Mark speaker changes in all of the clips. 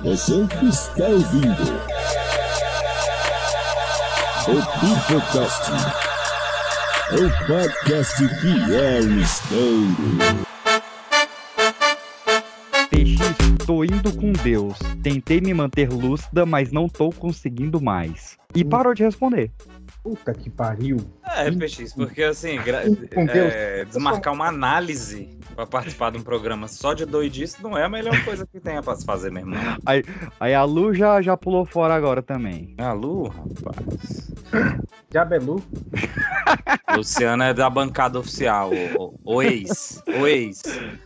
Speaker 1: Você está ouvindo o Pipocast, o podcast que é o estouro.
Speaker 2: PX, tô indo com Deus. Tentei me manter lúcida, mas não tô conseguindo mais. E parou de responder.
Speaker 3: Puta que pariu.
Speaker 4: É, PX, porque assim, gra-
Speaker 3: Com Deus.
Speaker 4: é, desmarcar uma análise pra participar de um programa só de doidice não é a melhor coisa que tenha pra se fazer mesmo. não.
Speaker 2: Aí a Lu já, já pulou fora agora também.
Speaker 4: A Lu, rapaz.
Speaker 3: Diabelu.
Speaker 4: Luciano é da bancada oficial, o, o, o ex. O ex.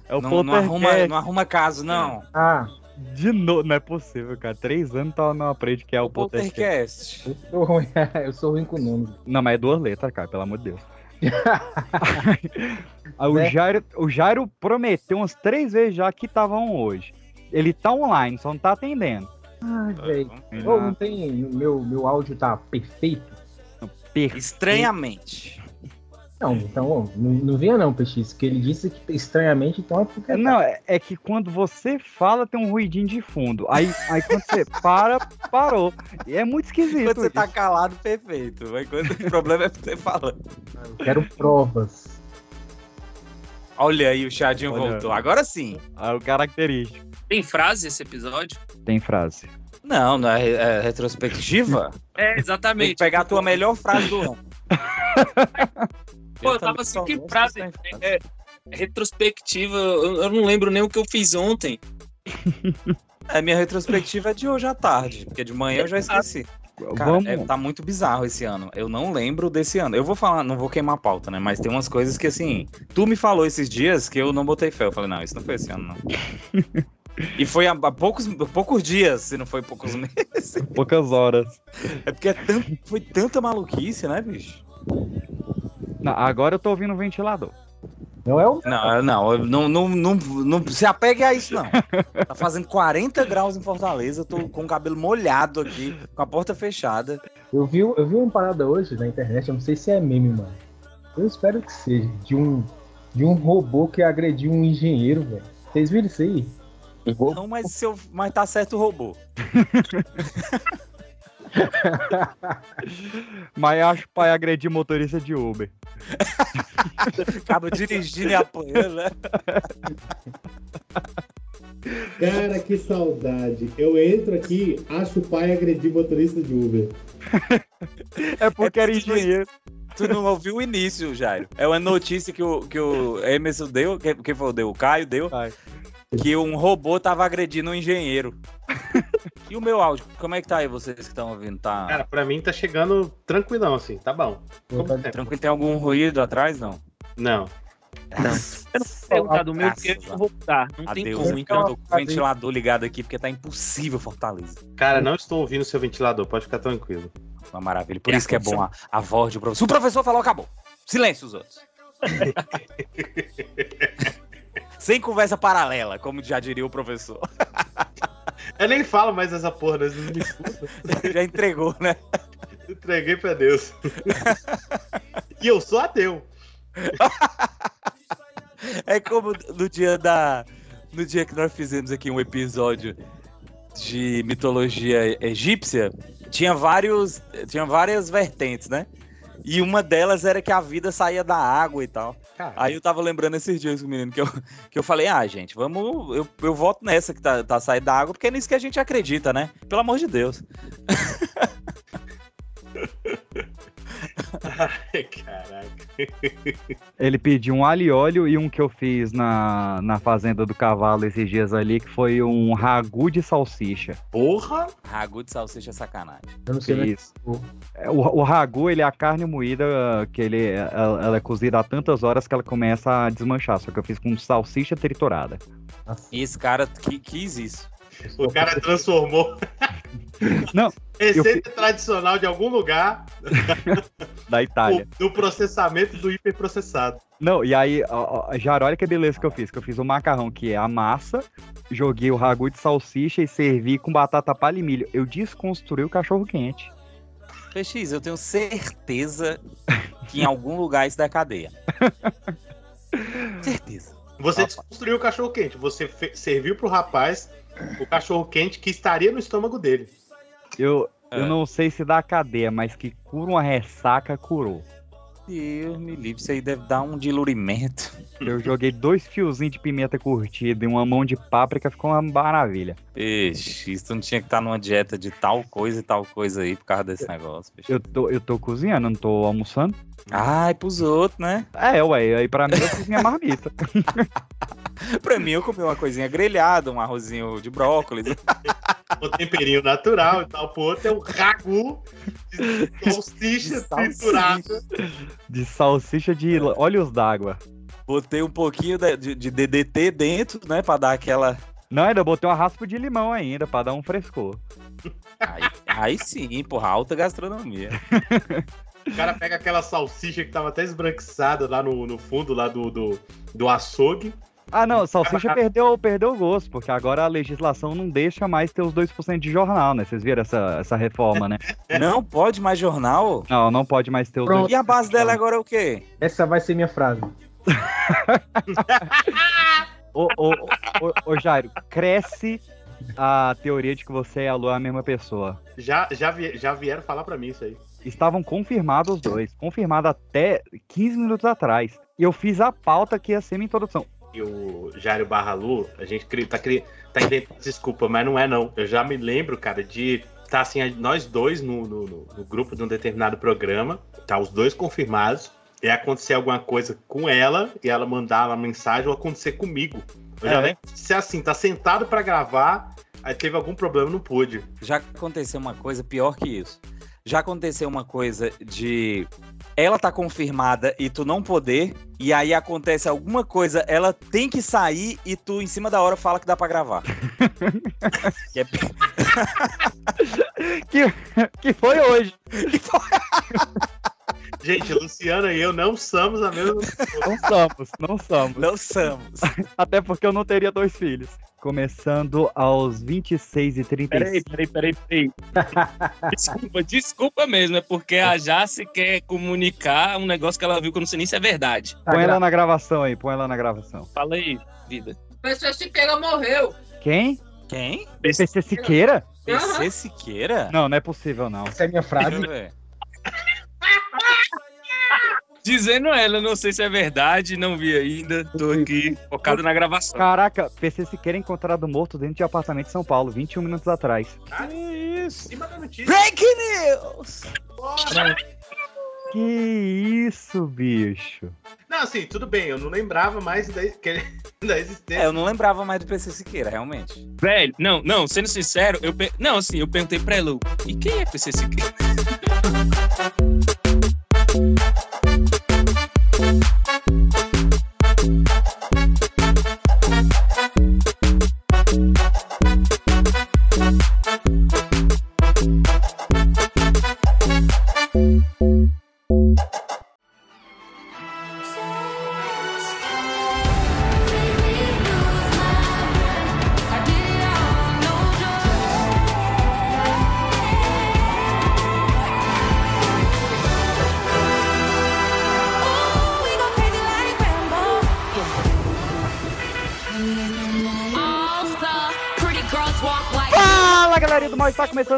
Speaker 2: É o
Speaker 4: Não, não, arruma, não arruma caso, não.
Speaker 3: Ah,
Speaker 2: De novo, não é possível, cara. Três anos tá não aprende que é o,
Speaker 4: O
Speaker 2: Poltercast.
Speaker 4: Poltercast.
Speaker 3: eu sou ruim, eu sou ruim com nome.
Speaker 2: Não, mas é duas letras, cara, pelo amor de Deus. Aí o,
Speaker 3: Né?
Speaker 2: Jairo, o Jairo prometeu umas três vezes já que estavam hoje. Ele tá online, só não tá atendendo.
Speaker 3: Ai, velho.
Speaker 2: Ele
Speaker 3: Ô,
Speaker 2: tá
Speaker 3: não tem. Meu, meu áudio tá perfeito?
Speaker 2: perfeito.
Speaker 4: Estranhamente.
Speaker 3: Não, então, não, não vinha não, PX, que ele disse que estranhamente, então é porque.
Speaker 2: Não, é, é que quando você fala tem um ruidinho de fundo. Aí, aí quando você para, parou. E é muito esquisito.
Speaker 4: Quando você tá
Speaker 2: isso.
Speaker 4: calado, perfeito. Mas quando o problema é você falando.
Speaker 3: Eu quero provas.
Speaker 4: Olha aí, o Chadinho
Speaker 2: Olha.
Speaker 4: voltou. Agora sim.
Speaker 2: Ah, o característico.
Speaker 5: Tem frase esse episódio?
Speaker 2: Tem frase.
Speaker 4: Não, não é, é retrospectiva?
Speaker 5: É,
Speaker 4: Tem
Speaker 5: exatamente.
Speaker 4: que pegar a tua melhor frase do ano.
Speaker 5: Pô, eu tava assim, que frase é, retrospectiva, eu, eu não lembro nem o que eu fiz ontem.
Speaker 4: É, minha retrospectiva é de hoje à tarde, porque de manhã eu já esqueci. Cara,
Speaker 2: Vamos.
Speaker 4: é, tá muito bizarro esse ano. Eu não lembro desse ano. Eu vou falar, não vou queimar a pauta, né? Mas tem umas coisas que, assim, tu me falou esses dias que eu não botei fé. Eu falei, não, isso não foi esse ano, não. e foi há, poucos, poucos dias, se não foi poucos meses.
Speaker 2: Poucas horas.
Speaker 4: É porque é foi tanta maluquice, né, bicho?
Speaker 2: Não, agora eu tô ouvindo o ventilador.
Speaker 3: Não é o.
Speaker 4: Não, não, não, não, não, não se apegue a isso, não. Tá fazendo 40 graus em Fortaleza, eu tô com o cabelo molhado aqui, com a porta fechada.
Speaker 3: Eu vi, eu vi uma parada hoje na internet, eu não sei se é meme, mano. Eu espero que seja. De um, de um robô que agrediu um engenheiro, velho. Vocês viram isso aí?
Speaker 4: Não, mas, se eu, mas tá certo o robô.
Speaker 2: Mas acho pai agredir motorista de Uber.
Speaker 4: Acaba dirigindo e apanhando, né?
Speaker 6: Cara, que saudade. Eu entro aqui, acho o pai agredir motorista de Uber.
Speaker 2: É porque
Speaker 4: É
Speaker 2: era
Speaker 4: tudo
Speaker 2: engenheiro.
Speaker 4: Tu não ouviu o início, Jairo. É uma notícia que o, que o Emerson deu, que, quem foi? Deu? O Caio deu,
Speaker 2: Caio.
Speaker 4: que um robô tava agredindo um engenheiro. e o meu áudio? Como é que tá aí, vocês que estão ouvindo? Tá
Speaker 7: Cara, pra mim tá chegando tranquilão, assim, tá bom. Como
Speaker 3: Tá-
Speaker 7: sempre.
Speaker 4: tranquilo? Tem algum ruído atrás? Não.
Speaker 7: Não.
Speaker 5: Eu não vou perguntar do meu, porque eu não vou mudar. Não tem
Speaker 4: Adeus,
Speaker 5: como,
Speaker 4: então
Speaker 5: então.
Speaker 4: eu tô com o ventilador ligado aqui, porque tá impossível Fortaleza.
Speaker 7: Cara, não estou ouvindo seu ventilador, pode ficar tranquilo.
Speaker 4: Uma maravilha. Por isso que é bom a, a voz do professor. Se o professor falou, acabou. Silêncio os outros. Sem conversa paralela, como já diria o professor.
Speaker 7: Eu nem falo mais essa porra, né? Vocês me escutam.
Speaker 4: Já entregou, né?
Speaker 7: Entreguei pra Deus. e eu sou ateu.
Speaker 4: É como no dia da. No dia que nós fizemos aqui um episódio de mitologia egípcia, tinha vários. Tinha várias vertentes, né? E uma delas era que a vida saía da água e tal.
Speaker 7: Cara,
Speaker 4: Aí eu tava lembrando esses dias com o menino que eu, que eu falei, ah, gente, vamos. Eu, eu voto nessa que tá, tá saindo da água, porque é nisso que a gente acredita, né? Pelo amor de Deus.
Speaker 7: Ai, caraca.
Speaker 2: Ele pediu um alho e óleo e um que eu fiz na, na fazenda do cavalo esses dias ali, que foi um ragu de salsicha.
Speaker 7: Porra!
Speaker 4: Ragu de salsicha é sacanagem.
Speaker 3: Eu não sei.
Speaker 2: Isso. É, O, o ragu, ele é a carne moída que ele, ela, ela é cozida há tantas horas que ela começa a desmanchar. Só que eu fiz com salsicha triturada.
Speaker 4: E esse cara que, quis isso.
Speaker 7: O cara transformou.
Speaker 2: Não, eu
Speaker 7: Receita tradicional de algum lugar
Speaker 2: Da Itália.
Speaker 7: no processamento do hiperprocessado.
Speaker 2: Não, e aí, ó, ó, já olha que beleza que eu fiz. Que eu fiz o macarrão, que é a massa, joguei o ragu de salsicha e servi com batata palha e milho. Eu desconstruí o cachorro quente.
Speaker 4: PX, eu tenho certeza que em algum lugar isso dá cadeia. certeza.
Speaker 7: Você desconstruiu o cachorro quente. Você serviu pro rapaz o cachorro quente que estaria no estômago dele.
Speaker 2: Eu, eu
Speaker 4: É.
Speaker 2: não sei se dá cadeia, mas que cura uma ressaca, curou.
Speaker 4: Deus me livre, isso aí deve dar um dilurimento.
Speaker 2: Eu joguei dois fiozinhos de pimenta curtida e uma mão de páprica, ficou uma maravilha.
Speaker 4: Ixi, isso não tinha que estar numa dieta de tal coisa e tal coisa aí por causa desse negócio, bicho.
Speaker 2: Eu tô, eu tô cozinhando, não tô almoçando.
Speaker 4: Ai, pros outros, né?
Speaker 2: É, ué, aí pra mim eu cozinho a marmita.
Speaker 4: Pra mim, eu comi uma coisinha grelhada, um arrozinho de brócolis.
Speaker 7: O temperinho natural e tal. Pro outro é um ragu de salsicha
Speaker 4: De salsicha.
Speaker 7: triturada.
Speaker 2: De salsicha de olhos d'água.
Speaker 4: Botei um pouquinho de, de- de DDT dentro, né? Pra dar aquela.
Speaker 2: Não, ainda botei uma raspa de limão ainda, pra dar um frescor.
Speaker 4: Aí, aí sim, porra, alta gastronomia.
Speaker 7: O cara pega aquela salsicha que tava até esbranquiçada lá no, no fundo lá do, do, do açougue.
Speaker 2: Ah, não, salsicha perdeu, perdeu o gosto, porque agora a legislação não deixa mais ter os 2% de jornal, né? Vocês viram essa, essa reforma, né?
Speaker 4: Não pode mais jornal?
Speaker 2: Não, não pode mais ter os
Speaker 3: Pronto.
Speaker 4: E a base dela agora é o quê?
Speaker 3: Essa vai ser minha frase.
Speaker 2: Ô, ô, ô, ô, Jairo, cresce a teoria de que você e a Lu é a mesma pessoa.
Speaker 7: Já, já, vie- já vieram falar pra mim isso aí.
Speaker 2: Estavam confirmados os dois. Confirmado até 15 minutos atrás. E eu fiz a pauta que ia ser minha introdução.
Speaker 7: E o Jário Barra Lu, a gente tá, tá inventando desculpa, mas não é não. Eu já me lembro, cara, de tá assim, nós dois no, no, no- no grupo de um determinado programa, tá os dois confirmados, e acontecer alguma coisa com ela, e ela mandar uma mensagem ou acontecer comigo. Eu já
Speaker 4: É.
Speaker 7: lembro de ser assim, tá sentado pra gravar, aí teve algum problema, não pude.
Speaker 4: Já aconteceu uma coisa pior que isso. Já aconteceu uma coisa de ela tá confirmada e tu não poder, e aí acontece alguma coisa, ela tem que sair e tu em cima da hora fala que dá pra gravar. Que é-
Speaker 2: Que, que foi hoje.
Speaker 7: Gente, Luciana e eu não somos a mesma pessoa.
Speaker 2: Não somos, não somos.
Speaker 4: Não somos.
Speaker 2: Até porque eu não teria dois filhos. Começando aos 26 e 35.
Speaker 5: Peraí, peraí, peraí, peraí. desculpa, desculpa mesmo, é porque a Jace quer comunicar um negócio que ela viu que eu não sei nem se é verdade.
Speaker 3: Tá
Speaker 2: Põe
Speaker 3: gra-
Speaker 2: ela na gravação aí, põe ela na gravação.
Speaker 5: Fala aí, vida.
Speaker 8: Pessoa Siqueira morreu.
Speaker 2: Quem?
Speaker 4: Quem?
Speaker 2: PC Siqueira?
Speaker 4: PC Siqueira?
Speaker 2: Não, não é possível, não.
Speaker 3: Essa é a minha frase.
Speaker 5: Dizendo ela, não sei se é verdade, não vi ainda. Tô aqui focado na gravação.
Speaker 2: Caraca, PC Siqueira encontrado morto dentro de apartamento em São Paulo, 21 minutos atrás.
Speaker 4: Que isso? Breaking news!
Speaker 2: Que isso, bicho.
Speaker 7: Não, assim, tudo bem, eu não lembrava mais da, da
Speaker 4: É,
Speaker 7: existência.
Speaker 4: eu não lembrava mais do PC Siqueira, realmente.
Speaker 5: Velho, não, não, sendo sincero, eu per... não, assim, eu perguntei pra ela, e quem é PC Siqueira?
Speaker 2: Thank you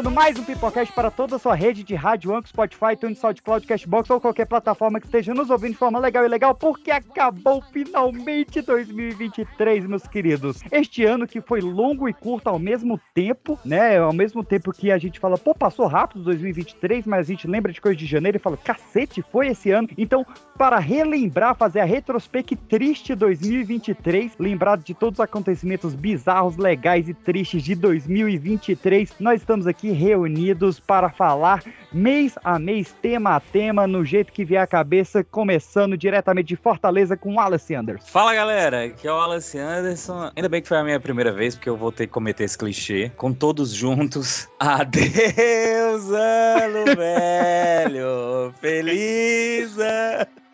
Speaker 2: do mal, está começando mais um Pipocast para toda a sua rede de rádio, Anchor, Spotify, iTunes, SoundCloud, Cashbox ou qualquer plataforma que esteja nos ouvindo de forma legal e legal, porque acabou finalmente 2023, meus queridos. Este ano que foi longo e curto ao mesmo tempo, né? Ao mesmo tempo que a gente fala, pô, passou rápido 2023, mas a gente lembra de coisa de janeiro e fala, cacete, foi esse ano. Então, para relembrar, fazer a retrospect triste 2023, lembrar de todos os acontecimentos bizarros, legais e tristes de 2023, nós estamos aqui reunidos para falar mês a mês, tema a tema, no jeito que vier a cabeça, começando diretamente de Fortaleza com Wallace Anderson.
Speaker 4: Fala galera, aqui é o Wallace Anderson. Ainda bem que foi a minha primeira vez, porque eu vou ter que cometer esse clichê. Com todos juntos. Adeus, ano velho! Feliz ano!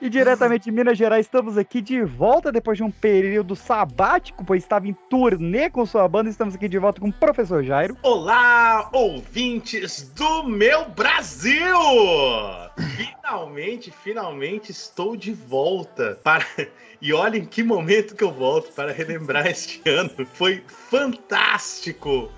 Speaker 2: E diretamente de Minas Gerais, estamos aqui de volta depois de um período sabático, pois estava em turnê com sua banda. Estamos aqui de volta com o professor Jairo.
Speaker 7: Olá, ouvintes do meu Brasil! Finalmente, finalmente estou de volta para. E olhem que momento que eu volto para relembrar este ano. Foi fantástico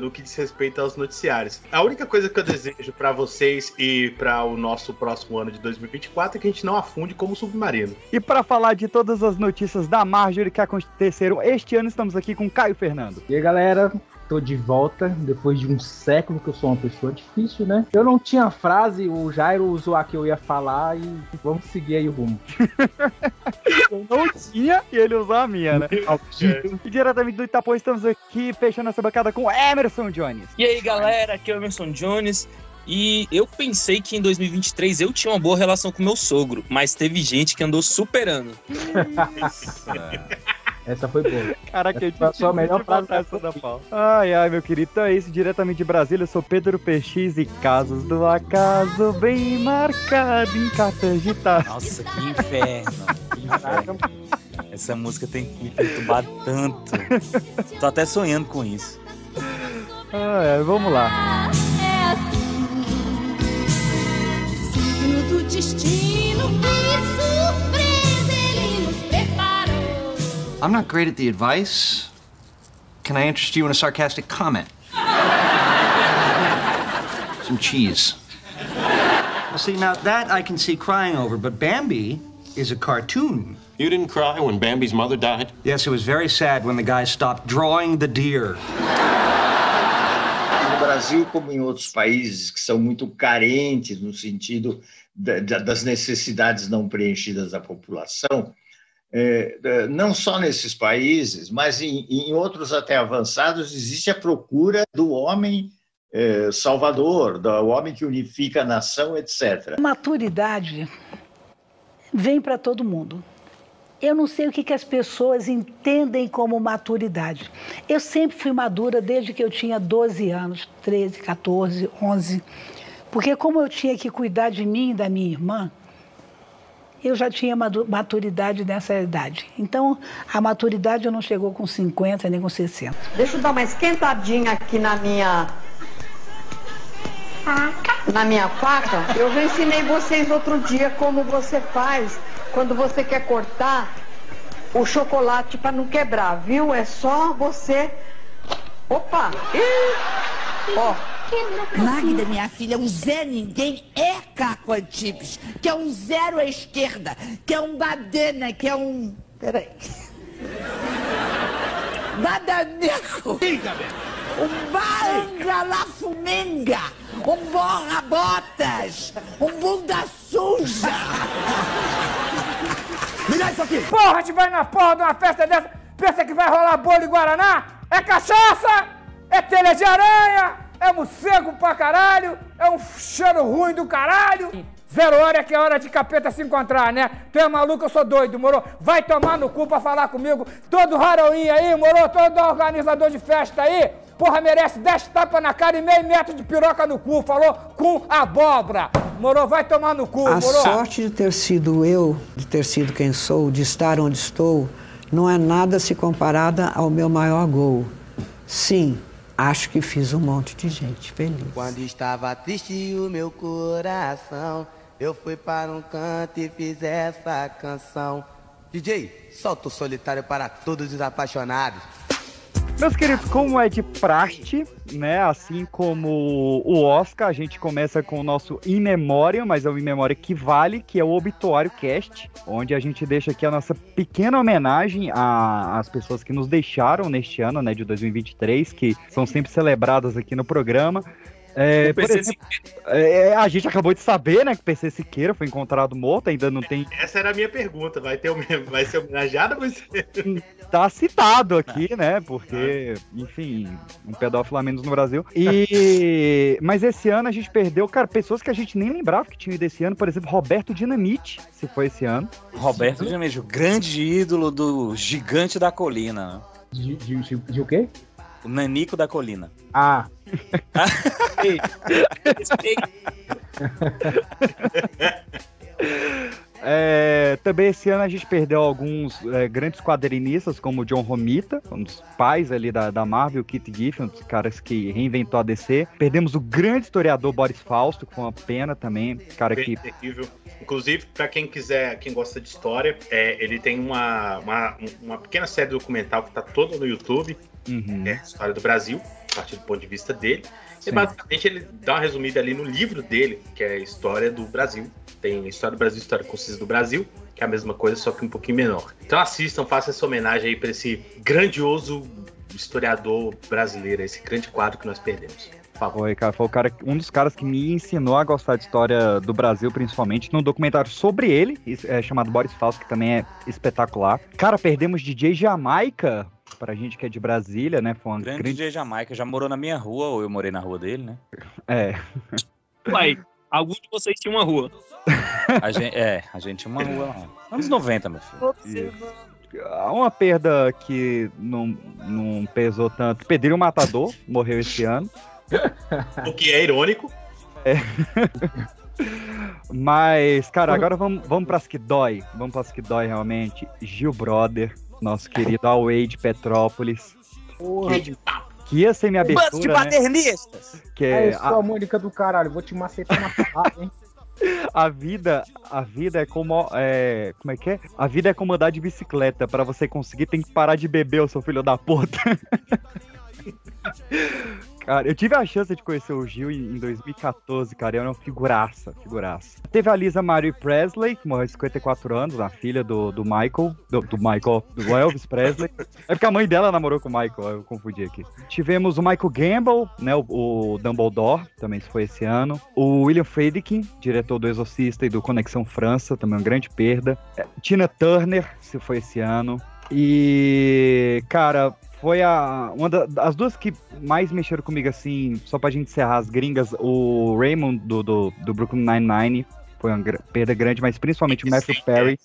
Speaker 7: no que diz respeito aos noticiários. A única coisa que eu desejo para vocês e para o nosso próximo ano de 2024 é que a gente não afunde como submarino.
Speaker 2: E para falar de todas as notícias da Marjorie que aconteceram este ano, estamos aqui com Caio Fernando.
Speaker 3: E aí, galera, tô de volta depois de um século que eu sou uma pessoa difícil, né? Eu não tinha frase, o Jairo usou a que eu ia falar e vamos seguir aí o rumo.
Speaker 2: Eu não tinha e ele usou a minha, né? E diretamente do Itapô, estamos aqui fechando essa bancada com Emerson Jones.
Speaker 5: E aí, galera, aqui é o Emerson Jones. E eu pensei que em 2023 eu tinha uma boa relação com meu sogro, mas teve gente que andou superando.
Speaker 3: Essa foi boa.
Speaker 2: Caraca,
Speaker 3: Essa foi a sua melhor frase
Speaker 2: essa da pau. Ai, ai, meu querido. Então é isso, diretamente de Brasília. Eu sou Pedro PX e casos do acaso bem marcado em cartas de.
Speaker 4: Nossa, que inferno. Que inferno. Essa música tem que me perturbar tanto. Tô até sonhando com isso.
Speaker 2: Ai, ai, vamos lá.
Speaker 9: É assim, signo do destino, nos preparou.
Speaker 10: I'm not great at the advice. Can I interest you in a sarcastic comment? Some cheese. Well, see, now that I can see crying over, but Bambi is a cartoon.
Speaker 11: You didn't cry when Bambi's mother died?
Speaker 10: Yes, it was very sad when the guy stopped drawing the deer.
Speaker 12: No Brasil, como em outros países que são muito carentes no sentido da- da- das necessidades não preenchidas da população, é, é, não só nesses países, mas em, em outros até avançados, existe a procura do homem é, salvador, do homem que unifica a nação, etc.
Speaker 13: Maturidade vem para todo mundo. Eu não sei o que, que as pessoas entendem como maturidade. Eu sempre fui madura desde que eu tinha 12 anos, 13, 14, 11. Porque como eu tinha que cuidar de mim e da minha irmã, eu já tinha maturidade nessa idade. Então, a maturidade não chegou com 50 nem com 60.
Speaker 14: Deixa eu dar uma esquentadinha aqui na minha. Na minha faca. Eu já ensinei vocês outro dia como você faz quando você quer cortar o chocolate para não quebrar, viu? É só você. Opa! Ih! Ó.
Speaker 15: Magda, minha filha, um Zé Ninguém é Caco Antibes, que é um zero à esquerda, que é um badana, que é um. Peraí. Badaneco. Um bangalafumenga. Um borra-botas. Um bunda suja.
Speaker 16: Me dá isso aqui! Porra, a gente vai na porra de uma festa dessa, pensa que vai rolar bolo e guaraná? É cachaça! É telha de aranha! É morcego pra caralho! É um cheiro ruim do caralho! Zero hora é que é hora de capeta se encontrar, né? Tu é maluco, eu sou doido, moro? Vai tomar no cu pra falar comigo. Todo Halloween aí, moro? Todo organizador de festa aí, porra, merece 10 tapas na cara e meio metro de piroca no cu, falou? Com abóbora. Moro? Vai tomar no cu,
Speaker 17: A
Speaker 16: moro?
Speaker 17: sorte de ter sido eu, de ter sido quem sou, de estar onde estou, não é nada se comparada ao meu maior gol. Sim, acho que fiz um monte de gente feliz.
Speaker 18: Quando estava triste o meu coração, eu fui para um canto e fiz essa canção. DJ, solta o solitário para todos os apaixonados.
Speaker 2: Meus queridos, como é de praxe, né? Assim como o Oscar, a gente começa com o nosso In Memoriam, mas é o In Memoriam que vale, que é o Obituário Cast, onde a gente deixa aqui a nossa pequena homenagem às pessoas que nos deixaram neste ano, né, de 2023, que são sempre celebradas aqui no programa. É, por
Speaker 7: PC
Speaker 2: exemplo, é, a gente acabou de saber, né, que o PC Siqueira foi encontrado morto, ainda não tem
Speaker 7: Essa era a minha pergunta. Vai, ter, vai ser homenageado ou
Speaker 2: tá citado aqui, né? Porque, enfim, um pedófilo a menos no Brasil. E mas esse ano a gente perdeu, cara, pessoas que a gente nem lembrava que tinham ido esse ano, por exemplo, Roberto Dinamite, se foi esse ano.
Speaker 4: Roberto Dinamite, o grande ídolo do gigante da colina. né?
Speaker 3: De, de, de, de o quê?
Speaker 4: O Nanico da colina.
Speaker 3: Ah.
Speaker 2: É, também esse ano a gente perdeu alguns é, grandes quadrinistas, como o John Romita, um dos pais ali da, da Marvel, o Kit Giffen, um dos caras que reinventou a DC. Perdemos o grande historiador Boris Fausto, que foi uma pena também, cara que...
Speaker 7: Terrível. Inclusive, para quem quiser, quem gosta de história, é, ele tem uma, uma, uma pequena série documental que tá toda no YouTube,
Speaker 2: Uhum.
Speaker 7: é história do Brasil, a partir do ponto de vista dele.
Speaker 2: Sim.
Speaker 7: E basicamente ele dá uma resumida ali no livro dele, que é a História do Brasil. Tem História do Brasil, História Concisa do Brasil, que é a mesma coisa, só que um pouquinho menor. Então assistam, façam essa homenagem aí para esse grandioso historiador brasileiro, esse grande quadro que nós perdemos.
Speaker 2: Foi, cara, foi o cara, um dos caras que me ensinou a gostar de história do Brasil, principalmente, num documentário sobre ele, é, chamado Boris Fausto, que também é espetacular. Cara, perdemos DJ Jamaica, pra gente que é de Brasília, né? Foi uma
Speaker 4: Grande
Speaker 2: grande.
Speaker 4: DJ Jamaica já morou na minha rua, ou eu morei na rua dele, né?
Speaker 2: É.
Speaker 5: Uai, algum de vocês tinha uma rua.
Speaker 4: A gente, é, a gente tinha uma rua lá. Anos 90, meu filho.
Speaker 2: Uma perda que não, não pesou tanto. Pedrinho Matador morreu esse ano.
Speaker 7: O que é irônico.
Speaker 2: É. Mas, cara, agora vamos, vamos pras que dói. Vamos pras que dói realmente. Gil Brother, nosso querido Away de Petrópolis. Que, que ia ser minha
Speaker 16: Bando de
Speaker 2: abertura, né?
Speaker 16: paternistas!
Speaker 2: Que
Speaker 3: É,
Speaker 2: é,
Speaker 3: eu sou a Mônica do caralho, vou te macetar na porrada, hein?
Speaker 2: a, vida, a vida é como é, como é que é? A vida é como andar de bicicleta. Pra você conseguir tem que parar de beber, o seu filho da puta. Cara, eu tive a chance de conhecer o Gil em em 2014, cara. Era uma figuraça, figuraça. Teve a Lisa Marie Presley, que morreu aos 54 anos, a filha do, do Michael. Do, do Michael, do Elvis Presley. É porque a mãe dela namorou com o Michael, eu confundi aqui. Tivemos o Michael Gamble, né? O, o Dumbledore, também se foi esse ano. O William Friedkin, diretor do Exorcista e do Conexão França, também uma grande perda. É, Tina Turner, se foi esse ano. E, cara, foi a, uma da- das duas que mais mexeram comigo, assim, só pra gente encerrar as gringas, o Raymond do, do, do Brooklyn Nine-Nine. Foi uma perda grande, mas principalmente o Matthew Perry.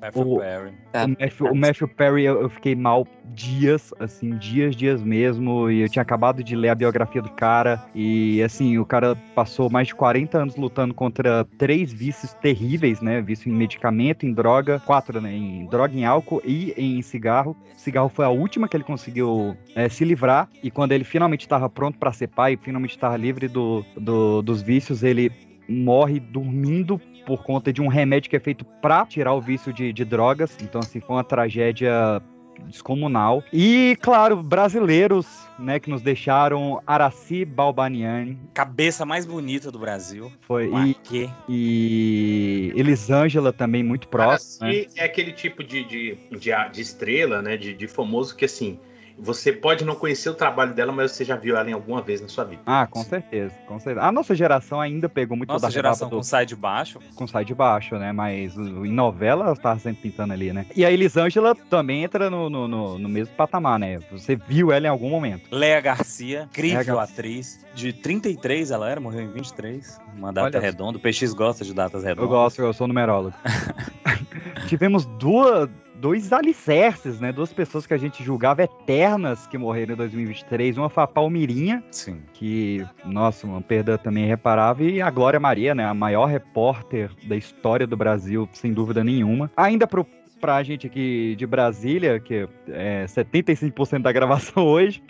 Speaker 4: Matthew
Speaker 2: O-
Speaker 4: Perry.
Speaker 2: O Matthew, o Matthew Perry, eu, eu fiquei mal dias, assim, dias, dias mesmo. E eu tinha acabado de ler a biografia do cara. E, assim, o cara passou mais de 40 anos lutando contra três vícios terríveis, né? Vício em medicamento, em droga, quatro, né? Em droga, em álcool e em cigarro. Cigarro foi a última que ele conseguiu é, se livrar. E quando ele finalmente estava pronto para ser pai, finalmente estava livre do, do- dos vícios, ele morre dormindo por conta de um remédio que é feito pra tirar o vício de, de drogas. Então, assim, foi uma tragédia descomunal. E, claro, brasileiros, né, que nos deixaram Araci Balbaniani.
Speaker 4: Cabeça mais bonita do Brasil.
Speaker 2: Foi. E,
Speaker 4: que?
Speaker 2: e Elisângela também, muito próximo. né?
Speaker 7: E é aquele tipo de, de, de, de estrela, né? De, de famoso que assim. Você pode não conhecer o trabalho dela, mas você já viu ela em alguma vez na sua vida.
Speaker 2: Ah, com certeza, com certeza. A nossa geração ainda pegou muito
Speaker 4: Nossa
Speaker 2: da
Speaker 4: geração
Speaker 2: rebaba
Speaker 4: com
Speaker 2: do,
Speaker 4: sai de baixo.
Speaker 2: com sai de baixo, né? Mas em novela ela tava sempre pintando ali, né? E a Elisângela também entra no, no, no- no mesmo patamar, né? Você viu ela em algum momento.
Speaker 4: Léa Garcia, incrível
Speaker 2: Léa Gar-
Speaker 4: atriz. De 33 ela era, morreu em 23. Uma data
Speaker 2: Olha
Speaker 4: redonda. O PX gosta de datas
Speaker 2: Eu
Speaker 4: redondas.
Speaker 2: gosto, eu sou numerólogo. Tivemos duas, dois alicerces, né? Duas pessoas que a gente julgava eternas que morreram em 2023. Uma foi a Palmirinha,
Speaker 4: Sim.
Speaker 2: que, nossa, uma perda também irreparável. E a Glória Maria, né? A maior repórter da história do Brasil, sem dúvida nenhuma. Ainda pro, pra gente aqui de Brasília, que é 75% da gravação hoje.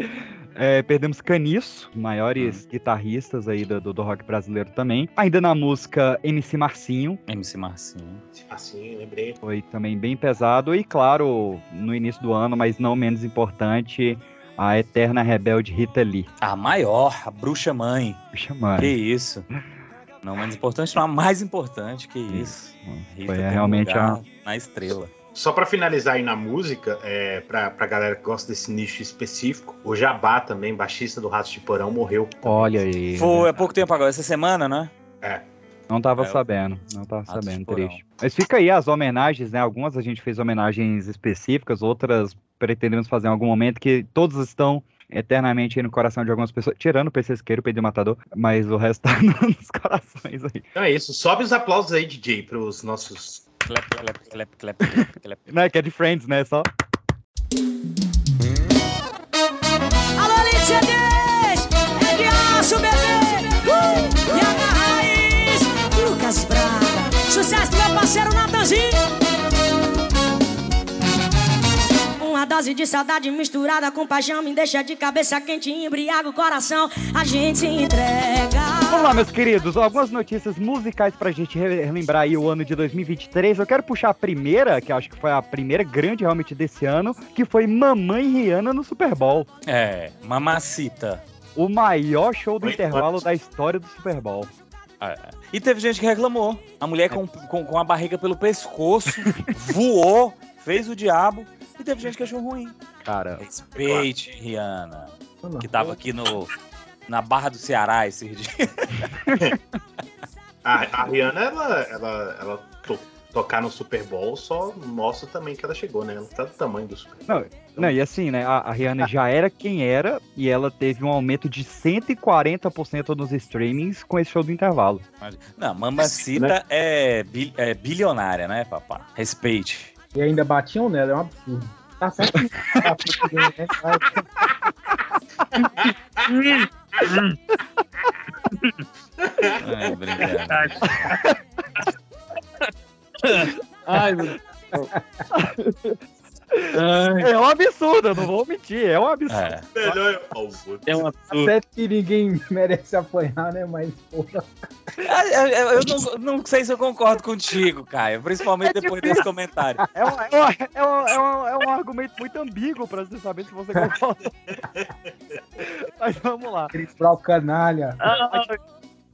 Speaker 2: É, perdemos Caniço, maiores guitarristas aí do, do, rock brasileiro também. Ainda na música MC Marcinho,
Speaker 4: MC Marcinho.
Speaker 7: Assim, lembrei.
Speaker 2: foi também bem pesado. E claro, no início do ano, mas não menos importante, a eterna rebelde Rita Lee.
Speaker 4: A maior, a bruxa mãe.
Speaker 2: Puxa, mano.
Speaker 4: Que isso. Não menos importante, não. A mais importante, que isso. Rita
Speaker 2: Foi
Speaker 4: um
Speaker 2: realmente
Speaker 4: lugar
Speaker 2: a-
Speaker 4: Na estrela.
Speaker 7: Só pra finalizar aí na música, é, pra, pra galera que gosta desse nicho específico, o Jabá também, baixista do Ratos de Porão, morreu.
Speaker 2: Olha aí.
Speaker 4: Foi há pouco tempo agora, essa semana, né?
Speaker 7: É.
Speaker 2: Não tava
Speaker 4: É,
Speaker 2: sabendo, não tava
Speaker 4: Ratos
Speaker 2: sabendo, triste. Mas fica aí as homenagens, né? Algumas a gente fez homenagens específicas, outras pretendemos fazer em algum momento, que todas estão eternamente aí no coração de algumas pessoas, tirando o PC Isqueiro, o Pedro Matador, mas o resto tá nos corações aí.
Speaker 7: Então é isso. Sobe os aplausos aí, DJ, pros nossos.
Speaker 4: Clap, clap, clap, clap, clap, clap.
Speaker 2: Né, que é de Friends, né? Só.
Speaker 9: Alô, Alicia Dias! É de aço, bebê! Uh! E a raiz! Lucas Braga! Sucesso do meu parceiro Natanzinho!
Speaker 19: Dose de saudade misturada com paixão me deixa de cabeça quente e embriaga o coração. A gente se entrega.
Speaker 2: Vamos lá, meus queridos, algumas notícias musicais pra gente re- relembrar aí o ano de 2023. Eu quero puxar a primeira, que eu acho que foi a primeira grande realmente desse ano, que foi Mamãe Rihanna no Super Bowl.
Speaker 4: É, mamacita.
Speaker 2: O maior show do intervalo da história do Super Bowl.
Speaker 4: É. E teve gente que reclamou. A mulher com, com, com a barriga pelo pescoço voou, fez o diabo. E teve gente que achou ruim.
Speaker 2: Cara,
Speaker 4: Respeite, Rihanna. Que tava aqui no, na Barra do Ceará esses dias.
Speaker 7: A, a Rihanna, ela, ela, ela to- tocar no Super Bowl só mostra também que ela chegou, né? Ela tá do tamanho do Super Bowl.
Speaker 2: Não, não, e assim, né? A, a Rihanna já era quem era e ela teve um aumento de 140% nos streamings com esse show do intervalo.
Speaker 4: Não, mamacita é, bi- é bilionária, né, papá? Respeite.
Speaker 3: E ainda batiam nela, é um absurdo. Tá certo que tá tudo bem, né?
Speaker 4: É.
Speaker 5: Ai,
Speaker 2: É um absurdo, eu não vou mentir, é um absurdo.
Speaker 4: É.
Speaker 7: Melhor
Speaker 5: É um absurdo.
Speaker 3: Certo que ninguém merece apanhar, né? Mas, porra.
Speaker 4: Ah, Eu, eu- eu não, não sei se eu concordo contigo, Caio. Principalmente depois desse comentário.
Speaker 2: É um, é, um, é, um, é, um, é um argumento muito ambíguo pra você saber se você concorda. Mas vamos lá.
Speaker 3: Chris Brown canalha.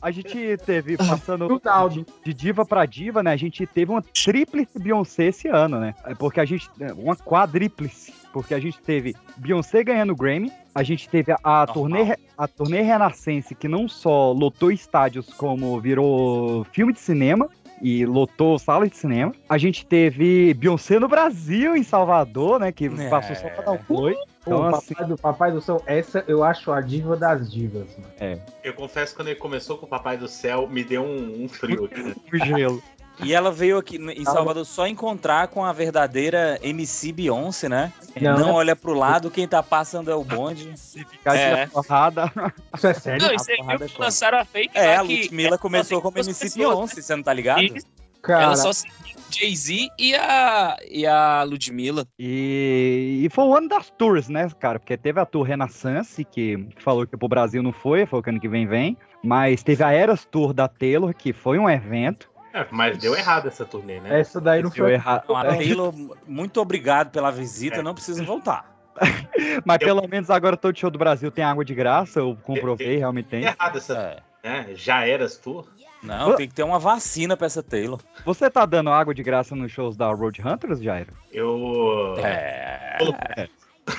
Speaker 2: A gente teve, passando de, de diva pra diva, né? A gente teve uma tríplice Beyoncé esse ano, né? É Porque a gente. é, Uma quadríplice. Porque a gente teve Beyoncé ganhando Grammy, a gente teve a, a turnê, a turnê Renascense, que não só lotou estádios, como virou filme de cinema. E lotou salas de cinema. A gente teve Beyoncé no Brasil, em Salvador, né? Que
Speaker 3: É.
Speaker 2: passou só pra dar um play.
Speaker 3: Pô,
Speaker 2: Então,
Speaker 3: papai,
Speaker 2: assim,
Speaker 3: do, papai do céu, essa eu acho a diva das divas, mano.
Speaker 2: é,
Speaker 7: Eu confesso que quando ele começou com o Papai do Céu, me deu um, um frio aqui. né?
Speaker 2: o gelo.
Speaker 4: E ela veio aqui em Salvador só encontrar com a verdadeira MC Beyoncé, né?
Speaker 3: Não.
Speaker 4: Não, olha pro lado, quem tá passando é o bonde.
Speaker 2: Ficar
Speaker 4: É.
Speaker 2: de porrada.
Speaker 3: Isso é sério?
Speaker 5: Não, isso aí
Speaker 4: é
Speaker 5: lançaram a fake
Speaker 4: É, a
Speaker 5: que
Speaker 4: Ludmilla
Speaker 5: ela
Speaker 4: começou como MC
Speaker 5: pessoas.
Speaker 4: Beyoncé, você não tá ligado?
Speaker 5: Isso.
Speaker 3: Cara,
Speaker 5: Ela só seguiu o Jay-Z e a, e a Ludmilla.
Speaker 2: E, e foi o ano das tours, né, cara? Porque teve a tour Renaissance, que falou que pro Brasil não foi, falou que ano que vem vem. Mas teve a Eras Tour da Taylor, que foi um evento.
Speaker 7: É, mas deu errado essa turnê, né?
Speaker 3: Essa daí não
Speaker 2: Deu
Speaker 3: foi.
Speaker 2: errado.
Speaker 4: Então, a Taylor, muito obrigado pela visita, não precisa voltar.
Speaker 2: Mas pelo menos agora todo show do Brasil tem água de graça, eu comprovei, realmente tem.
Speaker 7: errado essa. Né? Já eras tour?
Speaker 4: Não, tem que ter uma vacina pra essa Taylor.
Speaker 2: Você tá dando água de graça nos shows da Road Hunters, Jairo?
Speaker 7: Eu.
Speaker 4: É.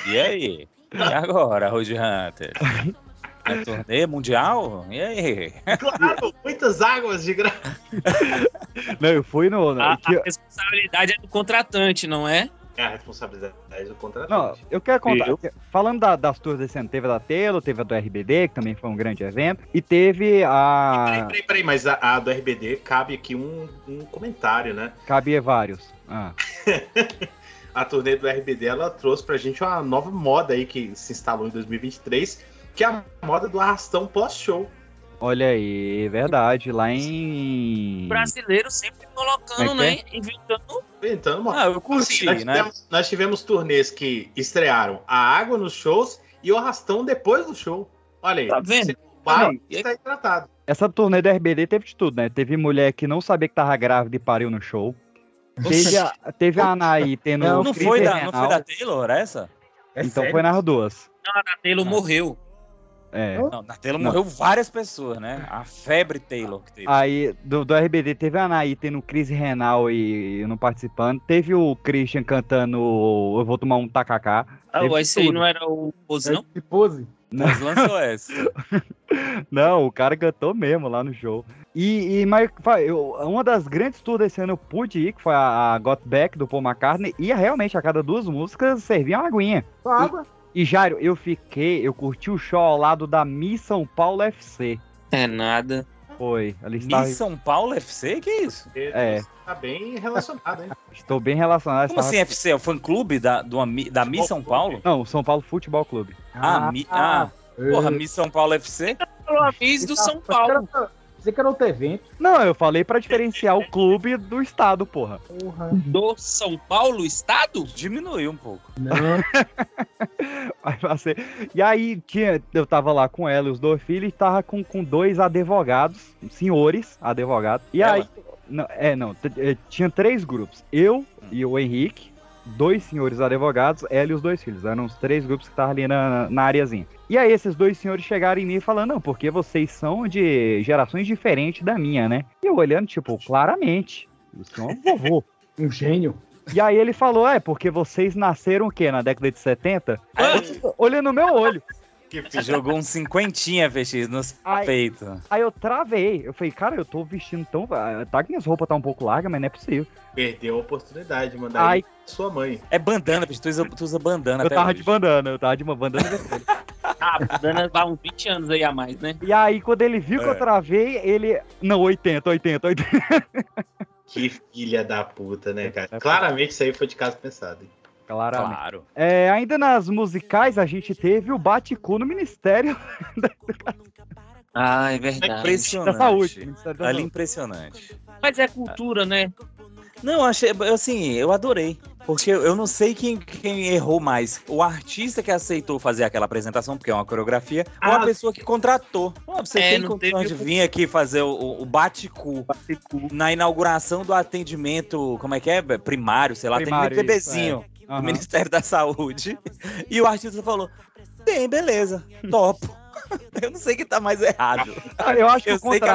Speaker 4: E aí? E agora, Road Hunter? É turnê mundial? E aí?
Speaker 7: Claro, muitas águas de graça.
Speaker 2: Não, eu fui no. no-
Speaker 5: A,
Speaker 2: que-
Speaker 5: a responsabilidade é do contratante, não é?
Speaker 7: É a responsabilidade do contratante.
Speaker 2: Não, eu quero contar.
Speaker 5: Viu?
Speaker 2: Falando da- das tours desse ano, teve a da Taylor, teve a do RBD, que também foi um grande evento, e teve a.
Speaker 7: Peraí, peraí, peraí, mas a, a do RBD cabe aqui um, um comentário, né?
Speaker 2: Cabia vários. Ah.
Speaker 7: A turnê do RBD ela trouxe pra gente uma nova moda aí que se instalou em 2023, que é a moda do arrastão pós-show.
Speaker 2: Olha aí, verdade. Lá em.
Speaker 5: O brasileiro sempre colocando,
Speaker 2: é
Speaker 5: né? Inventando.
Speaker 7: Inventando uma.
Speaker 4: Ah, eu curti,
Speaker 7: nós,
Speaker 4: né?
Speaker 7: tivemos, nós tivemos turnês que estrearam a água nos shows e o arrastão depois do show. Olha aí.
Speaker 5: Tá vendo?
Speaker 7: Vai,
Speaker 5: Não,
Speaker 7: está tratado.
Speaker 2: Essa turnê do RBD teve de tudo, né? Teve mulher que não sabia que tava grávida e pariu no show. Teve a, teve a Anaí tendo.
Speaker 4: Não, não foi da, não foi da Taylor essa?
Speaker 3: É
Speaker 2: Então
Speaker 3: sério?
Speaker 2: foi nas duas.
Speaker 5: Não, a Taylor morreu.
Speaker 2: É.
Speaker 4: Não, na Taylor
Speaker 2: Não.
Speaker 4: morreu várias pessoas, né? A febre Taylor que teve.
Speaker 2: Aí, do, do RBD, teve a Anaí tendo crise renal e, e não participando. Teve o Christian cantando Eu Vou Tomar um Tacacá.
Speaker 5: Ah,
Speaker 2: Teve
Speaker 5: esse aí
Speaker 2: tudo.
Speaker 5: não era o Pose, não?
Speaker 3: Que pose.
Speaker 4: Mas lançou essa.
Speaker 2: Não, o cara cantou mesmo lá no show. E, e mas, eu- uma das grandes tours desse ano eu pude ir, que foi a, a Got Back do Paul McCartney, e realmente a cada duas músicas servia uma aguinha.
Speaker 3: Só água.
Speaker 2: E Jairo, eu fiquei, eu curti o show ao lado da Miss São Paulo FC.
Speaker 5: É nada.
Speaker 2: Foi, ali estava.
Speaker 4: Miss São Paulo FC? Que isso?
Speaker 2: É.
Speaker 7: Tá bem relacionado, hein?
Speaker 2: Estou bem relacionado.
Speaker 4: Como
Speaker 2: estava-
Speaker 4: assim FC? É o fã clube da, do, da Miss São Paulo?
Speaker 2: Não, o São Paulo Futebol Clube.
Speaker 4: Ah, mi, ah porra. Miss São Paulo FC?
Speaker 5: Falou a Miss do São Paulo.
Speaker 3: Você que era outro evento.
Speaker 2: Não, eu falei pra diferenciar o clube do estado, porra.
Speaker 3: Porra.
Speaker 5: Do São Paulo, estado?
Speaker 4: Diminuiu um pouco.
Speaker 3: Não.
Speaker 2: E aí tinha, eu tava lá com ela e os dois filhos e tava com, com dois advogados, senhores advogados. E
Speaker 4: Ela?
Speaker 2: aí. Não, é, não. eh, Tinha três grupos. Eu e o Henrique, dois senhores advogados, ela e os dois filhos. Eram os três grupos que estavam ali na, na areazinha. E aí esses dois senhores chegaram em mim falando, não, porque vocês são de gerações diferentes da minha, né? E eu olhando, tipo, claramente. O senhor é um vovô.
Speaker 3: Um gênio.
Speaker 2: E aí ele falou, é, porque vocês nasceram o quê? Na década de 70? Olhando no meu olho.
Speaker 4: Jogou um cinquentinha, VX, nos
Speaker 2: Ai.
Speaker 4: peitos.
Speaker 2: Aí eu travei. Eu falei, cara, eu tô vestindo tão. Tá que minhas roupas tá um pouco largas, mas não é possível.
Speaker 7: Perdeu a oportunidade de mandar pra sua mãe.
Speaker 4: É bandana, VX, tu usa, tu usa bandana
Speaker 2: Eu
Speaker 4: até
Speaker 2: tava
Speaker 4: hoje.
Speaker 2: de bandana, eu tava de uma bandana vermelha.
Speaker 5: Ah, dando vai uns 20 anos aí a mais, né?
Speaker 2: E aí, quando ele viu que eu
Speaker 7: É.
Speaker 2: travei, ele. Não, 80, 80, 80.
Speaker 7: Que filha da puta, né, cara? Claramente isso aí foi de caso pensado. hein?
Speaker 2: Claramente.
Speaker 4: Claro.
Speaker 2: É, ainda nas musicais, a gente teve o Bate-Cu no Ministério
Speaker 5: Ah, é verdade.
Speaker 4: Impressionante.
Speaker 2: da Saúde. Ministério da
Speaker 4: Ali
Speaker 2: Saúde.
Speaker 4: impressionante.
Speaker 5: Mas é cultura, né?
Speaker 4: Não, achei, assim, eu adorei. Porque eu não sei quem, quem errou mais. O artista que aceitou fazer aquela apresentação, porque é uma coreografia, ou a
Speaker 5: Ah.
Speaker 4: pessoa que contratou. Ó, você
Speaker 5: É,
Speaker 4: tem condições de vir aqui fazer o, o, bate-cu na inauguração do atendimento, como é que é? Primário, sei lá,
Speaker 2: Primário,
Speaker 4: atendimento
Speaker 2: isso,
Speaker 4: bebezinho
Speaker 2: é.
Speaker 4: Do. Ministério da Saúde. E o artista falou: tem, beleza, topo. Eu não sei o que tá mais errado.
Speaker 2: Eu acho que
Speaker 4: Eu
Speaker 2: o
Speaker 4: sei que.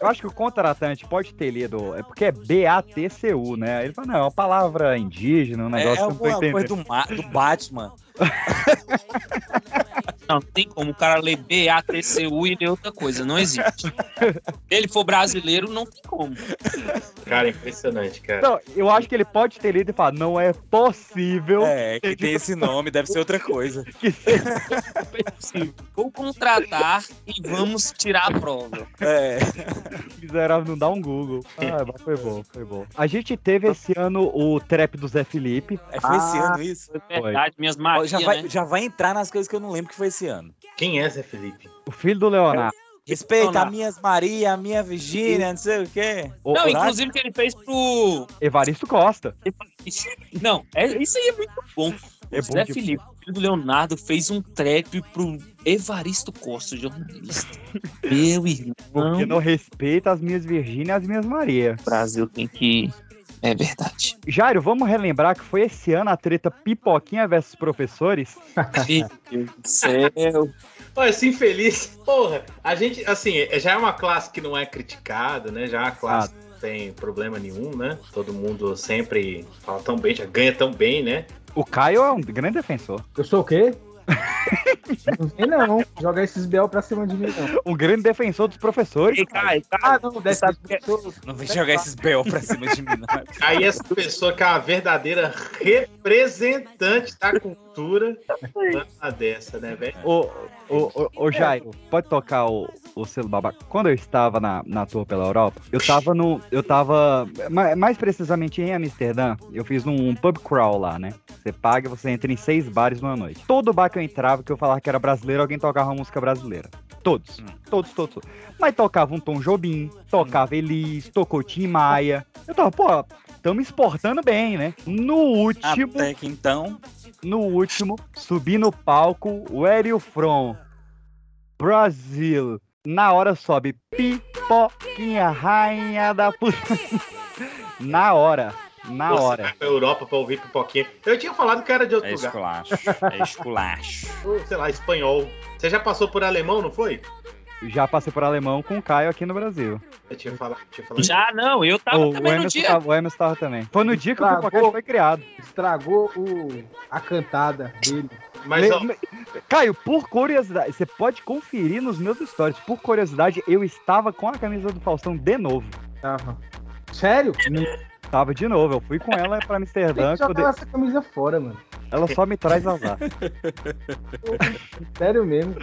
Speaker 2: Eu acho que o contratante pode ter lido. É porque é B-A-T-C-U, né? Ele fala, não, é uma palavra indígena, um
Speaker 4: É,
Speaker 2: negócio
Speaker 4: é
Speaker 2: que eu não tô
Speaker 4: alguma coisa
Speaker 2: entendendo.
Speaker 4: do, Ma- do Batman.
Speaker 5: Não, não tem como o cara ler B-A-T-C-U e ler outra coisa. Não existe. Se ele for brasileiro, não tem como.
Speaker 7: Cara, impressionante, cara.
Speaker 2: Não, eu acho que ele pode ter lido e falar, não é possível
Speaker 4: É, que tem esse nome, deve ser outra coisa.
Speaker 2: seja
Speaker 5: Vou contratar e vamos tirar a prova.
Speaker 4: É.
Speaker 2: miserável, não dá um Google. Ah, mas foi bom, foi bom. A gente teve esse ano o trap do Zé Felipe.
Speaker 4: É, foi esse
Speaker 5: Ah,
Speaker 4: ano isso?
Speaker 5: É verdade, minhas
Speaker 4: Ó,
Speaker 5: magias,
Speaker 4: já, vai,
Speaker 5: né?
Speaker 4: já vai entrar nas coisas que eu não lembro que foi esse ano.
Speaker 7: Quem é Zé Felipe?
Speaker 2: O filho do Leonardo.
Speaker 4: Respeita a minhas Maria, a minha Virgínia, não sei o quê.
Speaker 2: O-
Speaker 5: Não,
Speaker 2: o-
Speaker 5: inclusive que ele fez pro.
Speaker 2: Evaristo Costa.
Speaker 5: Não, é, isso aí é muito bom.
Speaker 2: É
Speaker 5: o
Speaker 2: bom
Speaker 5: Zé
Speaker 2: de-
Speaker 5: Felipe, filho do Leonardo, fez um trap pro Evaristo Costa, jornalista. Meu irmão.
Speaker 2: Porque não respeita as minhas Virgínia e as minhas Maria.
Speaker 5: O Brasil tem que. É verdade.
Speaker 2: Jairo, vamos relembrar que foi esse ano a treta Pipoquinha versus professores?
Speaker 5: Meu Deus do céu.
Speaker 7: Olha, esse infeliz, porra, a gente, assim, já é uma classe que não é criticada, né? Já é uma classe que não tem problema nenhum, né? Todo mundo sempre fala tão bem, já ganha tão bem, né?
Speaker 2: O Caio é um grande defensor.
Speaker 3: Eu sou o quê? não vem não. Joga esses BL pra cima de mim, não.
Speaker 2: Um grande defensor dos professores.
Speaker 5: Ei, Caio,
Speaker 3: Ah,
Speaker 5: Caio,
Speaker 3: não,
Speaker 5: é-
Speaker 3: pessoas.
Speaker 4: Não vem jogar esses B.O. pra cima de mim, não.
Speaker 7: Aí essa pessoa que é uma verdadeira representante da cultura, uma dessa, né, velho?
Speaker 2: Ô, ô, ô, ô, Jairo, pode tocar o, o selo babaca? Quando eu estava na, na tour pela Europa, eu tava no. Eu tava. ma- Mais precisamente em Amsterdã, eu fiz um pub crawl lá, né? Você paga e você entra em seis bares numa noite. Todo bar que eu entrava, que eu falava que era brasileiro, alguém tocava uma música brasileira. Todos. Todos, todos, todos. Mas tocava um Tom Jobim, tocava Elis, tocou Tim Maia. Eu tava, pô, tamo exportando bem, né? No último.
Speaker 4: Até que então.
Speaker 2: No último, subi no palco, Where you from? Brasil. Na hora sobe pipoquinha, rainha da puta. Na hora, na
Speaker 7: Você
Speaker 2: hora.
Speaker 7: vai pra Europa pra ouvir pipoquinha. Eu tinha falado que era de outro
Speaker 4: É
Speaker 7: lugar.
Speaker 4: esculacho. É esculacho.
Speaker 7: Sei lá, espanhol. Você já passou por alemão, não foi?
Speaker 2: Já passei por alemão com o Caio aqui no Brasil.
Speaker 7: Eu tinha falado. Tinha falado.
Speaker 5: Já não, eu tava
Speaker 2: O, o
Speaker 5: também no
Speaker 2: Emerson
Speaker 5: dia.
Speaker 2: tava, o Emerson tava também. Foi no dia que o
Speaker 3: Estragou.
Speaker 2: Pipocast foi criado.
Speaker 3: Estragou o, a cantada dele.
Speaker 7: Mas, ó,
Speaker 2: Caio, por curiosidade, você pode conferir nos meus stories. Por curiosidade, eu estava com a camisa do Faustão de novo.
Speaker 3: Tava. Sério?
Speaker 2: Tava de novo. Eu fui com ela pra Amsterdã.
Speaker 3: Tem que jogar essa camisa fora, mano.
Speaker 2: Ela só me traz azar.
Speaker 3: Sério mesmo.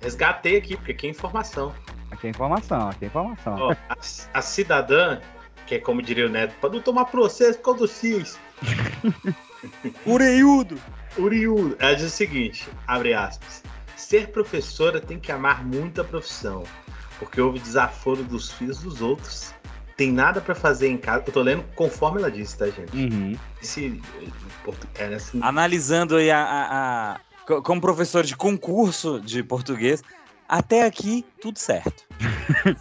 Speaker 7: resgatei aqui, porque aqui é informação.
Speaker 2: Aqui é informação, aqui é informação.
Speaker 7: Ó, a, a cidadã, que é como diria o Neto, pode não tomar processo por causa do CIS.
Speaker 4: Ureiudo!
Speaker 7: Uriu, ela diz o seguinte, abre aspas. Ser professora tem que amar muito a profissão. porque houve desaforo dos filhos dos outros. Tem nada pra fazer em casa. Eu tô lendo conforme ela disse, tá, gente?
Speaker 4: Uhum.
Speaker 7: Esse, é, nesse-
Speaker 4: Analisando aí a, a- a- co- como professor de concurso de português, até aqui tudo certo.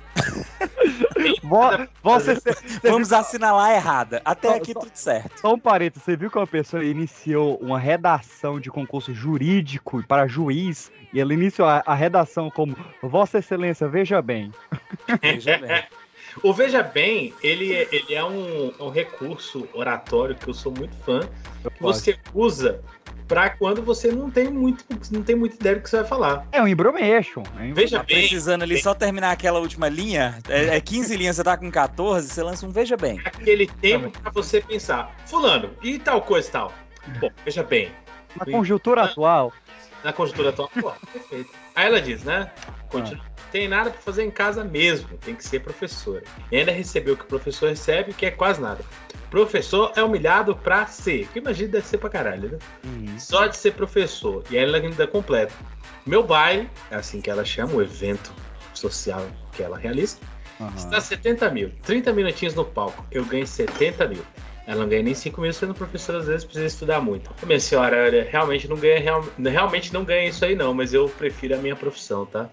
Speaker 2: Vo- Você, você
Speaker 4: Vamos assinalar errada. Até
Speaker 2: Só-
Speaker 4: aqui
Speaker 2: só-
Speaker 4: tudo certo.
Speaker 2: Só um parênteses, você viu que uma pessoa iniciou uma redação de concurso jurídico para juiz e ela iniciou a, a redação como Vossa Excelência, veja bem.
Speaker 4: Veja bem.
Speaker 7: O Veja Bem, ele, é- ele é um, um recurso oratório que eu sou muito fã, que você usa pra quando você não tem muito, não tem muita ideia do que você vai falar.
Speaker 2: É um embromation. É um
Speaker 7: Veja
Speaker 4: Tá
Speaker 7: bem.
Speaker 4: precisando ali só terminar aquela última linha. É, é 15 linhas, você tá com 14, você lança um Veja Bem.
Speaker 7: Aquele tempo pra você pensar, fulano, e tal coisa e tal. Bom, veja bem.
Speaker 2: Na conjuntura atual,
Speaker 7: Na conjuntura atual, pô, perfeito. Aí ela diz, né? Continua. Tem nada pra fazer em casa mesmo, tem que ser professora. E ainda recebeu o que o professor recebe, que é quase nada. Professor é humilhado pra ser. Que imagina deve ser pra caralho, né? Só de ser professor. E aí ela ainda completa. Meu baile, é assim que ela chama, o evento social que ela realiza, está 70 mil. 30 minutinhos no palco. Eu ganho 70 mil. Ela não ganha nem 5 mil sendo professora, às vezes precisa estudar muito. Minha senhora, olha, realmente não ganha, real- realmente não ganha isso aí não, mas eu prefiro a minha profissão, tá?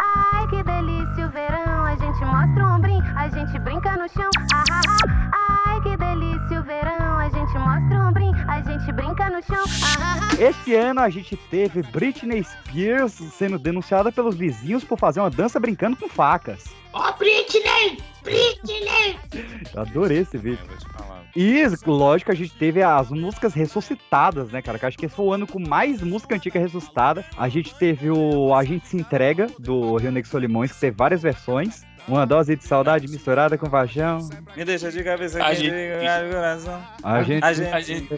Speaker 9: Ai, que delícia o verão. A gente mostra o ombrinho, a gente brinca no chão. Ah, ah, ah. Ai, que delícia o verão. A gente mostra o ombrinho, a gente brinca no chão.
Speaker 2: Esse ano a gente teve Britney Spears sendo denunciada pelos vizinhos por fazer uma dança brincando com facas.
Speaker 9: Ó, Britney! Britney!
Speaker 2: Eu adorei esse vídeo. E, lógico, a gente teve as músicas ressuscitadas, né, cara? Que eu acho que esse foi o ano com mais música antiga ressuscitada. A gente teve o A Gente Se Entrega, do Rio Negro Solimões, que teve várias versões. Uma dose de saudade misturada com paixão.
Speaker 4: Me deixa de cabeça
Speaker 2: A
Speaker 4: aqui,
Speaker 2: gente-
Speaker 4: de coração.
Speaker 2: A gente,
Speaker 4: A gente-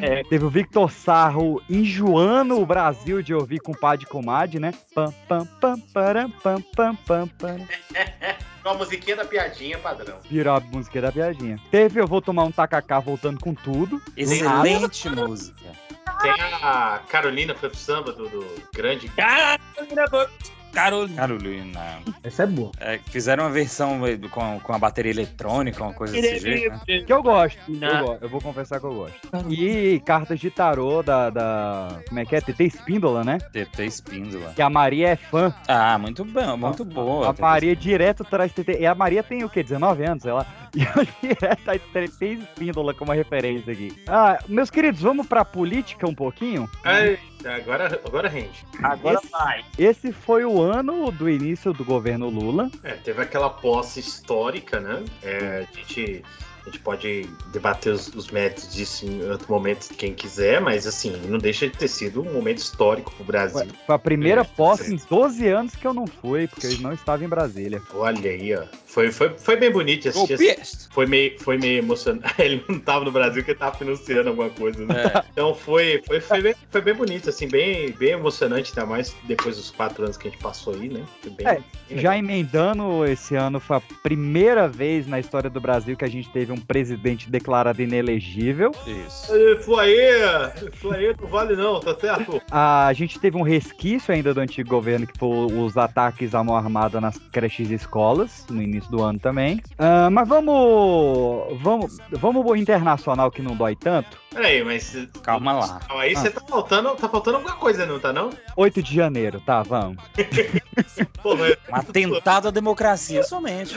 Speaker 2: É, teve o Victor Sarro enjoando o Brasil de ouvir compadre e comadre, né? Pam, pam, pam, param, pam, pam, pam, pam.
Speaker 7: Com a musiquinha da piadinha padrão.
Speaker 2: Virou a música da piadinha. Teve Eu Vou Tomar um Tacacá voltando com tudo.
Speaker 4: Excelente música.
Speaker 7: Tem a Carolina, foi pro samba do, do grande.
Speaker 4: Carolina. Carolina.
Speaker 3: Essa é boa.
Speaker 4: É, fizeram uma versão com, com a bateria eletrônica, uma coisa desse jeito, né?
Speaker 2: Que eu gosto. Eu, go- eu vou confessar que eu gosto. E cartas de tarô da, da. Como é que é? TT Espíndola, né?
Speaker 4: TT Espíndola.
Speaker 2: Que a Maria é fã.
Speaker 4: Ah, muito bom, muito boa.
Speaker 2: A Maria direto traz TT. E a Maria tem o quê? 19 anos, sei lá. E eu direto Espíndola como referência aqui. Ah, meus queridos, vamos pra política um pouquinho?
Speaker 7: Eita, agora, agora rende.
Speaker 2: Esse- Esse foi o ano do início do governo Lula.
Speaker 7: É, teve aquela posse histórica, né? É, a, gente, gente pode debater os, os méritos disso em outro momento, quem quiser, mas assim, não deixa de ter sido um momento histórico pro Brasil.
Speaker 2: Foi a primeira
Speaker 7: É,
Speaker 2: posse em 12 anos que eu não fui, porque eu não estava em Brasília.
Speaker 7: Olha aí, ó. Foi, foi, foi bem bonito assistir.
Speaker 2: Golpista.
Speaker 7: Foi meio, foi meio emocionante. Ele não tava no Brasil porque ele tava financiando alguma coisa, né?
Speaker 4: É.
Speaker 7: Então foi, foi, foi, bem, foi bem bonito, assim, bem, bem emocionante, ainda mais depois dos quatro anos que a gente passou aí, né? Foi bem,
Speaker 2: É,
Speaker 7: bem
Speaker 2: já emendando, esse ano foi a primeira vez na história do Brasil que a gente teve um presidente declarado inelegível.
Speaker 4: Isso.
Speaker 7: Ê, Flaê! Flaê não vale não, tá certo?
Speaker 2: A gente teve um resquício ainda do antigo governo, que foi os ataques à mão armada nas creches e escolas, no início do ano também. Ah, mas vamos, vamos, vamos pro internacional que não dói tanto.
Speaker 7: Peraí, mas.
Speaker 4: Calma lá.
Speaker 7: Calma aí,
Speaker 2: Ah.
Speaker 7: você tá faltando, tá faltando alguma coisa, não tá não?
Speaker 2: 8 de janeiro, tá, vamos.
Speaker 7: Pô, mas-
Speaker 4: Um atentado à democracia somente.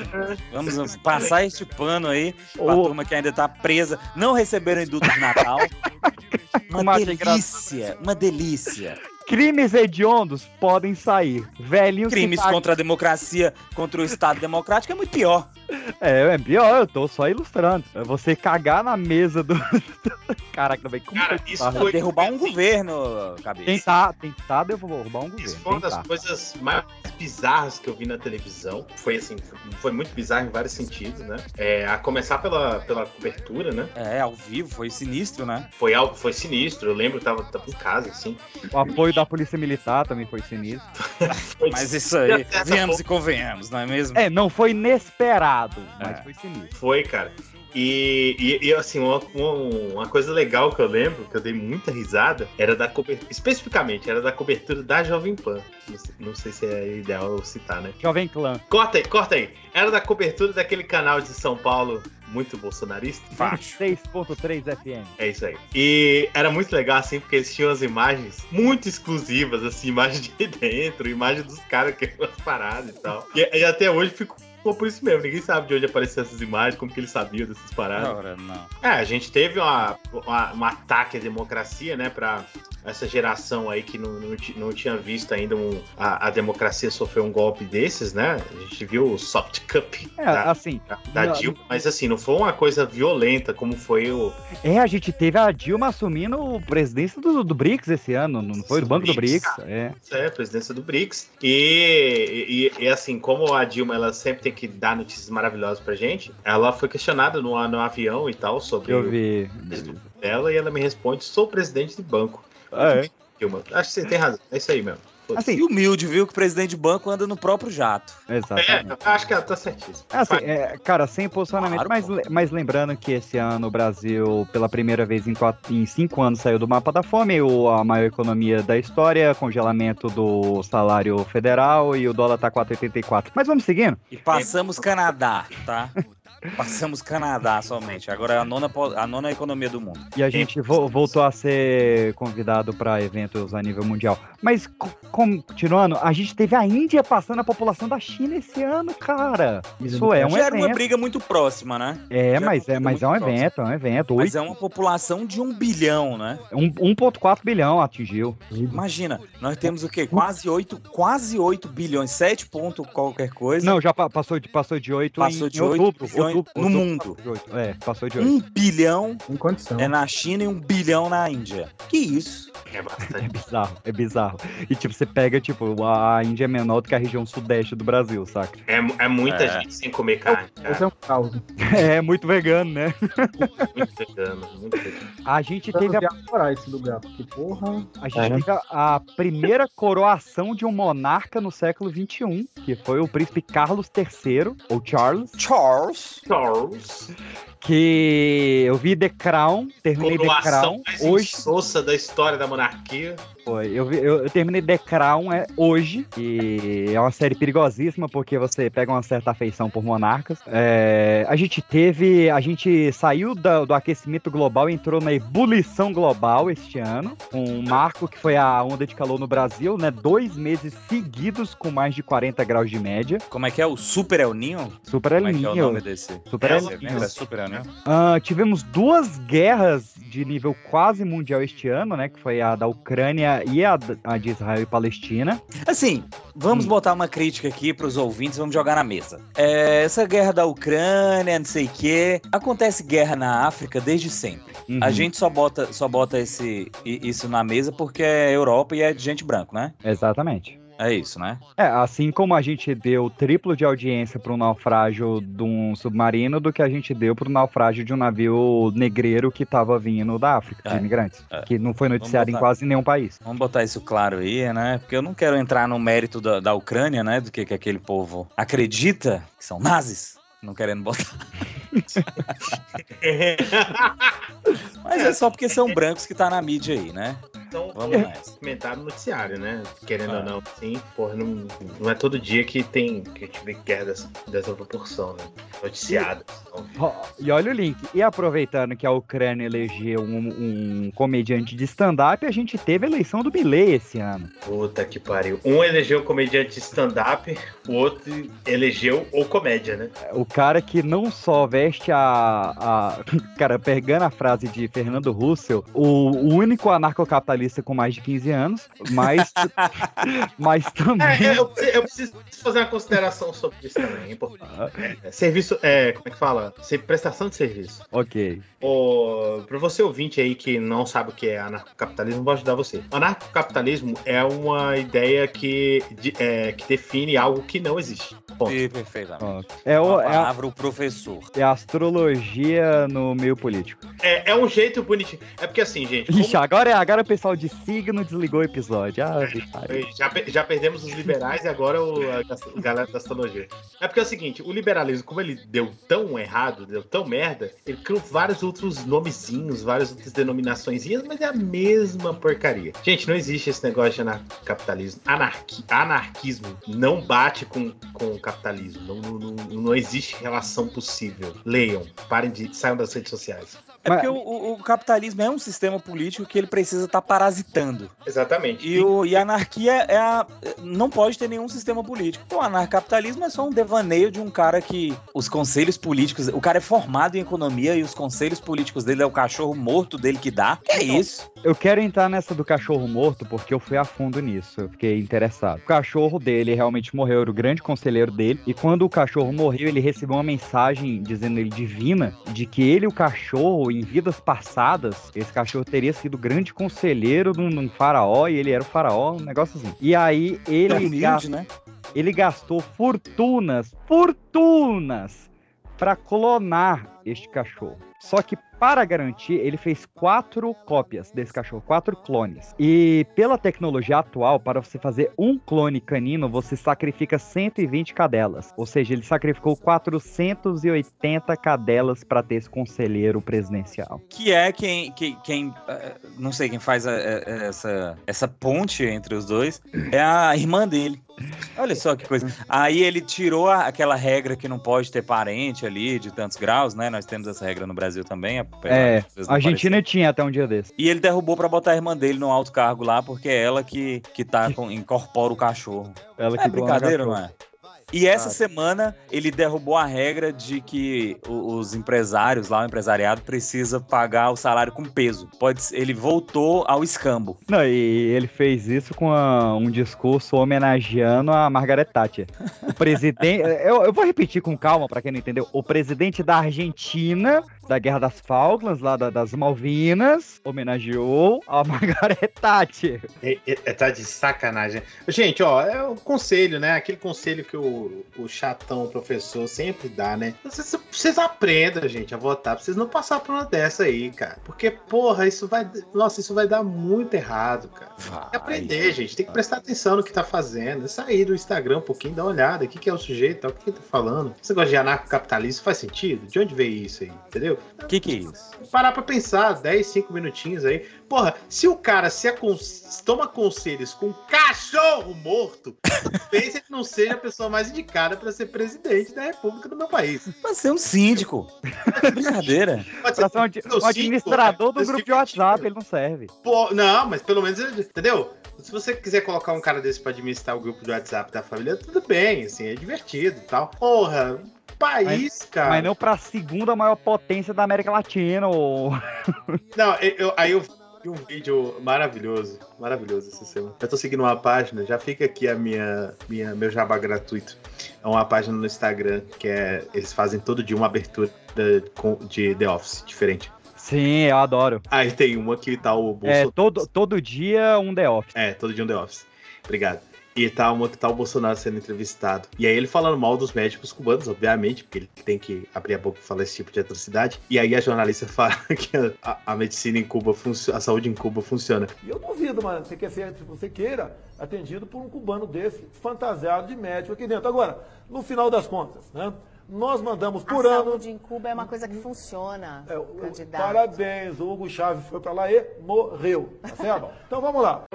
Speaker 4: Vamos passar este pano aí pra
Speaker 2: Ô.
Speaker 4: turma que ainda tá presa. Não receberam indulto de Natal. Uma delícia, uma delícia.
Speaker 2: Crimes hediondos podem sair. Velhinhos
Speaker 4: Crimes
Speaker 2: tá-
Speaker 4: contra a democracia, contra o Estado democrático é muito pior.
Speaker 2: É, é pior, eu tô só ilustrando. É você cagar na mesa do. Caraca, velho, como
Speaker 7: Cara, isso foi-
Speaker 4: Derrubar um governo, cabeça.
Speaker 2: Tentar, tentar derrubar um governo.
Speaker 7: Foi uma das
Speaker 2: tentar.
Speaker 7: coisas mais bizarras que eu vi na televisão. Foi assim, foi, muito bizarro em vários sentidos, né? É, a começar pela, pela cobertura, né?
Speaker 4: É, ao vivo, foi sinistro, né?
Speaker 7: Foi algo, foi sinistro. Eu lembro que tava, tava em casa, assim.
Speaker 2: O apoio da Polícia Militar também foi sinistro.
Speaker 4: Mas isso aí, viemos e convenhamos, não é mesmo?
Speaker 2: É, não foi inesperado, mas
Speaker 7: É.
Speaker 2: foi sinistro.
Speaker 7: Foi, cara. E, e, e, assim, uma, uma, coisa legal que eu lembro, que eu dei muita risada, era da cobertura, especificamente, era da cobertura da Jovem Pan. Não sei, não sei se é ideal eu citar, né?
Speaker 2: Jovem Clã.
Speaker 7: Corta aí, corta aí. Era da cobertura daquele canal de São Paulo muito bolsonarista.
Speaker 2: 6.3 FM.
Speaker 7: É isso aí. E era muito legal, assim, porque eles tinham as imagens muito exclusivas, assim, imagem de dentro, imagem dos caras que as paradas e tal. E, e até hoje ficou por isso mesmo, ninguém sabe de onde apareceram essas imagens, como que eles sabiam dessas paradas.
Speaker 4: Ora, não.
Speaker 7: É, a gente teve uma, uma- um ataque à democracia, né, pra essa geração aí que não, não, não tinha visto ainda um- a, a democracia sofrer um golpe desses, né? A gente viu o soft cup
Speaker 2: É,
Speaker 7: da,
Speaker 2: assim.
Speaker 7: da
Speaker 2: não-
Speaker 7: Dilma, mas assim, não foi uma coisa violenta como foi o.
Speaker 2: É, a gente teve a Dilma assumindo presidência do, do BRICS esse ano, não foi? Do Banco do BRICS. É.
Speaker 7: É, presidência do BRICS. E, e, e, assim, como a Dilma ela sempre tem que dar notícias maravilhosas pra gente, ela foi questionada no, no avião e tal sobre
Speaker 2: Eu
Speaker 7: o
Speaker 2: vi.
Speaker 7: dela e ela me responde: sou presidente de banco.
Speaker 4: Ah, é?
Speaker 7: Dilma, acho que você tem razão. É isso aí mesmo.
Speaker 4: Assim, humilde, viu? Que o presidente de banco anda no próprio jato.
Speaker 2: Exatamente.
Speaker 7: É, acho que ela tá certíssima.
Speaker 2: É, assim, é, cara, sem posicionamento, mas, le- mas lembrando que esse ano o Brasil, pela primeira vez em, quatro, em cinco anos, saiu do mapa da fome, o, a maior economia da história, congelamento do salário federal e o dólar tá 4,84. Mas vamos seguindo?
Speaker 4: E passamos Canadá, tá? Passamos Canadá somente. Agora é a nona, a nona economia do mundo.
Speaker 2: E a gente vo- voltou a ser convidado para eventos a nível mundial. Mas, co- continuando, a gente teve a Índia passando a população da China esse ano, cara. Isso é um
Speaker 4: Já era uma
Speaker 2: evento.
Speaker 4: briga muito próxima, né?
Speaker 2: É,
Speaker 4: Já
Speaker 2: mas é, mas é um
Speaker 4: próxima.
Speaker 2: evento, é um evento.
Speaker 4: Mas é uma população de um bilhão, né?
Speaker 2: Um- 1,4 bilhão atingiu.
Speaker 4: Imagina, nós temos o quê? Quase 8, quase 8 bilhões, 7 ponto qualquer coisa.
Speaker 2: Não, já pa- passou de, passou de 8
Speaker 4: Passou
Speaker 2: em,
Speaker 4: de
Speaker 2: em
Speaker 4: 8
Speaker 2: outubro,
Speaker 4: bilhões no mundo.
Speaker 2: passou de oito. É, passou de 8.
Speaker 4: Um bilhão
Speaker 3: Em condição.
Speaker 4: é na China e um bilhão na Índia. Que isso?
Speaker 7: É
Speaker 2: É bizarro, é bizarro. E tipo, você pega, tipo, a Índia é menor do que a região sudeste do Brasil, saca?
Speaker 7: É, é muita
Speaker 4: É.
Speaker 7: gente sem comer carne.
Speaker 3: Esse
Speaker 7: Cara.
Speaker 3: é um caos.
Speaker 2: É muito vegano, né?
Speaker 7: Muito vegano, muito vegano.
Speaker 2: A gente
Speaker 3: Teve
Speaker 2: teve a,
Speaker 3: a... esse lugar, porque porra.
Speaker 2: a, gente teve a, a primeira coroação de um monarca no século XXI, que foi o príncipe Carlos III, ou Charles,
Speaker 4: Charles.
Speaker 7: Charles.
Speaker 2: que eu vi The Crown, terminei The
Speaker 7: Coroação
Speaker 2: Crown
Speaker 7: mais
Speaker 2: hoje.
Speaker 7: da história da monarquia.
Speaker 2: Foi, eu, vi- eu, eu terminei The Crown é, hoje, e é uma série perigosíssima, porque você pega uma certa afeição por monarcas. É, a gente teve, a gente saiu da- do aquecimento global e entrou na ebulição global este ano, com um marco que foi a onda de calor no Brasil, né? Dois meses seguidos com mais de 40 graus de média.
Speaker 4: Como é que é? O Super El Ninho?
Speaker 2: Super El
Speaker 4: Como é que é o nome desse?
Speaker 2: Super El?
Speaker 4: É Super El Ninho?
Speaker 2: Ah, tivemos duas guerras de nível quase mundial este ano, né? Que foi a da Ucrânia e a, a de Israel e Palestina.
Speaker 4: Assim, vamos botar uma crítica aqui pros ouvintes, vamos jogar na mesa. É, essa guerra da Ucrânia, não sei o quê. Acontece guerra na África desde sempre.
Speaker 2: Uhum.
Speaker 4: A gente só bota, só bota esse, isso na mesa porque é Europa e é de gente branco, né?
Speaker 2: Exatamente.
Speaker 4: É isso, né?
Speaker 2: É, assim como a gente deu triplo de audiência para um naufrágio de um submarino do que a gente deu para o naufrágio de um navio negreiro que estava vindo da África, de
Speaker 4: É,
Speaker 2: imigrantes,
Speaker 4: é.
Speaker 2: que não foi noticiado em
Speaker 4: botar.
Speaker 2: quase nenhum país.
Speaker 4: Vamos botar isso claro aí, né? Porque eu não quero entrar no mérito da, da Ucrânia, né? Do que, que aquele povo acredita que são nazis. Não querendo botar. Mas é só porque são brancos que tá na mídia aí, né?
Speaker 7: Então,
Speaker 4: Vamos nessa.
Speaker 7: comentário no noticiário, né? Querendo
Speaker 4: Ah.
Speaker 7: ou não, sim, porra, não, não é todo dia que tem que a gente vê guerra dessa, dessa proporção, né? Noticiado.
Speaker 2: E olha o link. E aproveitando que a Ucrânia elegeu um, um comediante de stand-up, a gente teve a eleição do Milley esse ano.
Speaker 7: puta que pariu. Um elegeu comediante stand-up, o outro elegeu ou comédia, né?
Speaker 2: O cara que não só veste a. a cara, pegando a frase de Fernando Russell, o, o único anarcocapitalista com mais de 15 anos, mas, mas também.
Speaker 7: É, eu, eu preciso fazer uma consideração sobre isso também. é importante. É, serviço, é, como é que fala? Prestação de serviço.
Speaker 2: Ok.
Speaker 7: Para você ouvinte aí que não sabe o que é anarcocapitalismo, vou ajudar você. Anarcocapitalismo é uma ideia que, de- é, que define algo que não existe. Ponto.
Speaker 4: E, perfeitamente.
Speaker 2: É, o,
Speaker 4: A
Speaker 2: é, a,
Speaker 4: palavra o professor.
Speaker 2: é a astrologia no meio político.
Speaker 7: É, é um jeito bonitinho. É porque assim, gente.
Speaker 2: Ixi, agora, é- agora o pessoal de signo, desligou o episódio. Ah.
Speaker 7: Ei, Já, já perdemos os liberais e agora o, a, galera da astrologia. É porque é o seguinte, o liberalismo, como ele deu tão errado, deu tão merda, ele criou vários outros nomezinhos, várias outras denominaçõezinhas, mas é a mesma porcaria. Gente, não existe esse negócio de anarcapitalismo. Anarqui, anarquismo não bate com, com o capitalismo. Não, não, não, não existe relação possível. Leiam, parem de. saiam das redes sociais.
Speaker 4: É porque o, o- o capitalismo é um sistema político que ele precisa estar parasitando.
Speaker 7: Exatamente.
Speaker 4: E, o, e a anarquia é a, não pode ter nenhum sistema político. O anarcapitalismo é só um devaneio de um cara que os conselhos políticos. O cara é formado em economia e os conselhos políticos dele é o cachorro morto dele que dá. Que é isso?
Speaker 2: Eu quero entrar nessa do cachorro morto porque eu fui a fundo nisso. Eu fiquei interessado. O cachorro dele realmente morreu, era o grande conselheiro dele. E quando o cachorro morreu, ele recebeu uma mensagem dizendo ele divina de que ele e o cachorro, em vidas passadas, esse cachorro teria sido grande conselheiro de um, faraó e ele era o faraó, um negócio assim. E aí ele.
Speaker 4: É humilde,
Speaker 2: gas-
Speaker 4: né?
Speaker 2: Ele gastou fortunas, fortunas, para clonar este cachorro. Só que para garantir, ele fez quatro cópias desse cachorro, quatro clones. E pela tecnologia atual, para você fazer um clone canino, você sacrifica 120 cadelas. Ou seja, ele sacrificou 480 cadelas para ter esse conselheiro presidencial.
Speaker 4: Que é quem, quem, eh, não sei quem faz a- a- essa, essa ponte entre os dois, é a irmã dele. Olha só que coisa. Aí ele tirou aquela regra que não pode ter parente ali de tantos graus, né? Nós temos essa regra no Brasil também. Apesar
Speaker 2: É, a Argentina tinha até um dia desse.
Speaker 4: E ele derrubou pra botar a irmã dele no alto cargo lá, porque é ela que, que tá com, incorpora o cachorro.
Speaker 2: Ela
Speaker 4: é brincadeira, não é? E essa
Speaker 2: Ah.
Speaker 4: semana ele derrubou a regra de que os empresários lá, o empresariado, precisa pagar o salário com peso. Pode, ser- ele voltou ao escambo.
Speaker 2: Não, e ele fez isso com a- um discurso homenageando a Margaret Thatcher. O presidente. eu, eu vou repetir com calma pra quem não entendeu. O presidente da Argentina, da Guerra das Falklands, lá da- das Malvinas, homenageou a Margaret Thatcher.
Speaker 7: É, é- é- tá de sacanagem. Gente, ó, é o conselho, né? Aquele conselho que o, o chatão, o professor, sempre dá, né? Vocês, vocês aprendam, gente, a votar, pra vocês não passar por uma dessa aí, cara. Porque, porra, isso vai. Nossa, isso vai dar muito errado, cara. Tem que aprender, gente. Tem que prestar atenção no que tá fazendo. Sair do Instagram um pouquinho, dar uma olhada. O que, que é o sujeito, tal, o que, que tá falando. Esse negócio de anarcocapitalismo faz sentido? De onde veio isso aí? Entendeu?
Speaker 4: O que, que é isso?
Speaker 7: Parar pra pensar, 10, 5 minutinhos aí. Porra, se o cara se acon- toma conselhos com um cachorro morto, talvez ele não seja a pessoa mais indicada pra ser presidente da república do meu país.
Speaker 4: Pra ser um síndico. Brincadeira.
Speaker 7: Pode
Speaker 2: ser um, um administrador
Speaker 7: síndico,
Speaker 2: do grupo de WhatsApp, ele não serve.
Speaker 7: Pô, não, mas pelo menos, ele- entendeu? Se você quiser colocar um cara desse pra administrar o grupo de WhatsApp da família, tudo bem, assim, é divertido e tal. Porra, país, cara.
Speaker 2: Mas não pra segunda maior potência da América Latina, ou.
Speaker 7: Não, eu, eu- aí eu vi um vídeo maravilhoso, maravilhoso essa semana. Eu tô seguindo uma página, já fica aqui a minha, minha meu jabá gratuito. É uma página no Instagram que é eles fazem todo dia uma abertura de, The Office diferente.
Speaker 2: Sim, eu adoro.
Speaker 7: Aí tem uma que tá o
Speaker 2: É,
Speaker 7: Bolsonaro.
Speaker 2: todo, todo dia um The Office.
Speaker 7: É, todo dia um The Office. Obrigado. E tá uma que tá o Bolsonaro sendo entrevistado. E aí ele falando mal dos médicos cubanos, obviamente, porque ele tem que abrir a boca e falar esse tipo de atrocidade. E aí a jornalista fala que a, a medicina em Cuba funciona, a saúde em Cuba funciona.
Speaker 20: E eu duvido, mano, você quer ser, se você queira, atendido por um cubano desse, fantasiado de médico aqui dentro. Agora, no final das contas, né? Nós mandamos por
Speaker 21: a
Speaker 20: ano.
Speaker 21: saúde em Cuba é uma coisa que funciona, candidato.
Speaker 20: Parabéns, o Hugo Chaves foi pra lá e morreu, tá certo? então vamos lá.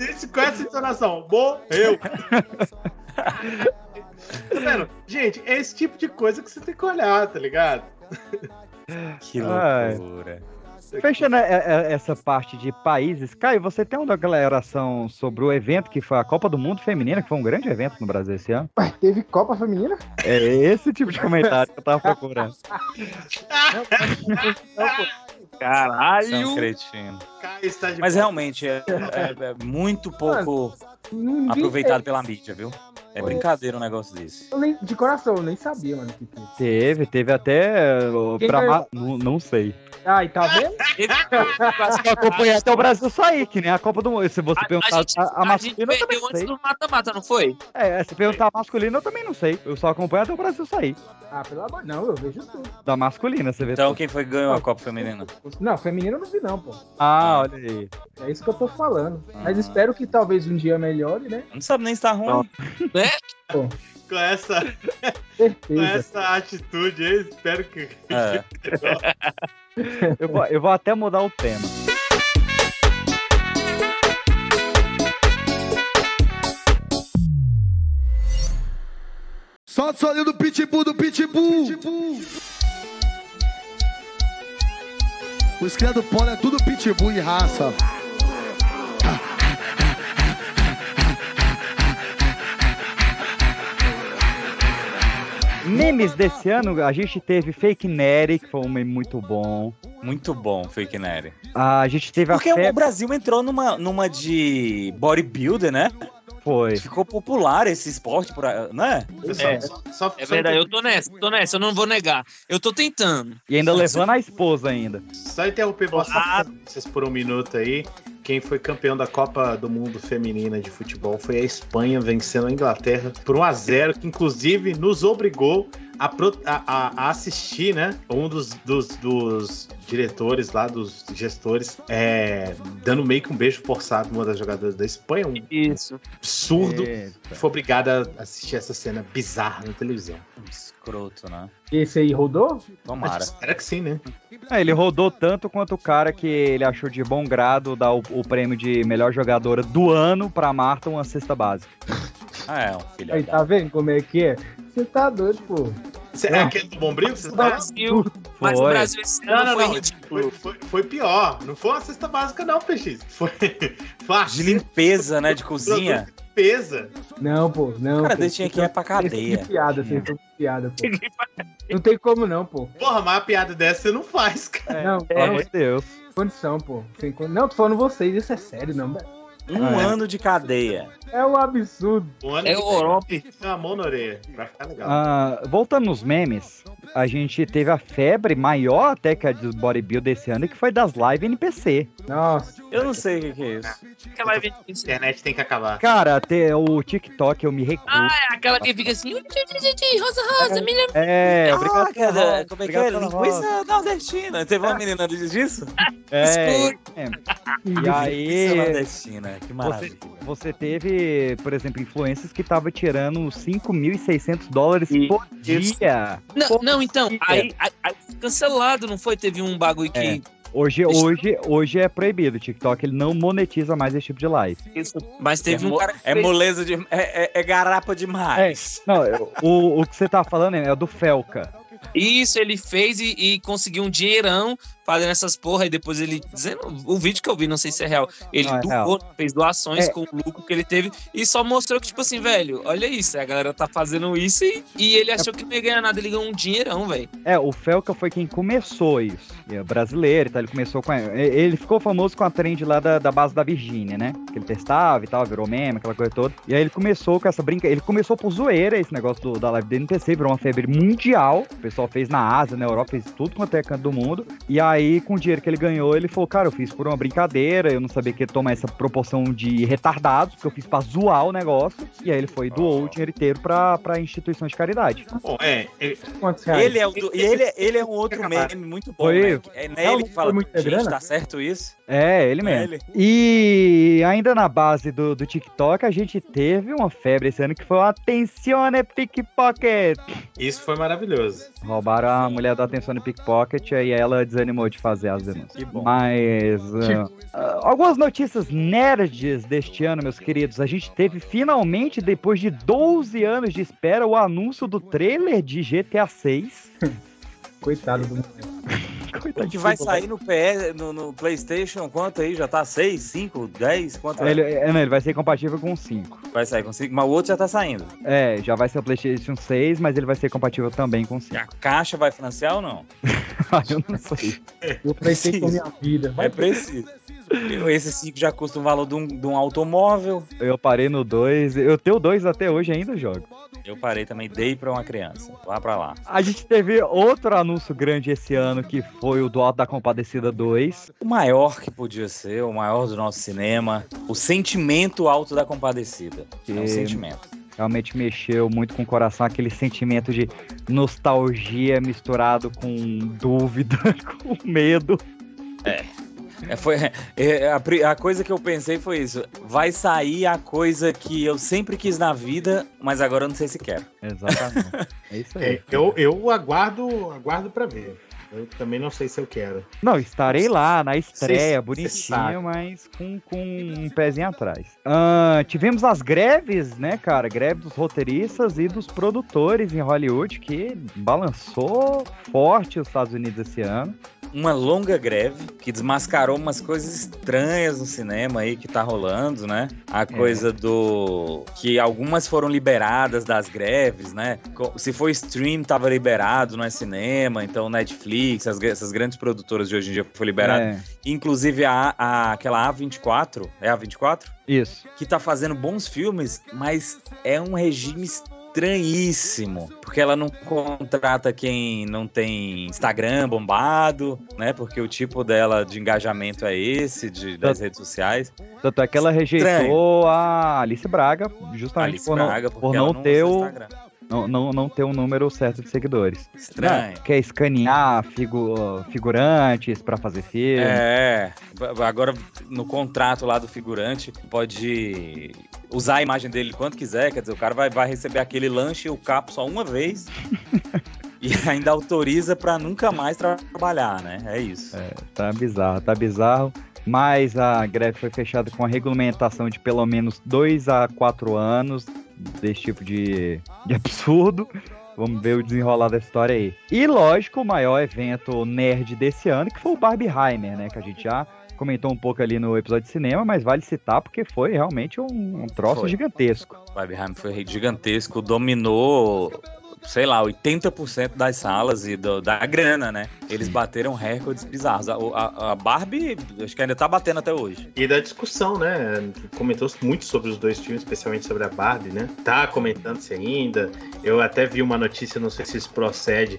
Speaker 7: Esse, com essa entonação, morreu. tá vendo? Gente, é esse tipo de coisa que você tem que olhar, tá ligado?
Speaker 4: Que
Speaker 2: Ai.
Speaker 4: loucura.
Speaker 2: Fechando é, é, essa parte de países, Caio, você tem uma declaração sobre o evento que foi a Copa do Mundo Feminina, que foi um grande evento no Brasil esse ano?
Speaker 3: Teve Copa Feminina?
Speaker 2: É esse tipo de comentário que eu tava procurando.
Speaker 4: Caralho! São cretino.
Speaker 7: Está de
Speaker 4: Mas realmente é, é- é muito pouco
Speaker 3: Ninguém-
Speaker 4: aproveitado pela mídia, viu? É brincadeira um negócio desse.
Speaker 3: Eu nem, de coração, eu nem sabia, mano. Que, que...
Speaker 2: Teve, teve até.
Speaker 3: Quem
Speaker 2: pra ma- não, não sei.
Speaker 3: Ai, tá vendo?
Speaker 2: Eu acompanhei até o Brasil sair, que nem a Copa do Mundo. Se você
Speaker 5: A,
Speaker 2: perguntar
Speaker 5: gente,
Speaker 2: a, a
Speaker 5: a gente
Speaker 2: masculina, eu também
Speaker 5: perdeu antes
Speaker 2: sei.
Speaker 5: do mata-mata, não foi?
Speaker 2: É, se perguntar a masculina, eu também não sei. Eu só acompanho até o Brasil sair.
Speaker 3: Ah, pelo amor Não, eu vejo tudo.
Speaker 2: Da masculina, você vê.
Speaker 4: Então
Speaker 2: tudo.
Speaker 4: quem foi que ganhou a Copa Feminina?
Speaker 3: Não, feminino eu não vi, não, pô.
Speaker 2: Ah, olha aí.
Speaker 3: É isso que eu tô falando.
Speaker 2: Ah.
Speaker 3: Mas espero que talvez um dia melhore, né?
Speaker 4: Não sabe nem se tá ruim.
Speaker 5: Né?
Speaker 3: Pô,
Speaker 7: Com essa, com essa atitude aí, espero que.
Speaker 4: É.
Speaker 2: Eu vou, eu vou até mudar o tema.
Speaker 22: Solta o do pitbull, do pitbull. Os cria do polo é tudo pitbull e raça.
Speaker 2: Memes desse ano, a gente teve Fake Nery, que foi um meme muito bom.
Speaker 4: Muito bom, Fake Nery.
Speaker 2: A gente teve
Speaker 4: Porque
Speaker 2: a
Speaker 4: o
Speaker 2: febre...
Speaker 4: Brasil entrou numa, numa de bodybuilder, né?
Speaker 2: Foi.
Speaker 4: Ficou popular esse esporte, por, aí, né?
Speaker 5: É, é verdade, eu tô nessa, tô nessa, eu não vou negar. Eu tô tentando.
Speaker 2: E ainda levando a esposa ainda.
Speaker 7: Só interromper vocês por um minuto aí. Quem foi campeão da Copa do Mundo Feminina de Futebol foi a Espanha, vencendo a Inglaterra por 1 a 0 que inclusive nos obrigou a, a- a- assistir, né? Um dos, dos, dos diretores lá, dos gestores, é, dando meio que um beijo forçado numa das jogadoras da Espanha. Um
Speaker 5: Isso.
Speaker 7: absurdo.
Speaker 2: Eita.
Speaker 7: Foi obrigado a assistir essa cena bizarra na televisão.
Speaker 4: Escroto, né?
Speaker 3: Esse aí rodou?
Speaker 4: Tomara.
Speaker 7: Espera que sim, né?
Speaker 2: É, ele rodou tanto quanto o cara que ele achou de bom grado dar o, o prêmio de melhor jogadora do ano pra Marta uma cesta básica.
Speaker 4: Ah, é, um filho
Speaker 3: Aí, tá vendo como é que é? Você tá doido, pô.
Speaker 7: Cê, é aquele do Bombril? Você tá
Speaker 5: Brasil, mas o
Speaker 2: Foi.
Speaker 5: Brasil esse
Speaker 7: Não,
Speaker 5: ano
Speaker 7: não,
Speaker 5: foi
Speaker 7: não. Foi, foi, foi pior. Não foi uma cesta básica, não, PX. Foi, uma
Speaker 4: De limpeza, né? De cozinha.
Speaker 7: limpeza.
Speaker 3: Não, pô, não.
Speaker 4: Cara, tinha que ir pra cadeia.
Speaker 3: Que piada, estão com piada, pô. Não tem como não, pô.
Speaker 7: Porra, mas uma piada dessa você não faz, cara.
Speaker 3: Não,
Speaker 2: Pelo amor de Deus.
Speaker 3: condição, pô. Con- Não, tô falando vocês, isso é sério, não, velho.
Speaker 4: Um
Speaker 2: Ah, é.
Speaker 4: ano de cadeia.
Speaker 3: É um absurdo.
Speaker 7: Um ano
Speaker 5: É
Speaker 7: que
Speaker 5: o Orope.
Speaker 7: tem uma mão na orelha. Vai ficar legal.
Speaker 2: Ah, voltando nos memes, a gente teve a febre maior até que a do bodybuild desse ano, que foi das lives NPC.
Speaker 3: Nossa.
Speaker 4: Eu não sei o que, que é isso.
Speaker 5: Aquela live
Speaker 7: A internet tem que acabar.
Speaker 2: Cara, até o TikTok eu me recuso.
Speaker 5: Ah, é aquela que fica assim, rosa, rosa, me lembra.
Speaker 2: É,
Speaker 4: Ah,
Speaker 2: obrigado rosa,
Speaker 4: como é que é? Linguiça nordestina. Teve uma menina que diz disso?
Speaker 2: É, é. E
Speaker 4: Linguiça
Speaker 2: aí,
Speaker 4: Que
Speaker 2: você,
Speaker 4: maravilha.
Speaker 2: você teve, por exemplo, influências que tava tirando 5.600 dólares
Speaker 5: E-
Speaker 2: por
Speaker 5: isso.
Speaker 2: dia.
Speaker 5: Não,
Speaker 2: Por
Speaker 5: não, então,
Speaker 2: dia.
Speaker 5: aí, aí- aí cancelado, não foi? Teve um bagulho que.
Speaker 2: É. Hoje, hoje, hoje é proibido. O TikTok ele não monetiza mais esse tipo de live.
Speaker 5: Isso, mas teve
Speaker 4: é,
Speaker 5: um cara que
Speaker 4: é
Speaker 5: fez-
Speaker 4: moleza de. É, é- é garapa demais.
Speaker 2: Não, o, o que você tá falando é do Felca.
Speaker 5: Isso, ele fez e, e conseguiu um dinheirão fazendo essas porra, e depois ele dizendo. O vídeo que eu vi, não sei se é real. Ele
Speaker 2: Não, é
Speaker 5: doou, fez doações
Speaker 2: É.
Speaker 5: com o lucro que ele teve e só mostrou que, tipo assim, velho, olha isso, a galera tá fazendo isso e, e ele achou que não ia ganhar nada, ele ganhou um dinheirão, velho.
Speaker 2: É, o Felca foi quem começou isso. É brasileiro e tal, ele começou com. Ele ficou famoso com a trend lá da, da base da Virgínia, né? Que ele testava e tal, virou meme, aquela coisa toda. E aí ele começou com essa brinca. Ele começou por zoeira, esse negócio do- da live do NPC, virou uma febre mundial. O pessoal fez na Ásia, na Europa, fez tudo quanto é canto do mundo. E aí, com o dinheiro que ele ganhou, ele falou: Cara, eu fiz por uma brincadeira, eu não sabia que ia tomar essa proporção de retardados, porque eu fiz pra zoar o negócio. E aí ele foi e doou o dinheiro inteiro pra, pra instituições de caridade.
Speaker 7: Bom, é, é,
Speaker 3: Quantos reais?
Speaker 4: Ele é, o do- e ele, ele é um outro meme muito bom,
Speaker 2: Foi.
Speaker 4: né? É né, ele que fala, gente,
Speaker 3: grana?
Speaker 4: tá certo isso?
Speaker 2: É, ele
Speaker 4: É
Speaker 2: mesmo.
Speaker 4: ele.
Speaker 2: E ainda na base do, do TikTok, a gente teve uma febre esse ano que foi o Atencione Pickpocket.
Speaker 7: isso foi maravilhoso.
Speaker 2: Roubaram a mulher da Atencione Pickpocket e ela desanimou de fazer as denúncias.
Speaker 4: Que bom.
Speaker 2: Mas. ah, algumas notícias nerds deste ano, meus queridos. A gente teve finalmente, depois de 12 anos de espera, o anúncio do trailer de GTA 6.
Speaker 3: Coitado do
Speaker 2: Coitado
Speaker 4: que vai sair no, PS, no, no PlayStation, quanto aí? Já tá 6, 5, 10? Quanto é?
Speaker 2: Ele, é, não, ele vai ser compatível com o 5.
Speaker 4: Vai sair com 5, mas o outro já tá saindo.
Speaker 2: É, já vai ser o PlayStation 6, mas ele vai ser compatível também com o 5.
Speaker 4: A caixa vai financiar ou não?
Speaker 2: Ah, eu não sei.
Speaker 3: Eu pensei com minha vida.
Speaker 4: É preciso. Esse 5 já custa o valor de um, de um automóvel.
Speaker 2: Eu parei no 2. Eu tenho dois até hoje ainda jogo.
Speaker 4: Eu parei também, dei pra uma criança. Lá pra lá.
Speaker 2: A gente teve outro anúncio grande esse ano, que foi o do Alto da Compadecida 2.
Speaker 4: O maior que podia ser, o maior do nosso cinema. O sentimento alto da compadecida. É um
Speaker 2: Que-
Speaker 4: sentimento.
Speaker 2: Realmente mexeu muito com o coração, aquele sentimento de nostalgia misturado com dúvida, com medo.
Speaker 4: É. É, foi, é, a, pri- a coisa que eu pensei foi isso. Vai sair a coisa que eu sempre quis na vida, mas agora eu não sei se quero.
Speaker 2: Exatamente. É isso
Speaker 7: É, eu, eu aguardo, aguardo pra ver. Eu também não sei se eu quero.
Speaker 2: Não, estarei lá na estreia,
Speaker 7: Cê-
Speaker 2: bonitinho, mas com, com um pezinho atrás. Ah, tivemos as greves, né, cara? Greve dos roteiristas e dos produtores em Hollywood, que balançou forte os Estados Unidos esse ano.
Speaker 4: Uma longa greve que desmascarou umas coisas estranhas no cinema aí que tá rolando, né? A coisa do. que algumas foram liberadas das greves, né? Se for stream, tava liberado, não é cinema, então Netflix, as- essas grandes produtoras de hoje em dia foi liberado.
Speaker 2: É.
Speaker 4: Inclusive a, a- aquela A24, é a 24?
Speaker 2: Isso.
Speaker 4: que tá fazendo bons filmes, mas é um regime estranhíssimo. Porque ela não contrata quem não tem Instagram bombado, né? Porque o tipo dela de engajamento é esse, de, das redes sociais.
Speaker 2: Tanto é que ela rejeitou a Alice Braga, justamente
Speaker 4: Alice
Speaker 2: por não,
Speaker 4: Braga,
Speaker 2: por não
Speaker 4: ela não
Speaker 2: ter o. Não, não, não ter um número certo de seguidores.
Speaker 4: Estranho.
Speaker 2: Não, quer escanear figu- figurantes pra fazer filme.
Speaker 4: É, b- agora no contrato lá do figurante pode usar a imagem dele quanto quiser, quer dizer, o cara vai, vai receber aquele lanche e o capo só uma vez e ainda autoriza pra nunca mais trabalhar, né? É isso.
Speaker 2: É, tá bizarro, tá bizarro. Mas a greve foi fechada com a regulamentação de pelo menos 2 a 4 anos desse tipo de, de absurdo. Vamos ver o desenrolar da história aí. E lógico, o maior evento nerd desse ano, que foi o Barbieheimer, né? Que a gente já comentou um pouco ali no episódio de cinema, mas vale citar porque foi realmente um, um troço
Speaker 4: Foi.
Speaker 2: gigantesco.
Speaker 4: Barbieheimer foi gigantesco, dominou, sei lá, 80% das salas e do- da grana, né? Eles bateram recordes bizarros. A, a- a Barbie, acho que ainda tá batendo até hoje.
Speaker 7: E da discussão, né? Comentou muito sobre os dois filmes, especialmente sobre a Barbie, né? Tá comentando-se ainda. Eu até vi uma notícia, não sei se isso procede,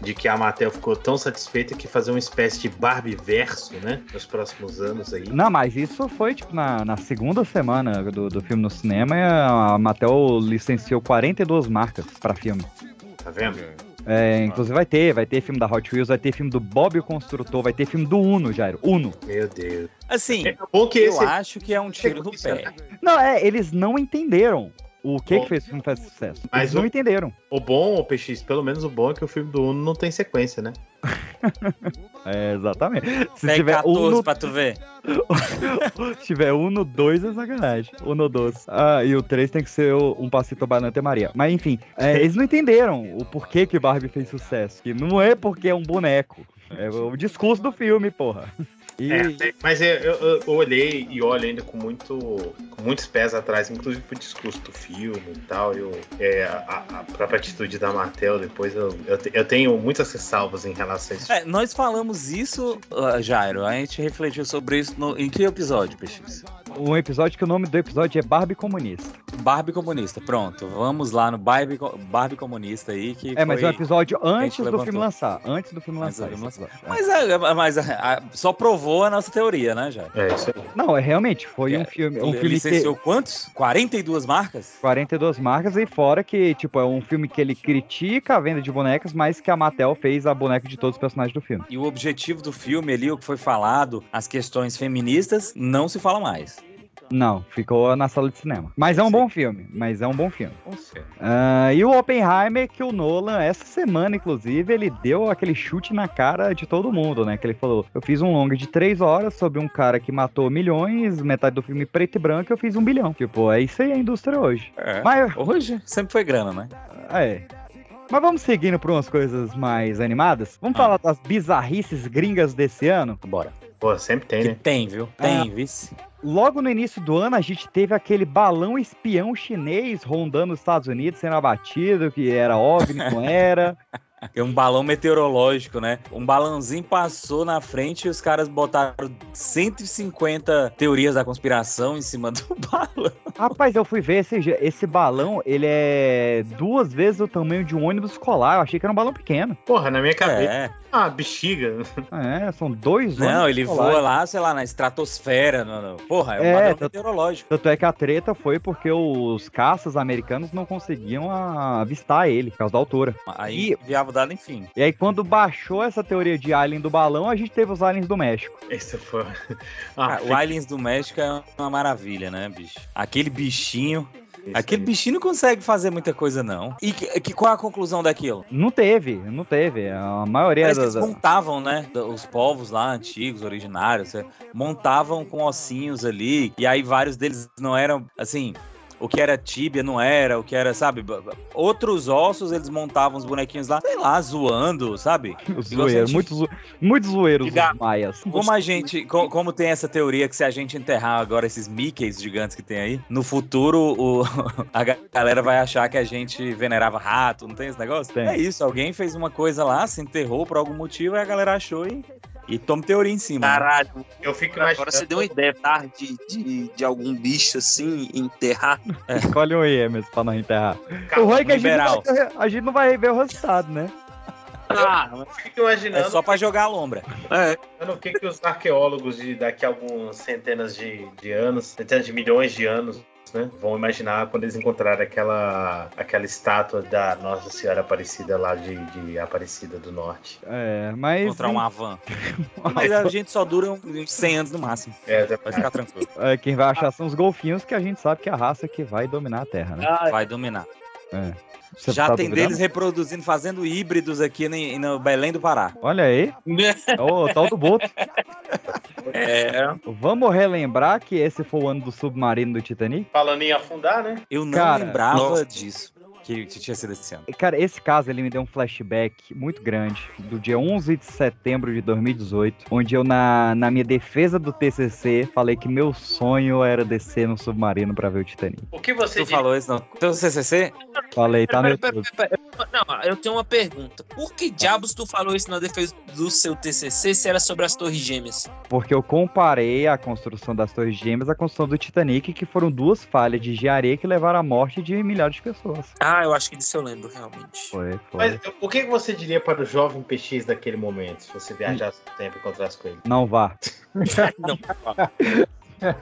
Speaker 7: de que a Mattel ficou tão satisfeita que fazer uma espécie de Barbie verso, né? Nos próximos anos aí.
Speaker 2: Não, mas isso foi tipo na, na segunda semana do, do filme no cinema a Mattel licenciou 42 marcas pra filme.
Speaker 7: Tá vendo?
Speaker 2: É, inclusive vai ter, vai ter filme da Hot Wheels, vai ter filme do Bob o Construtor, vai ter filme do Uno, Jairo. Uno.
Speaker 7: Meu Deus.
Speaker 4: Assim,
Speaker 7: que
Speaker 4: eu
Speaker 7: esse-
Speaker 4: acho que é um tiro no pé.
Speaker 2: Não, é, eles não entenderam o que
Speaker 7: Bom.
Speaker 2: que fez o filme fazer sucesso.
Speaker 7: Mas
Speaker 2: eles não
Speaker 7: o-
Speaker 2: entenderam.
Speaker 7: O bom, o PX, pelo menos o bom é que o filme do Uno não tem sequência, né?
Speaker 2: É, exatamente. Se
Speaker 4: Pega
Speaker 2: tiver
Speaker 4: 14
Speaker 2: Uno,
Speaker 4: pra tu ver.
Speaker 2: se tiver Uno 2 é sacanagem. Uno 2. Ah, e o 3 tem que ser o- um passito banana Maria. Mas enfim, é, eles não entenderam o porquê que Barbie fez sucesso. Que não é porque é um boneco. É o discurso do filme, porra. E,
Speaker 7: É, mas eu, eu- eu olhei e olho ainda com, muito, com muitos pés atrás, inclusive pro discurso do filme e tal. Eu, é, a, a própria atitude da Mattel, depois eu, eu, eu tenho muitas ressalvas em relação a isso.
Speaker 4: É, nós falamos isso, Jairo, a gente refletiu sobre isso no, em que episódio, PX?
Speaker 2: um episódio que o nome do episódio é Barbie Comunista.
Speaker 4: Barbie Comunista, pronto. Vamos lá no Barbie, Barbie Comunista aí. Que
Speaker 2: É, mas é um episódio antes do
Speaker 4: levantou.
Speaker 2: filme lançar. Antes do filme lançar.
Speaker 4: Mas, é, mas ah, só provou a nossa teoria, né, Jairo?
Speaker 7: É isso aí.
Speaker 2: Não, é realmente, foi um filme. Um
Speaker 4: Ele
Speaker 2: filme que
Speaker 4: licenciou quantos? 42 marcas?
Speaker 2: 42 marcas e fora que, tipo, é um filme que ele critica a venda de bonecas, mas que a Mattel fez a boneca de todos os personagens do filme.
Speaker 4: E o objetivo do filme ali, o que foi falado, as questões feministas, não se fala mais.
Speaker 2: Não, ficou na sala de cinema. Mas é um bom filme, mas é um bom filme. Ah, e o Oppenheimer, que o Nolan, essa semana, inclusive, ele deu aquele chute na cara de todo mundo, né? Que ele falou: Eu fiz um longa de três horas sobre um cara que matou milhões, metade do filme preto e branco, eu fiz um bilhão. Tipo, é isso aí a indústria hoje.
Speaker 4: É.
Speaker 2: Mas,
Speaker 4: Hoje sempre foi grana, né?
Speaker 2: é. Mas vamos seguindo por umas coisas mais animadas? Vamos falar das bizarrices gringas desse ano?
Speaker 4: Bora.
Speaker 7: Pô, sempre tem, né?
Speaker 4: Tem, viu? Tem, vice.
Speaker 2: Logo no início do ano, a gente teve aquele balão espião chinês rondando os Estados Unidos, sendo abatido, que era óbvio, não era.
Speaker 4: É um balão meteorológico, né? Um balãozinho passou na frente e os caras botaram 150 teorias da conspiração em cima do balão.
Speaker 2: Rapaz, eu fui ver esse, esse balão, ele é duas vezes o tamanho de um ônibus escolar. Eu achei que era um balão pequeno.
Speaker 7: Porra, na minha cabeça.
Speaker 4: É.
Speaker 7: Ah, bexiga.
Speaker 2: É, são dois
Speaker 4: Não,
Speaker 2: ônibus
Speaker 4: ele voa lá, sei lá, na estratosfera. No, no- Porra, é um
Speaker 2: É, tanto-
Speaker 4: meteorológico.
Speaker 2: Tanto é que a treta foi porque os caças americanos não conseguiam a- avistar ele, por causa da altura.
Speaker 4: Aí enviava o dado, enfim.
Speaker 2: E aí, quando baixou essa teoria de alien do balão, a gente teve os aliens do México.
Speaker 7: Esse foi.
Speaker 4: Ah, o Aliens do México é uma maravilha, né, bicho? Aquele bichinho. Aquele bichinho não consegue fazer muita coisa, não. E que, que- qual a conclusão daquilo?
Speaker 2: Não teve, não teve. A maioria
Speaker 4: Parece
Speaker 2: das.
Speaker 4: eles montavam, né? Os povos lá antigos, originários, é, montavam com ossinhos ali. E aí vários deles não eram, assim. O que era tíbia não era, o que era, sabe? Outros ossos, eles montavam os bonequinhos lá, sei lá, zoando, sabe?
Speaker 2: Zoeiro, muito, zo... muito zoeiros os maias.
Speaker 4: Como a gente, co- como tem essa teoria que se a gente enterrar agora esses Mickeys gigantes que tem aí, no futuro o, a ga- galera vai achar que a gente venerava rato, não tem esse negócio?
Speaker 2: Tem.
Speaker 4: É isso, alguém fez uma coisa lá, se enterrou por algum motivo e a galera achou e, e toma teoria em cima. né?
Speaker 5: Caralho.
Speaker 7: Eu fico
Speaker 5: Agora você deu uma ideia, tá? De, de, de algum bicho assim, enterrar.
Speaker 2: Escolhe um aí, Emerson, pra não enterrar.
Speaker 5: Calma,
Speaker 2: o ruim é que a gente, vai, a gente não vai ver o resultado, né?
Speaker 5: Ah,
Speaker 7: Fico imaginando.
Speaker 4: É só pra jogar a lombra.
Speaker 5: É.
Speaker 7: O que, que os arqueólogos de daqui a algumas centenas de, de anos, centenas de milhões de anos, né, vão imaginar quando eles encontrarem aquela, aquela estátua da Nossa Senhora Aparecida lá de, de Aparecida do Norte.
Speaker 2: É, mas.
Speaker 4: Encontrar um Avan. Mas a gente só dura uns 100 anos no máximo.
Speaker 7: É,
Speaker 4: Vai ficar tranquilo.
Speaker 2: É, quem vai achar são os golfinhos, que a gente sabe que é a raça que vai dominar a Terra, né?
Speaker 4: Vai dominar.
Speaker 2: É. Você
Speaker 4: Já
Speaker 2: tá
Speaker 4: tem
Speaker 2: duvidando?
Speaker 4: deles reproduzindo, fazendo híbridos aqui no, no Belém do Pará.
Speaker 2: Olha aí. Ô, tal do Boto.
Speaker 5: É.
Speaker 2: Vamos relembrar que esse foi o ano do submarino do Titanic?
Speaker 7: Falando em afundar, né?
Speaker 4: Eu não
Speaker 2: Cara,
Speaker 4: lembrava
Speaker 2: nossa.
Speaker 4: disso. Que, que tinha sido esse ano.
Speaker 2: Cara, esse caso ele me deu um flashback muito grande do dia 11 de setembro de 2018, onde eu, na, na minha defesa do TCC, falei que meu sonho era descer no submarino pra ver o Titanic.
Speaker 7: O que você
Speaker 4: Tu falou isso, não? Teu CCC?
Speaker 2: Falei, tá no YouTube.
Speaker 5: Não, eu tenho uma pergunta. Por que diabos tu falou isso na defesa do seu TCC se era sobre as Torres Gêmeas?
Speaker 2: Porque eu comparei a construção das Torres Gêmeas à construção do Titanic, que foram duas falhas de engenharia que levaram à morte de milhares de pessoas.
Speaker 5: Ah, eu acho que disso eu lembro, realmente.
Speaker 2: Foi, foi.
Speaker 7: Mas o que você diria para o jovem PX daquele momento, se você viajasse no tempo e encontrasse com ele?
Speaker 2: Não vá.
Speaker 5: Não.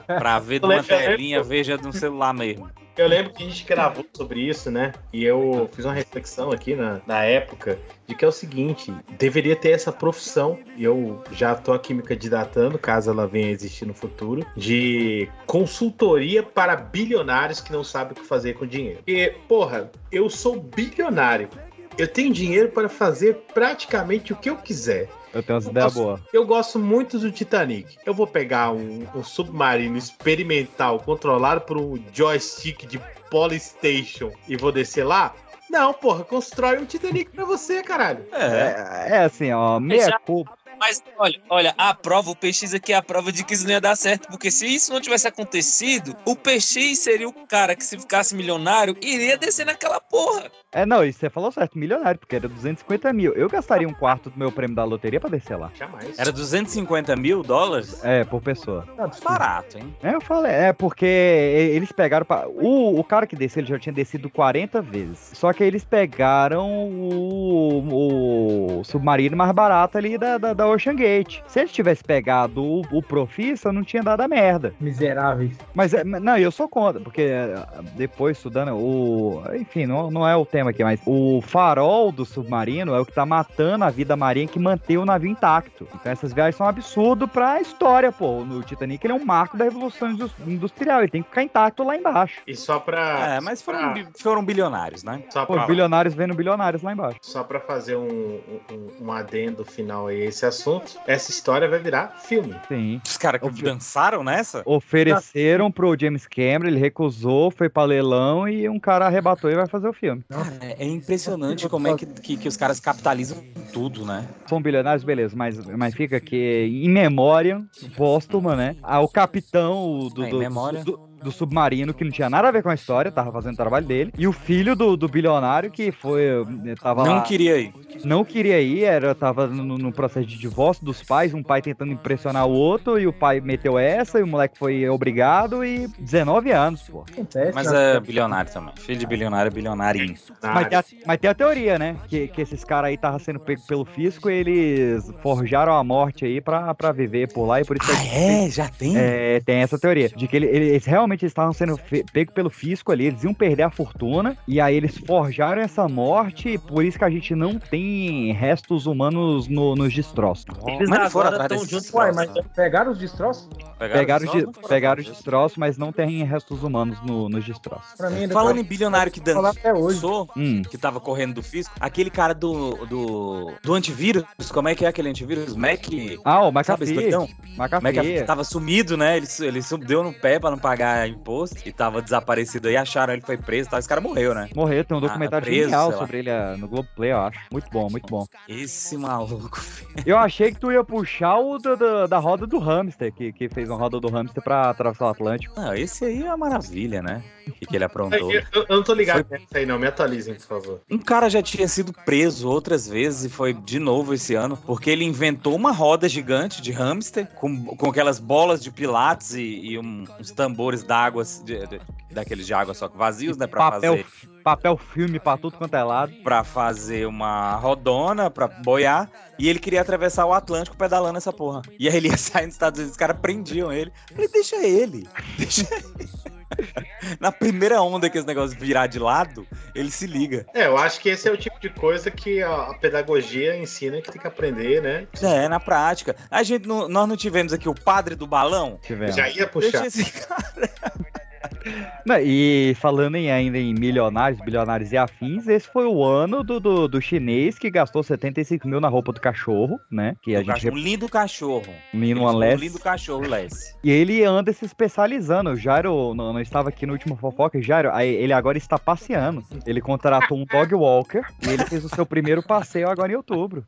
Speaker 4: Pra ver de uma telinha, veja de um celular mesmo.
Speaker 7: Eu lembro que a gente gravou sobre isso, né? E eu fiz uma reflexão aqui na, na época de que é o seguinte: deveria ter essa profissão, e eu já tô aqui me candidatando, caso ela venha a existir no futuro, de consultoria para bilionários que não sabem o que fazer com dinheiro. Porque, porra, eu sou bilionário. Eu tenho dinheiro para fazer praticamente o que eu quiser.
Speaker 2: Eu tenho umas ideias boas.
Speaker 7: Eu gosto muito do Titanic. Eu vou pegar um, um submarino experimental controlado por um joystick de Polystation e vou descer lá? Não, porra, constrói um Titanic pra você, caralho.
Speaker 2: É, é assim, ó, meia
Speaker 5: Já-
Speaker 2: culpa.
Speaker 5: Mas olha, olha, a prova, o PX aqui é a prova de que isso não ia dar certo, porque se isso não tivesse acontecido, o PX seria o cara que se ficasse milionário, iria descer naquela porra.
Speaker 2: É, não, isso você falou certo, milionário, porque era 250 mil. Eu gastaria um quarto do meu prêmio da loteria pra descer lá.
Speaker 7: Jamais.
Speaker 4: Era 250 mil dólares?
Speaker 2: É, por pessoa.
Speaker 4: Barato, hein?
Speaker 2: É, eu falei, é porque eles pegaram. pra- o, o cara que desceu, ele já tinha descido 40 vezes. Só que eles pegaram o, o submarino mais barato ali da, da, da Ocean Gate. Se eles tivessem pegado o, o Profissa, não tinha dado a merda.
Speaker 3: Miseráveis.
Speaker 2: Mas, é, não, eu sou contra, porque é, depois estudando o. Enfim, não, não é o tema aqui, mas o farol do submarino é o que tá matando a vida marinha que mantém o navio intacto. Então essas viagens são um absurdo pra história, pô. No Titanic ele é um marco da revolução indus- industrial, ele tem que ficar intacto lá embaixo.
Speaker 7: E só pra.
Speaker 4: É, mas foram, foram bilionários, né?
Speaker 7: Só
Speaker 2: Pô,
Speaker 7: pra,
Speaker 2: bilionários vendo bilionários lá embaixo.
Speaker 7: só pra fazer um, um, um adendo final aí a esse assunto, essa história vai virar filme.
Speaker 2: Sim.
Speaker 4: Os caras que dançaram nessa?
Speaker 2: Ofereceram pro James Cameron, ele recusou, foi pra leilão e um cara arrebatou e vai fazer o filme.
Speaker 4: É, é impressionante como é que, que, que os caras capitalizam tudo, né?
Speaker 2: São bilionários, beleza, mas, mas fica que em memória, póstuma, né? Ah, o capitão do,
Speaker 4: É, memória.
Speaker 2: do, do submarino, que não tinha nada a ver com a história, tava fazendo o trabalho dele, e o filho do, do bilionário que foi. eh, Tava
Speaker 4: Não
Speaker 2: lá,
Speaker 4: queria ir.
Speaker 2: não queria ir, era, tava no, no processo de divórcio dos pais, um pai tentando impressionar o outro, e o pai meteu essa, e o moleque foi obrigado, e 19 anos, pô.
Speaker 4: Mas é bilionário também. Filho de bilionário é bilionarinho.
Speaker 2: Mas tem, a, mas tem a teoria, né? Que, que esses caras aí estavam sendo pegos pelo fisco, eles forjaram a morte aí pra, pra viver por lá, e por isso
Speaker 4: Ah, é? Já tem?
Speaker 2: É, tem essa teoria. De que ele- eles realmente estavam sendo pegos pelo fisco ali, eles iam perder a fortuna, e aí eles forjaram essa morte, e por isso que a gente não tem restos humanos no- nos destroços.
Speaker 3: Eles
Speaker 4: Mas não foram
Speaker 3: agora
Speaker 4: atrás
Speaker 3: juntos.
Speaker 4: Destroços,
Speaker 3: mas pegaram os destroços?
Speaker 2: Pegaram,
Speaker 4: os
Speaker 2: os de-
Speaker 4: destroços, não
Speaker 2: pegaram os destroços, mas não tem restos humanos no- nos destroços.
Speaker 3: Pra mim,
Speaker 4: Falando em bilionário que dançou,
Speaker 2: Hum.
Speaker 4: que tava correndo do fisco, aquele cara do, do, do antivírus, como é que é aquele antivírus? Mac...
Speaker 2: Ah, o
Speaker 4: Sabe
Speaker 2: McAfee. McAfee
Speaker 4: tava sumido, né? Ele, ele su- deu no pé pra não pagar imposto e tava desaparecido aí, acharam ele foi preso e tal. Esse cara morreu, né?
Speaker 2: Morreu, tem um
Speaker 4: Ah,
Speaker 2: documentário
Speaker 4: preso,
Speaker 2: genial sobre ele ah, no Globoplay, eu acho. Muito bom, muito bom.
Speaker 4: Esse maluco.
Speaker 2: Eu achei que tu ia puxar o do- do- da roda do hamster, que, que fez uma roda do hamster pra atravessar o Atlântico.
Speaker 4: Não, esse aí é uma maravilha, né? O que, que ele aprontou.
Speaker 7: Eu, eu- eu não tô ligado nessa aí, não. Me atualizem, por favor.
Speaker 4: Um cara já tinha sido preso outras vezes e foi de novo esse ano, porque ele inventou uma roda gigante de hamster com, com aquelas bolas de pilates e, e um- uns tambores d'água, de- daqueles de água só que vazios, né? Pra
Speaker 2: Papel,
Speaker 4: fazer,
Speaker 2: papel filme pra tudo quanto é lado.
Speaker 4: pra fazer uma rodona, pra boiar. E ele queria atravessar o Atlântico pedalando essa porra. E aí ele ia sair nos Estados Unidos, os caras prendiam ele. Eu falei, deixa ele, deixa ele. Na primeira onda que esse negócio virar de lado, ele se liga.
Speaker 7: É, eu acho que esse é o tipo de coisa que a, pedagogia ensina que tem que aprender, né?
Speaker 4: É, na prática. A gente não, nós não tivemos aqui o padre do balão?
Speaker 2: Tivemos.
Speaker 7: Já ia puxar.
Speaker 4: Deixa esse cara.
Speaker 2: Não, e falando em, ainda em milionários, bilionários e afins, esse foi o ano do, do, do chinês que gastou 75 mil na roupa do cachorro, né? Que a gente
Speaker 4: Um lindo cachorro.
Speaker 2: Menino
Speaker 4: Um lindo cachorro, Les.
Speaker 2: E ele anda se especializando. O Jairo não, não estava aqui no último fofoca. Jairo, ele agora está passeando. Ele contratou um dog walker e ele fez o seu primeiro passeio agora em outubro.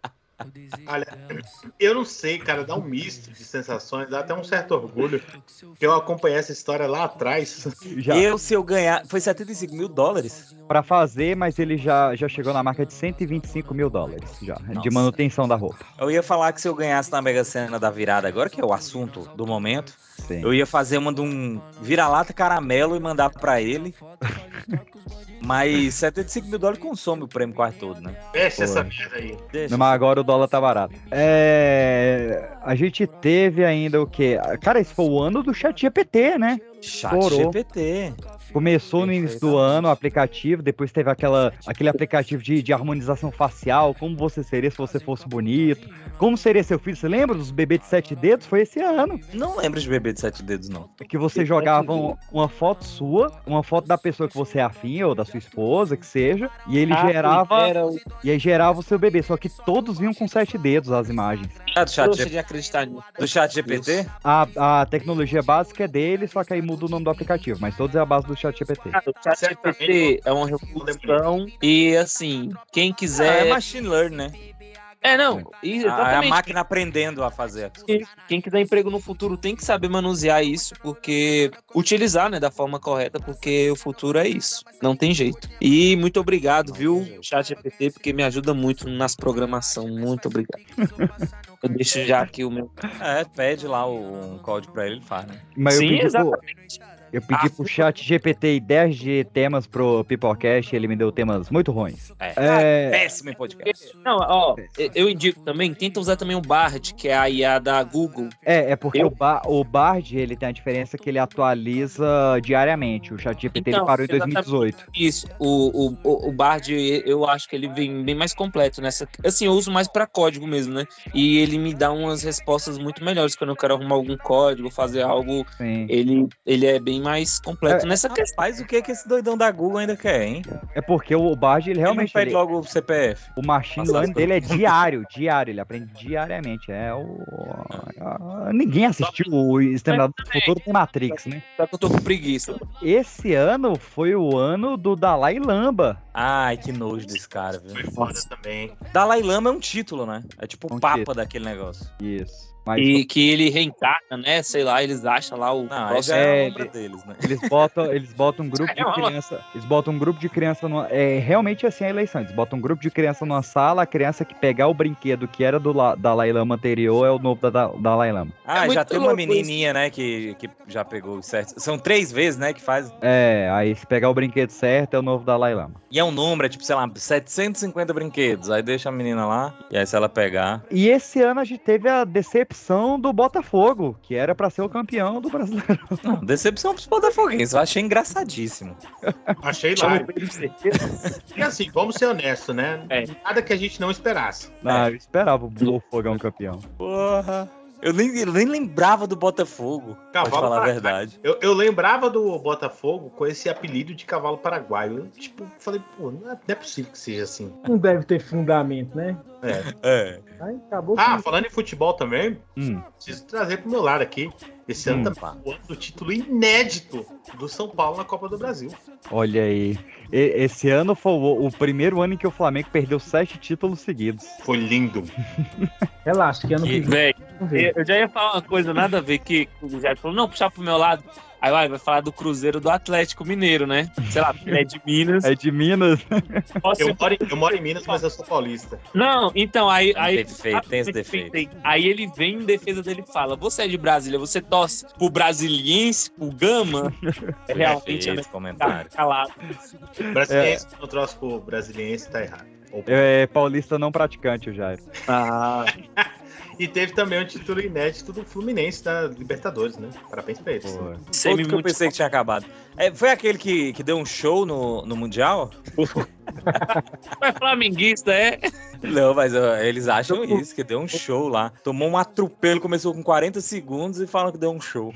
Speaker 7: Olha, eu não sei, cara, dá um misto de sensações, dá até um certo orgulho. Que eu acompanhei essa história lá atrás.
Speaker 2: Já.
Speaker 4: Eu, se eu ganhar. Foi 75 mil dólares?
Speaker 2: Pra fazer, mas ele já, já chegou na marca de 125 mil dólares já, de
Speaker 4: Nossa.
Speaker 2: manutenção da roupa.
Speaker 4: Eu ia falar que se eu ganhasse na Mega Sena da virada agora, que é o assunto do momento,
Speaker 2: Sim.
Speaker 4: eu ia fazer uma de um vira-lata caramelo e mandar pra ele. Mas 75 mil dólares consome o prêmio quase todo, né?
Speaker 7: Fecha essa merda aí.
Speaker 4: Deixa.
Speaker 2: Mas agora o dólar tá barato. É, a gente teve ainda o quê? Cara, esse foi o ano do chat GPT, né?
Speaker 4: Chat. GPT.
Speaker 2: Começou no início do ano o aplicativo, depois teve aquela, aquele aplicativo de, de harmonização facial, como você seria se você fosse bonito, como seria seu filho, você lembra dos bebês de sete dedos? Foi esse ano.
Speaker 4: Não lembro de bebê de sete dedos, não.
Speaker 2: Que você jogava um- uma foto sua, uma foto da pessoa que você é afim, ou da sua esposa, que seja, e ele
Speaker 5: Ah,
Speaker 2: gerava.
Speaker 5: era
Speaker 2: E aí gerava o seu bebê, só que todos vinham com sete dedos as imagens.
Speaker 4: Ah, do chat,
Speaker 5: de acreditar nisso.
Speaker 4: do chat GPT?
Speaker 2: A, a tecnologia básica é dele, só que aí muda o nome do aplicativo, mas todos é a base do chat GPT.
Speaker 5: Cara, o chat GPT é uma revolução e assim, quem
Speaker 4: Ah,
Speaker 5: quiser.
Speaker 4: é machine learning, né?
Speaker 5: É, não. e
Speaker 4: A, a
Speaker 5: exatamente.
Speaker 4: máquina aprendendo a fazer.
Speaker 5: Quem- quiser emprego no futuro tem que saber manusear isso, porque utilizar, né, da forma correta, porque o futuro é isso. Não tem jeito. E muito obrigado, viu, ChatGPT, porque me ajuda muito nas programação. Muito obrigado. Eu deixo já aqui o meu.
Speaker 4: É, pede lá o, um código pra ele, ele faz, né?
Speaker 2: Mas eu
Speaker 5: Sim,
Speaker 2: pro,
Speaker 5: exatamente.
Speaker 2: Eu pedi
Speaker 5: Ah,
Speaker 2: pro chat GPT ideias de temas pro Peoplecast e ele me deu temas muito ruins.
Speaker 4: É.
Speaker 2: É,
Speaker 4: Péssimo em podcast.
Speaker 5: Não, ó, eu indico também, tenta usar também o Bard, que é a IA da Google.
Speaker 2: é, é porque
Speaker 5: Eu-
Speaker 2: o, ba o Bard ele tem a diferença que ele atualiza diariamente. O chat GPT ele
Speaker 5: Então,
Speaker 2: parou em
Speaker 5: exatamente.
Speaker 2: 2018.
Speaker 5: Isso, o, o, o- o Bard, eu acho que ele vem bem mais completo nessa. Assim, eu uso mais pra código mesmo, né? E ele me dá umas respostas muito melhores quando eu quero arrumar algum código, fazer algo.
Speaker 2: Sim.
Speaker 5: Ele, ele é bem mais completo
Speaker 2: É,
Speaker 5: nessa questão.
Speaker 4: Rapaz, o que que esse doidão da Google ainda quer, hein?
Speaker 2: É porque o Bard ele
Speaker 4: Realmente
Speaker 2: realmente
Speaker 4: pede
Speaker 2: ele-
Speaker 4: logo o CPF.
Speaker 2: o machine learning dele é diário, diário, ele aprende diariamente. É o ninguém assistiu o Exterminador do Futuro com Matrix, né?
Speaker 5: Só que eu tô com preguiça.
Speaker 2: Esse ano foi o ano do Dalai Lama.
Speaker 4: Ai, que nojo desse cara, viu?
Speaker 7: Foi foda também.
Speaker 4: Dalai Lama é um título, né? É tipo o
Speaker 2: Um
Speaker 4: papa
Speaker 2: título.
Speaker 4: daquele negócio.
Speaker 2: Isso. Mas
Speaker 5: E que ele reencarna, né? Sei lá, eles acham lá o
Speaker 4: Não, já é a
Speaker 2: É,
Speaker 4: deles, né?
Speaker 2: Eles botam, eles botam um grupo de
Speaker 5: É uma-
Speaker 2: criança. Eles botam um grupo de criança numa. É realmente assim a eleição. Eles botam um grupo de criança numa sala, a criança que pegar o brinquedo que era do La- Dalai Lama anterior é o novo da, da Dalai Lama.
Speaker 4: Ah,
Speaker 5: muito
Speaker 4: já tem uma
Speaker 5: louco isso.
Speaker 4: menininha, né, que, que já pegou certo. São três vezes, né, que faz.
Speaker 2: É, aí se pegar o brinquedo certo é o novo Dalai Lama.
Speaker 4: E é um número, é tipo, sei lá, 750 brinquedos. Aí deixa a menina lá, e aí se ela pegar.
Speaker 2: E esse ano a gente teve a decepção do Botafogo, que era pra ser o campeão do brasileiro.
Speaker 4: Não, decepção pros botafoguenses. Eu achei engraçadíssimo.
Speaker 7: Achei lá. E assim, vamos ser honestos, né? Nada que a gente não esperasse.
Speaker 2: Ah, eu esperava o Bofogão campeão.
Speaker 4: Porra. Eu nem, eu nem lembrava do Botafogo.
Speaker 7: Cavalo
Speaker 4: falar a verdade.
Speaker 7: Eu, eu lembrava do Botafogo com esse apelido de cavalo paraguaio. Eu, tipo, falei, pô, não é, não é possível que seja assim.
Speaker 3: Não deve ter fundamento, né?
Speaker 7: É.
Speaker 4: É.
Speaker 3: Aí acabou
Speaker 7: Ah,
Speaker 3: que-
Speaker 7: falando em futebol também,
Speaker 2: Hum.
Speaker 7: preciso trazer pro meu lado aqui. Esse ano
Speaker 2: Hum.
Speaker 7: tá o ano do título inédito do São Paulo na Copa do Brasil.
Speaker 2: Olha aí. E- esse ano foi o, o primeiro ano em que o Flamengo perdeu sete títulos seguidos.
Speaker 7: Foi lindo.
Speaker 3: Relaxa, que ano que vem.
Speaker 5: véi,
Speaker 3: Vamos ver.
Speaker 5: eu já ia falar uma coisa nada a ver que o Jair falou, não, puxar pro meu lado. Aí vai, vai falar do Cruzeiro do Atlético Mineiro, né? Sei lá, é de Minas.
Speaker 2: É de Minas.
Speaker 5: Posso-
Speaker 7: Eu moro, em- eu moro em Minas, mas eu sou paulista.
Speaker 5: Não, então, aí. Aí
Speaker 4: defeito, tem esse defeito.
Speaker 5: Aí ele vem em defesa dele e fala: Você é de Brasília, você torce pro Brasiliense, pro Gama? É realmente
Speaker 4: esse
Speaker 5: é
Speaker 4: comentário.
Speaker 5: calado.
Speaker 7: Brasiliense, é. não trouxe pro brasiliense, tá errado. Ou-
Speaker 2: É paulista não praticante, o Jairo.
Speaker 5: Ah,
Speaker 7: E teve também um título inédito do Fluminense da Libertadores, né? Parabéns pra eles.
Speaker 4: Outro que eu pensei que tinha acabado. É, foi aquele que, que deu um show no, no Mundial?
Speaker 5: é flamenguista, é?
Speaker 4: Não, mas ó, eles acham isso, que deu um show lá. Tomou um atropelo, começou com 40 segundos e falam que deu um show.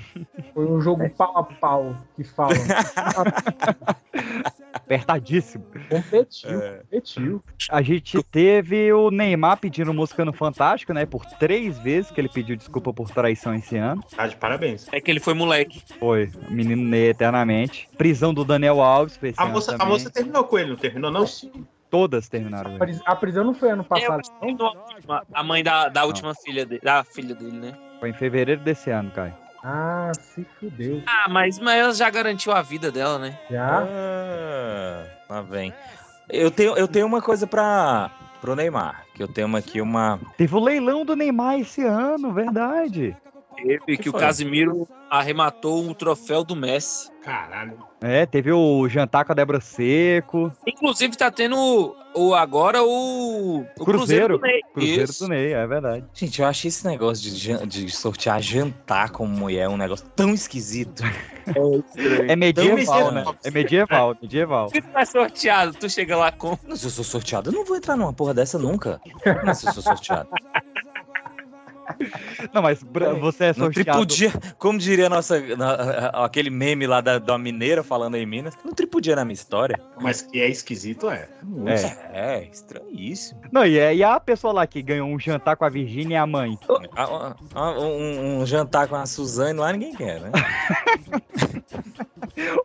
Speaker 3: Foi um jogo pau a pau que falam.
Speaker 2: Apertadíssimo.
Speaker 3: Competiu,
Speaker 4: É.
Speaker 3: competiu.
Speaker 2: A gente teve o Neymar pedindo música no Fantástico, né? Por três vezes que ele pediu desculpa por traição esse ano.
Speaker 7: Tá de parabéns.
Speaker 5: É que ele foi moleque.
Speaker 2: Foi. Menino Ney eternamente. Prisão do Daniel Alves.
Speaker 7: A moça, a moça terminou com ele, não terminou, não?
Speaker 2: Todas terminaram.
Speaker 3: A pris- A prisão não foi ano passado, não?
Speaker 5: A mãe da, da última filha dele, da filha dele, né?
Speaker 2: Foi em fevereiro desse ano, Caio.
Speaker 3: Ah, se fudeu.
Speaker 5: Ah, mas, mas ela já garantiu a vida dela, né?
Speaker 3: Já?
Speaker 4: Ah, lá vem. Eu tenho, eu tenho uma coisa pra, pro Neymar, que eu tenho aqui uma...
Speaker 2: Teve o leilão do Neymar esse ano, verdade.
Speaker 5: Teve que, o
Speaker 4: foi?
Speaker 5: Casimiro arrematou o troféu do Messi.
Speaker 7: Caralho.
Speaker 2: É, teve o jantar com a Débora Seco.
Speaker 5: Inclusive, tá tendo o, agora o, o
Speaker 2: Cruzeiro.
Speaker 5: Cruzeiro, do Ney.
Speaker 2: Cruzeiro
Speaker 5: Isso.
Speaker 2: do Ney, é verdade.
Speaker 4: Gente, eu achei esse negócio de, de sortear jantar como mulher um negócio tão esquisito.
Speaker 2: É medieval,
Speaker 4: Então,
Speaker 2: né? É medieval, medieval.
Speaker 5: Se tu é sorteado, tu chega lá com.
Speaker 4: Não, se eu sou sorteado, eu não vou entrar numa porra dessa nunca. Não, se eu sou sorteado.
Speaker 2: Não, mas você é
Speaker 4: No
Speaker 2: sorteado.
Speaker 4: tripudia, como diria nossa, na- aquele meme lá da, da mineira falando aí em Minas, não tripudia na minha história.
Speaker 7: Mas que é esquisito, é. Muito.
Speaker 2: É.
Speaker 4: É, estranhíssimo.
Speaker 2: Não, e, é, e a pessoa lá que ganhou um jantar com a Virgínia e a mãe.
Speaker 4: Ah, ah, Um, um jantar com a Suzane lá ninguém quer, né?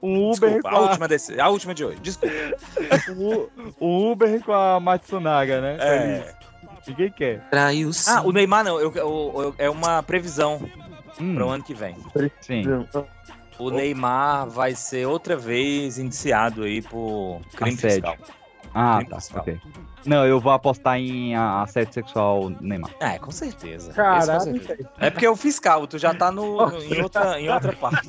Speaker 2: Um Uber
Speaker 4: Desculpa,
Speaker 2: com
Speaker 4: a
Speaker 2: a,
Speaker 4: última, desse, a última de hoje, desculpa.
Speaker 2: o, o Uber com a Matsunaga, né?
Speaker 4: É.
Speaker 2: Ninguém quer.
Speaker 5: Traiu sim.
Speaker 4: Ah, o Neymar não, eu, eu- eu- é uma previsão
Speaker 2: Hum,
Speaker 4: para o ano que vem.
Speaker 2: sim.
Speaker 4: O Neymar vai ser outra vez indiciado aí por crime
Speaker 2: Assédio.
Speaker 4: fiscal.
Speaker 2: Ah,
Speaker 4: Crime
Speaker 2: tá,
Speaker 4: fiscal.
Speaker 2: ok. Não, eu vou apostar em a- assédio sexual no Neymar.
Speaker 4: É, com certeza.
Speaker 3: Caralho,
Speaker 4: com certeza. É porque é o fiscal, tu já tá no, em, outra, em outra parte.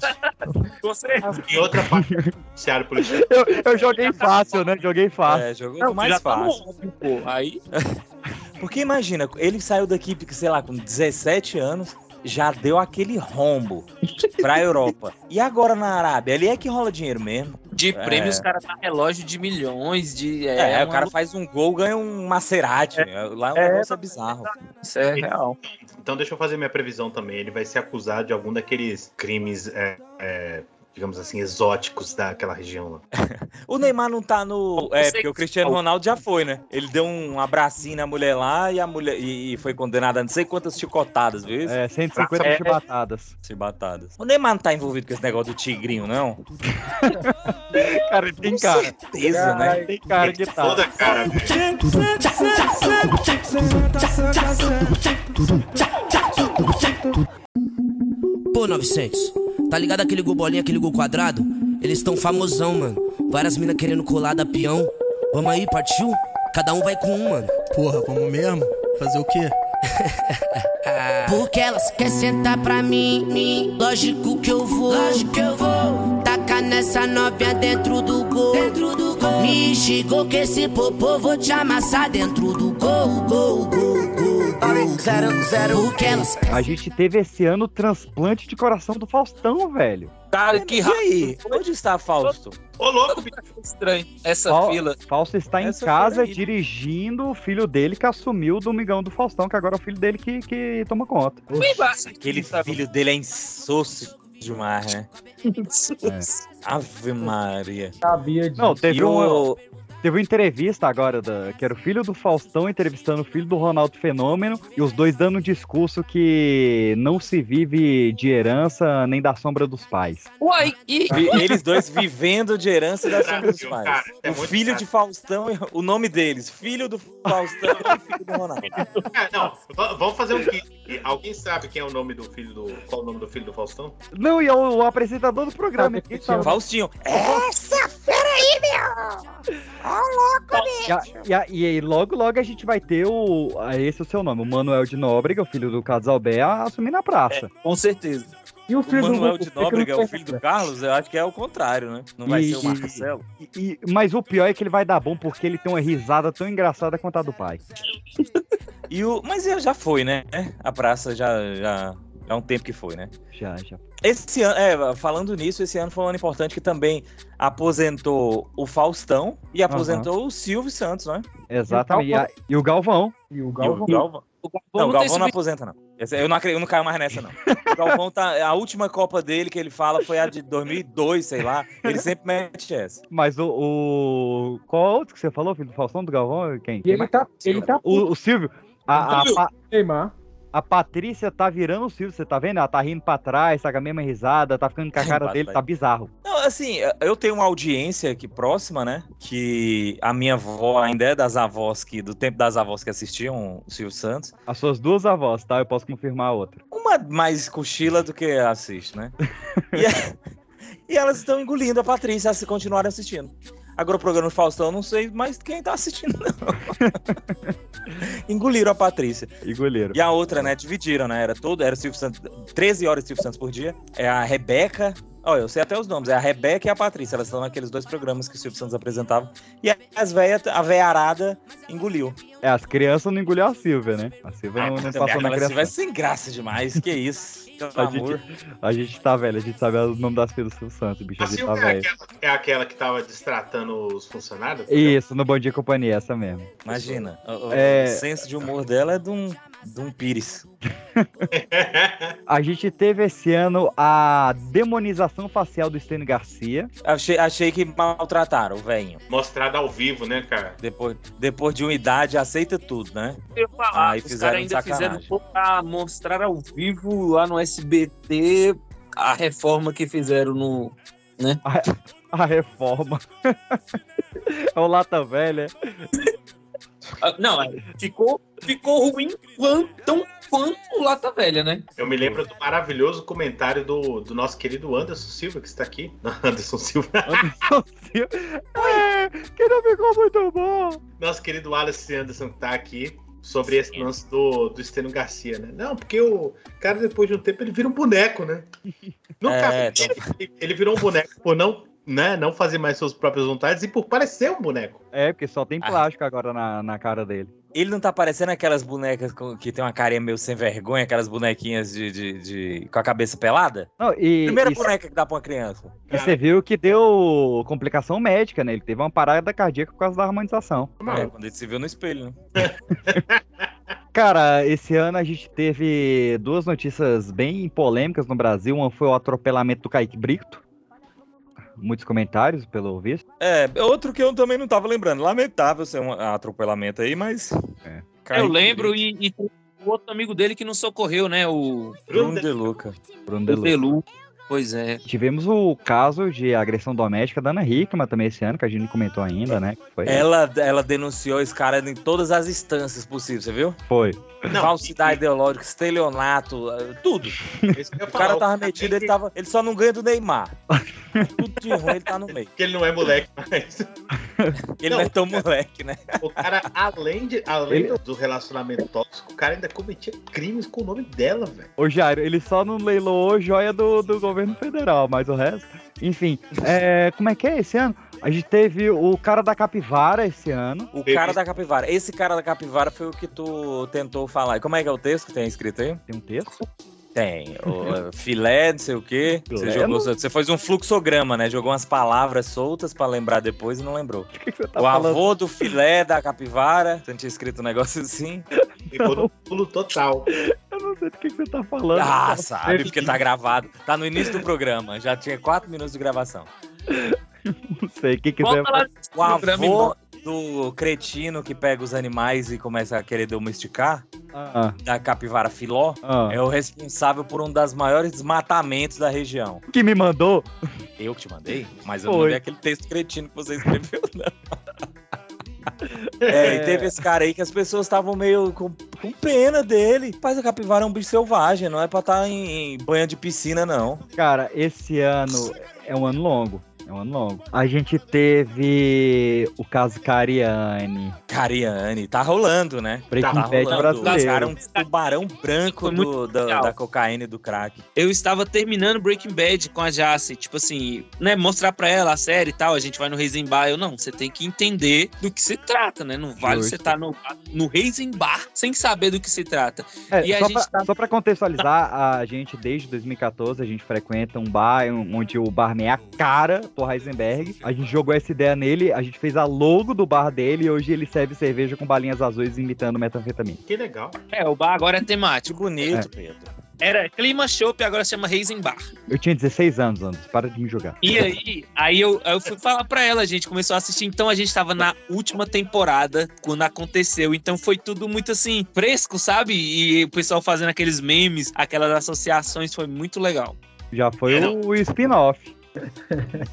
Speaker 5: Você.
Speaker 7: Em outra parte do judiciário policial.
Speaker 2: Eu, eu joguei fácil, né? Joguei fácil.
Speaker 4: É, jogou mais
Speaker 5: tá no
Speaker 4: fácil.
Speaker 5: óbvio, pô. Aí.
Speaker 4: Porque imagina, ele saiu daqui, sei lá, com 17 anos, já deu aquele rombo pra Europa. E agora na Arábia? Ali é que rola dinheiro mesmo.
Speaker 5: De
Speaker 4: É.
Speaker 5: prêmio, os caras tá relógio de milhões de.
Speaker 4: É,
Speaker 5: É,
Speaker 4: o cara faz um gol, ganha um Maserati. Lá é um
Speaker 5: É.
Speaker 4: negócio bizarro.
Speaker 5: Isso é real.
Speaker 7: Então deixa eu fazer minha previsão também. Ele vai ser acusado de algum daqueles crimes, é, é, digamos assim, exóticos daquela região lá.
Speaker 4: O Neymar não tá no. É, porque o Cristiano Ronaldo já foi, né? Ele deu um abracinho na mulher lá e a mulher. E, e foi condenado a não sei quantas chicotadas, viu?
Speaker 2: É, 150
Speaker 4: É.
Speaker 2: chibatadas.
Speaker 4: Chibatadas. O Neymar não tá envolvido com esse negócio do tigrinho, não?
Speaker 2: Cara, ele tem cara.
Speaker 4: Certeza, né?
Speaker 2: Tem cara que tá.
Speaker 7: Toda cara.
Speaker 23: Tudo. 900. Tá ligado aquele gol bolinha, aquele gol quadrado? Eles tão famosão, mano. Várias minas querendo colar da peão. Vamos aí, partiu? Cada um vai com um, mano.
Speaker 24: Porra, vamos mesmo? Fazer o quê?
Speaker 23: Porque elas querem sentar pra mim, mim. Lógico que eu vou. Lógico que eu vou. Tacar nessa novinha dentro do gol. Dentro do gol. Me chegou que esse popô vou te amassar dentro do gol, gol, gol, gol.
Speaker 2: A gente teve esse ano transplante de coração do Faustão, velho.
Speaker 5: Cara, que
Speaker 4: E aí? Onde está Fausto?
Speaker 7: Ô, louco,
Speaker 5: estranho. Essa
Speaker 2: Fal-
Speaker 5: fila.
Speaker 2: Fausto está em
Speaker 4: Essa
Speaker 2: casa
Speaker 4: fila aí.
Speaker 2: dirigindo o filho dele que assumiu o Domingão do Faustão, que agora é o filho dele que, que toma conta.
Speaker 4: Aquele filho dele é insosso demais, né? Ave Maria.
Speaker 3: Sabia disso.
Speaker 2: Não, teve
Speaker 4: E
Speaker 2: um,
Speaker 4: o-
Speaker 2: teve uma entrevista agora, da, que era o filho do Faustão entrevistando o filho do Ronaldo Fenômeno, e os dois dando um discurso que não se vive de herança nem da sombra dos pais.
Speaker 5: Uai, e.
Speaker 4: Eles dois vivendo de herança da sombra dos pais.
Speaker 7: cara, é
Speaker 4: o filho de Faustão, e- o nome deles, filho do Faustão e filho do Ronaldo.
Speaker 7: É, não, vamos fazer um quiz. E Alguém sabe quem é o nome do filho do. Qual o nome do filho do Faustão?
Speaker 2: Não, e é o, o apresentador do programa. sabe.
Speaker 4: Faustinho.
Speaker 19: Essa fera aí, meu! Ó, louco,
Speaker 2: E, a- e a- e aí, logo, logo a gente vai ter o. Esse é o seu nome, o Manuel de Nóbrega, o filho do Carlos Albé, assumindo a praça.
Speaker 5: Com certeza.
Speaker 3: E o
Speaker 4: O
Speaker 3: filho
Speaker 4: Manuel
Speaker 3: do
Speaker 4: de Nóbrega é o filho do Carlos? Eu acho que é o contrário, né? Não vai
Speaker 2: E-
Speaker 4: ser o Marcelo.
Speaker 2: E- e- mas o pior é que ele vai dar bom porque ele tem uma risada tão engraçada quanto a do pai.
Speaker 4: E o... Mas já- já foi, né? A praça já, já é um tempo que foi, né?
Speaker 2: Já, já.
Speaker 4: Esse ano, é, falando nisso, esse ano foi um ano importante que também aposentou o Faustão e aposentou o Silvio Santos, né?
Speaker 2: Exatamente. E, a- e o Galvão.
Speaker 3: E o
Speaker 4: E o
Speaker 3: Galvão.
Speaker 4: Galvão.
Speaker 5: O Galvão
Speaker 4: Não, o Galvão não aposenta, não. Eu não, acredito, eu não caio mais nessa, não. O Galvão tá. A última Copa dele que ele fala foi a de 2002, sei lá. Ele sempre mete essa.
Speaker 2: Mas o, o. Qual outro que você falou, filho do Faustão, do Galvão? Quem?
Speaker 3: E ele tá, ele tá
Speaker 2: O, o Silvio. A, a. Pa-
Speaker 3: Neymar.
Speaker 2: A Patrícia tá virando o Silvio, você tá vendo? Ela tá rindo pra trás, tá com a mesma risada, tá ficando com a cara dele, tá bizarro.
Speaker 4: Não, assim, eu tenho uma audiência aqui próxima, né? Que a minha avó ainda é das avós que, do tempo das avós que assistiam o Silvio Santos.
Speaker 2: As suas duas avós, tá? Eu posso confirmar a outra.
Speaker 4: Uma mais cochila do que assiste, né? E, a- e elas estão engolindo a Patrícia se continuarem assistindo. Agora o programa Faustão, eu não sei mais quem tá assistindo, não. Engoliram a Patrícia.
Speaker 2: E goleiro.
Speaker 4: E a outra, né? Dividiram, né? Era todo, era Silvio Santos, 13 horas de Silvio Santos por dia. É a Rebeca. Olha, eu sei até os nomes. É a Rebeca e a Patrícia. Elas estão naqueles dois programas que o Silvio Santos apresentava. E as velhas, a veiarada engoliu.
Speaker 2: É, as crianças não engoliu a Silvia, né? A Silvia não, não passou na
Speaker 4: Aquela
Speaker 2: criação.
Speaker 4: vai sem graça demais. Que isso?
Speaker 2: A
Speaker 4: amor.
Speaker 2: gente, a gente tá velho, a gente sabe o nome das filhas do Silvio Santos, bicho, a
Speaker 7: A
Speaker 2: gente tá
Speaker 7: Silvia é
Speaker 2: velho.
Speaker 7: aquela, é aquela que tava destratando os funcionários?
Speaker 2: Isso, no Bom Dia Companhia, essa mesmo.
Speaker 4: Imagina. O, o-
Speaker 2: É.
Speaker 4: o senso de humor dela é de um, de um pires.
Speaker 2: A gente teve esse ano a demonização facial do Stênio Garcia.
Speaker 4: Achei, achei que maltrataram o velhinho.
Speaker 7: Mostrado ao vivo, né, cara?
Speaker 4: Depois, depois de uma idade, aceita tudo, né?
Speaker 5: Eu falar,
Speaker 4: Aí
Speaker 5: os
Speaker 4: fizeram
Speaker 5: caras ainda
Speaker 4: sacanagem.
Speaker 5: fizeram pra mostrar ao vivo lá no SBT a reforma que fizeram no. Né?
Speaker 2: A, a reforma. é o Lata Velha.
Speaker 5: Ah, Não, é, ficou, ficou ruim quanto, tão quanto o Lata Velha, né?
Speaker 7: Eu me lembro do maravilhoso comentário do, do nosso querido Anderson Silva, que está aqui. Anderson Silva.
Speaker 2: É, que não ficou muito bom.
Speaker 7: nosso querido Alice Anderson que tá aqui sobre esse lance do, do Estênio Garcia, né? Não, porque o cara, depois de um tempo, ele vira um boneco, né? No
Speaker 4: É,
Speaker 7: caso, ele, ele virou um boneco por não, né, não fazer mais suas próprias vontades e por parecer um boneco.
Speaker 2: É, porque só tem plástico agora na, na cara dele.
Speaker 4: Ele não tá parecendo aquelas bonecas com- que tem uma carinha meio sem vergonha, aquelas bonequinhas de, de, de- com a cabeça pelada?
Speaker 2: Não, e,
Speaker 4: Primeira
Speaker 2: e-
Speaker 4: boneca que dá pra uma criança.
Speaker 2: e você viu que deu complicação médica, né? Ele teve uma parada cardíaca por causa da harmonização.
Speaker 4: É, quando ele se viu no espelho, né?
Speaker 2: Cara, esse ano a gente teve duas notícias bem polêmicas no Brasil. Uma foi o atropelamento do Kaique Brito. Muitos comentários, pelo visto.
Speaker 4: É, outro que eu também não tava lembrando. Lamentável ser um atropelamento aí, mas.
Speaker 2: É.
Speaker 5: Eu lembro e, e o outro amigo dele que não socorreu, né? O
Speaker 4: Bruno De Luca.
Speaker 2: Bruno
Speaker 5: o Delu. Pois é.
Speaker 2: Tivemos o caso de agressão doméstica da Ana Hickman também esse ano, que a gente não comentou ainda, né? Foi.
Speaker 4: Ela, ela denunciou esse cara em todas as instâncias possíveis, você viu?
Speaker 2: Foi.
Speaker 4: Falsidade ideológica, estelionato, tudo. O cara tava metido, ele, tava, ele só não ganha do Neymar. Tudo de ruim, ele tá no meio.
Speaker 7: Porque ele não é moleque mais.
Speaker 4: Ele não, é tão moleque, né?
Speaker 7: O cara, além, de, além
Speaker 2: Ele-
Speaker 7: do relacionamento tóxico, o cara ainda cometia crimes com o nome dela, velho.
Speaker 2: Ô Jairo, ele só não leiloou joia do, do governo federal, mas o resto. Enfim, é, como é que é esse ano? A gente teve o cara da capivara esse ano.
Speaker 4: O cara da capivara. Esse cara da capivara foi o que tu tentou falar. Como é que é o texto que tem escrito aí?
Speaker 2: Tem um texto?
Speaker 4: Tem. O, filé, não sei o quê. Você, jogou,
Speaker 2: não?
Speaker 4: você fez um fluxograma, né? Jogou umas palavras soltas pra lembrar depois e não lembrou.
Speaker 2: tá
Speaker 4: o avô do filé da capivara. Você não tinha escrito um negócio assim?
Speaker 7: Ficou no pulo total.
Speaker 2: Eu não sei do que, que você tá falando.
Speaker 4: Ah,
Speaker 2: cara.
Speaker 4: sabe, porque tá gravado. Tá no início do programa. Já tinha quatro minutos de gravação.
Speaker 2: Não sei, quem quiser.
Speaker 4: O avô do cretino que pega os animais e começa a querer domesticar,
Speaker 2: Ah,
Speaker 4: da capivara filó,
Speaker 2: Ah.
Speaker 4: é o responsável por um dos maiores desmatamentos da região.
Speaker 2: que me mandou?
Speaker 4: Eu que te mandei? Mas eu não
Speaker 2: Foi.
Speaker 4: mandei aquele texto cretino que você escreveu, não. É, e teve esse cara aí que as pessoas estavam meio com, com pena dele. Mas a capivara é um bicho selvagem, não é pra estar em, em banho de piscina, não.
Speaker 2: Cara, esse ano é um ano longo. É um ano longo. A gente teve o caso Cariani.
Speaker 4: Cariani, tá rolando, né?
Speaker 2: Breaking
Speaker 4: tá
Speaker 2: Bad brasileiro.
Speaker 4: Cara, um tubarão branco do, da, da cocaína e do crack.
Speaker 5: Eu estava terminando Breaking Bad com a Jace, tipo assim, né, mostrar pra ela a série e tal, a gente vai no Reisenbar, eu não, você tem que entender do que se trata, né? Não vale
Speaker 2: Justo.
Speaker 5: você estar no, no Reisenbar sem saber do que se trata.
Speaker 2: É,
Speaker 5: e a
Speaker 2: só,
Speaker 5: gente
Speaker 2: pra,
Speaker 5: tá
Speaker 2: só pra contextualizar, a gente, desde 2014, a gente frequenta um bar onde o barman é a cara do Heisenberg. A gente jogou essa ideia nele, a gente fez a logo do bar dele e hoje ele serve cerveja com balinhas azuis imitando metanfetamina.
Speaker 7: Que legal.
Speaker 5: É, o bar agora é temático.
Speaker 4: Bonito,
Speaker 2: É.
Speaker 4: Pedro.
Speaker 5: Era Clima Shop, agora se chama Reisenbar.
Speaker 2: Eu tinha 16 anos, Anderson, para de me julgar.
Speaker 5: E aí, aí eu, aí eu fui falar pra ela, a gente começou a assistir, então a gente tava na última temporada quando aconteceu, então foi tudo muito assim, fresco, sabe? E o pessoal fazendo aqueles memes, aquelas associações, foi muito legal.
Speaker 2: Já foi o spin-off.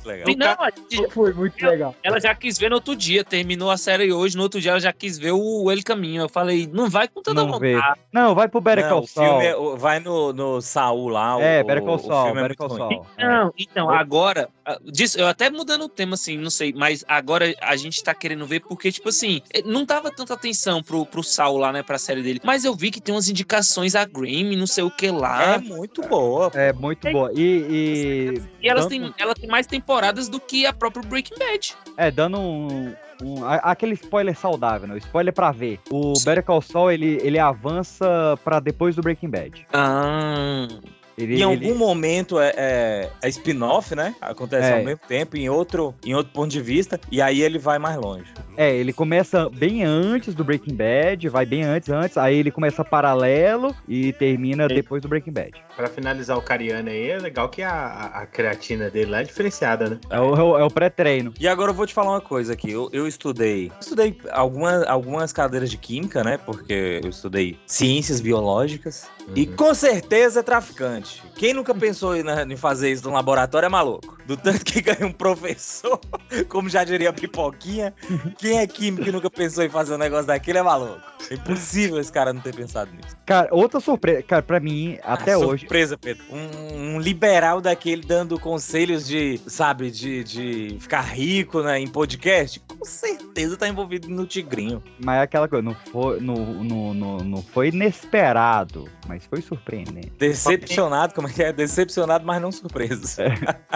Speaker 4: Legal.
Speaker 5: Não, gente-
Speaker 3: Foi muito legal.
Speaker 5: ela já quis ver no outro dia, terminou a série hoje, no outro dia ela já quis ver o El Caminho. Eu falei, não vai com toda
Speaker 2: Não vê.
Speaker 5: vontade.
Speaker 2: Não, vai pro Better Call
Speaker 4: o
Speaker 2: Saul.
Speaker 4: é- vai no, no Saul lá.
Speaker 2: É,
Speaker 4: o,
Speaker 2: Better Call
Speaker 4: o
Speaker 2: Saul,
Speaker 4: é.
Speaker 5: Não, então, agora, disso, eu até mudando o tema, assim, não sei, mas agora a gente tá querendo ver porque, tipo assim, eh, não dava tanta atenção pro, pro Saul lá, né, pra série dele, mas eu vi que tem umas indicações a Grammy, não sei o que lá.
Speaker 4: É muito boa.
Speaker 2: É muito boa. E. e
Speaker 5: E elas
Speaker 2: dando-
Speaker 5: têm, ela tem mais temporadas do que a própria Breaking Bad.
Speaker 2: É, dando um. um- aquele spoiler saudável, né? O spoiler pra ver. O Better Call Saul, ele, ele avança pra depois do Breaking Bad.
Speaker 5: Ah.
Speaker 2: Ele,
Speaker 4: em algum
Speaker 2: ele-
Speaker 4: momento é, é, é spin-off, né? Acontece
Speaker 2: É.
Speaker 4: ao mesmo tempo, em outro, em outro ponto de vista, e aí ele vai mais longe.
Speaker 2: É, ele começa bem antes do Breaking Bad, vai bem antes, antes, aí ele começa paralelo e termina depois do Breaking Bad.
Speaker 7: Pra finalizar o Cariano aí, é legal que a, a, a creatina dele lá é diferenciada, né?
Speaker 2: É o, é o- é o pré-treino.
Speaker 4: E agora eu vou te falar uma coisa aqui. Eu, eu estudei. Estudei algumas, algumas cadeiras de química, né? Porque eu estudei ciências biológicas. E com certeza é traficante. Quem nunca pensou em, né, em fazer isso no laboratório é maluco. Do tanto que ganha um professor, como já diria a pipoquinha, quem é químico e nunca pensou em fazer um negócio daquele é maluco. É impossível esse cara não ter pensado nisso.
Speaker 2: Cara, outra surpresa, cara, pra mim, até
Speaker 4: Ah,
Speaker 2: hoje.
Speaker 4: Surpresa, Pedro. Um, um liberal daquele dando conselhos de, sabe, de, de ficar rico né, em podcast, com certeza tá envolvido no Tigrinho.
Speaker 2: Mas é aquela coisa, não foi, não, não, não, não foi inesperado, mas foi surpreendente.
Speaker 4: Decepcionado, como é que é? Decepcionado, mas não surpreso.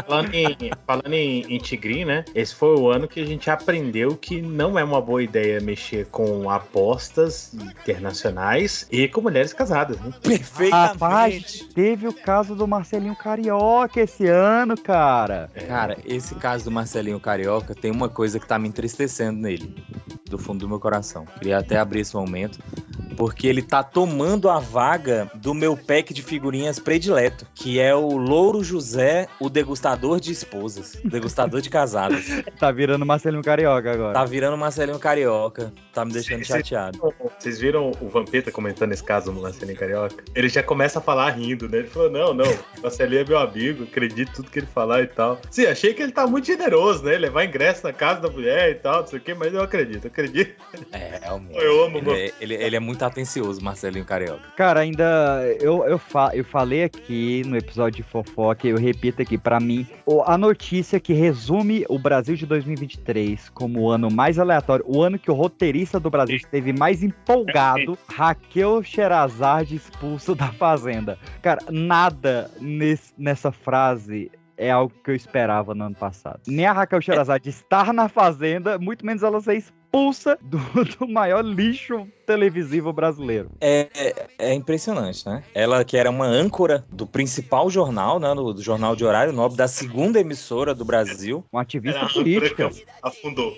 Speaker 7: Falando em, falando em, em tigrinho, né? Esse foi o ano que a gente aprendeu que não é uma boa ideia mexer com apostas internacionais e com mulheres casadas, né?
Speaker 2: Rapaz, teve o caso do Marcelinho Carioca esse ano, cara.
Speaker 4: Cara, esse caso do Marcelinho Carioca tem uma coisa que tá me entristecendo nele, do fundo do meu coração. Queria até abrir esse momento, porque ele tá tomando a vaga do meu pack de figurinhas predileto, que é o Louro José, o degustador de esposas, degustador de casadas.
Speaker 2: Tá virando Marcelinho Carioca agora.
Speaker 4: Tá virando Marcelinho Carioca, tá me deixando chateado.
Speaker 7: Vocês viram o Vampeta comentando esse caso no Marcelinho Carioca? Ele já começa a falar rindo, né? Ele falou: Não, não, Marcelinho é meu amigo, acredito em tudo que ele falar e tal. Sim, achei que ele tá muito generoso, né? Levar ingresso na casa da mulher e tal, não sei o quê, mas eu acredito, acredito.
Speaker 4: É, realmente.
Speaker 7: Eu amo,
Speaker 4: ele, é, ele, ele é muito atencioso, Marcelinho Carioca.
Speaker 2: Cara, ainda eu, eu, fa eu falei aqui no episódio de fofoca, eu repito aqui, pra mim, o- a notícia que resume o Brasil de 2023 como o ano mais aleatório, o ano que o roteirista do Brasil esteve mais empolgado, Raquel Sherazade expulso da Fazenda. Cara, nada nesse- nessa frase é algo que eu esperava no ano passado. Nem a Raquel Sherazade estar na Fazenda, muito menos ela ser expulsa do, do maior lixo televisivo brasileiro.
Speaker 4: É, é, é impressionante, né? Ela que era uma âncora do principal jornal, né? Do, do Jornal de Horário Nobre, da segunda emissora do Brasil.
Speaker 2: Um ativista
Speaker 7: Era
Speaker 2: política.
Speaker 7: afundou.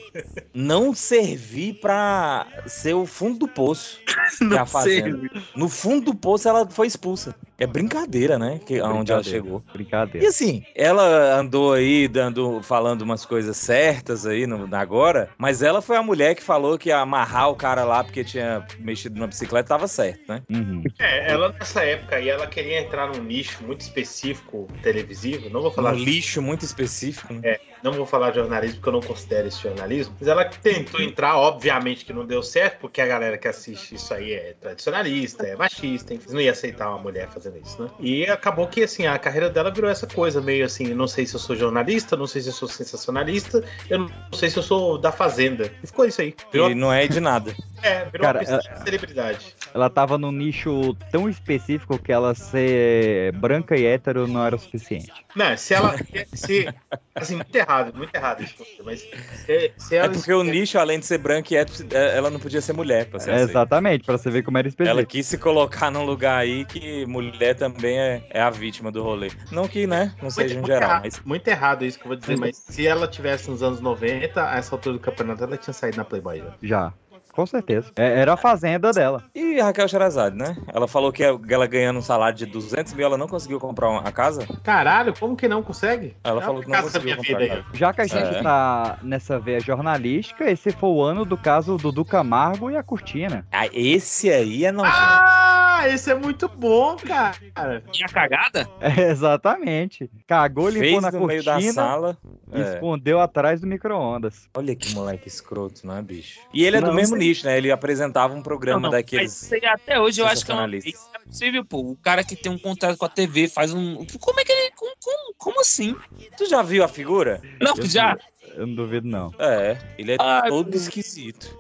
Speaker 4: Não servir pra ser o fundo do poço. a fazenda. No fundo do poço ela foi expulsa. É brincadeira, né? Que, onde ela
Speaker 2: Brincadeira,
Speaker 4: chegou.
Speaker 2: Brincadeira.
Speaker 4: E assim, ela andou aí dando, falando umas coisas certas aí no, agora, mas ela foi a mulher que falou que amarrar o cara lá porque tinha mexido na bicicleta tava certo, né?
Speaker 2: Uhum.
Speaker 7: É, ela nessa época aí, ela queria entrar num nicho muito específico televisivo. Não vou falar.
Speaker 4: Um lixo muito específico, né?
Speaker 7: É, não vou falar de jornalismo porque eu não considero esse jornalismo. Mas ela tentou entrar, obviamente que não deu certo, porque a galera que assiste isso aí é tradicionalista, é machista, enfim, não ia aceitar uma mulher fazendo isso, né? E acabou que, assim, a carreira dela virou essa coisa, meio assim, não sei se eu sou jornalista, não sei se eu sou sensacionalista, eu não sei se eu sou da Fazenda. E ficou isso aí. Virou,
Speaker 4: E não é de nada.
Speaker 7: é, virou
Speaker 2: Cara,
Speaker 7: uma celebridade.
Speaker 2: Ela tava num nicho tão específico que ela ser branca e hétero não era o suficiente.
Speaker 7: Não, se ela. Se, assim, muito errado, muito errado isso. Mas se, se
Speaker 4: É
Speaker 7: ela.
Speaker 4: porque o nicho, além de ser branco e hétero, é, ela não podia ser mulher pra ser
Speaker 2: É,
Speaker 4: aceita.
Speaker 2: exatamente, pra você ver como era específico.
Speaker 4: Ela quis se colocar num lugar aí que mulher também é, é a vítima do rolê. Não que, né, não seja em
Speaker 7: muito
Speaker 4: geral,
Speaker 7: errado,
Speaker 4: mas
Speaker 7: muito errado isso que eu vou dizer, mas se ela tivesse nos anos 90, a essa altura do campeonato, ela tinha saído na Playboy já.
Speaker 2: Já. Com certeza. É, era a fazenda dela.
Speaker 4: E a Raquel Sherazade, né? Ela falou que ela ganhando um salário de 200 mil, ela não conseguiu comprar uma- a casa.
Speaker 7: Caralho, como que não consegue?
Speaker 4: Ela falou que não conseguiu comprar
Speaker 7: vida
Speaker 4: a casa.
Speaker 2: Já que a gente
Speaker 4: É.
Speaker 2: tá nessa veia jornalística, esse foi o ano do caso Dudu Camargo e a Cortina.
Speaker 4: Ah, esse aí é nojento.
Speaker 7: Ah, esse é muito bom, cara.
Speaker 5: Tinha cagada?
Speaker 2: É, exatamente. Cagou, limpou
Speaker 4: Fez
Speaker 2: na
Speaker 4: no meio da
Speaker 2: cortina
Speaker 4: sala.
Speaker 2: e
Speaker 4: É.
Speaker 2: escondeu atrás do micro-ondas.
Speaker 4: Olha que moleque escroto, não é, bicho? E ele é do
Speaker 5: Não,
Speaker 4: mesmo
Speaker 5: isso aí-
Speaker 4: nicho, né? Ele apresentava um programa
Speaker 5: Não, não,
Speaker 4: daqueles.
Speaker 5: mas isso até hoje eu acho que é uma- isso é possível, pô. O cara que tem um contrato com a TV faz um. Como é que ele. Como, como, como assim?
Speaker 4: Tu já viu a figura?
Speaker 5: Não,
Speaker 2: Eu-
Speaker 5: já.
Speaker 2: Eu não duvido, não.
Speaker 4: É, ele é
Speaker 5: Ai,
Speaker 4: todo esquisito.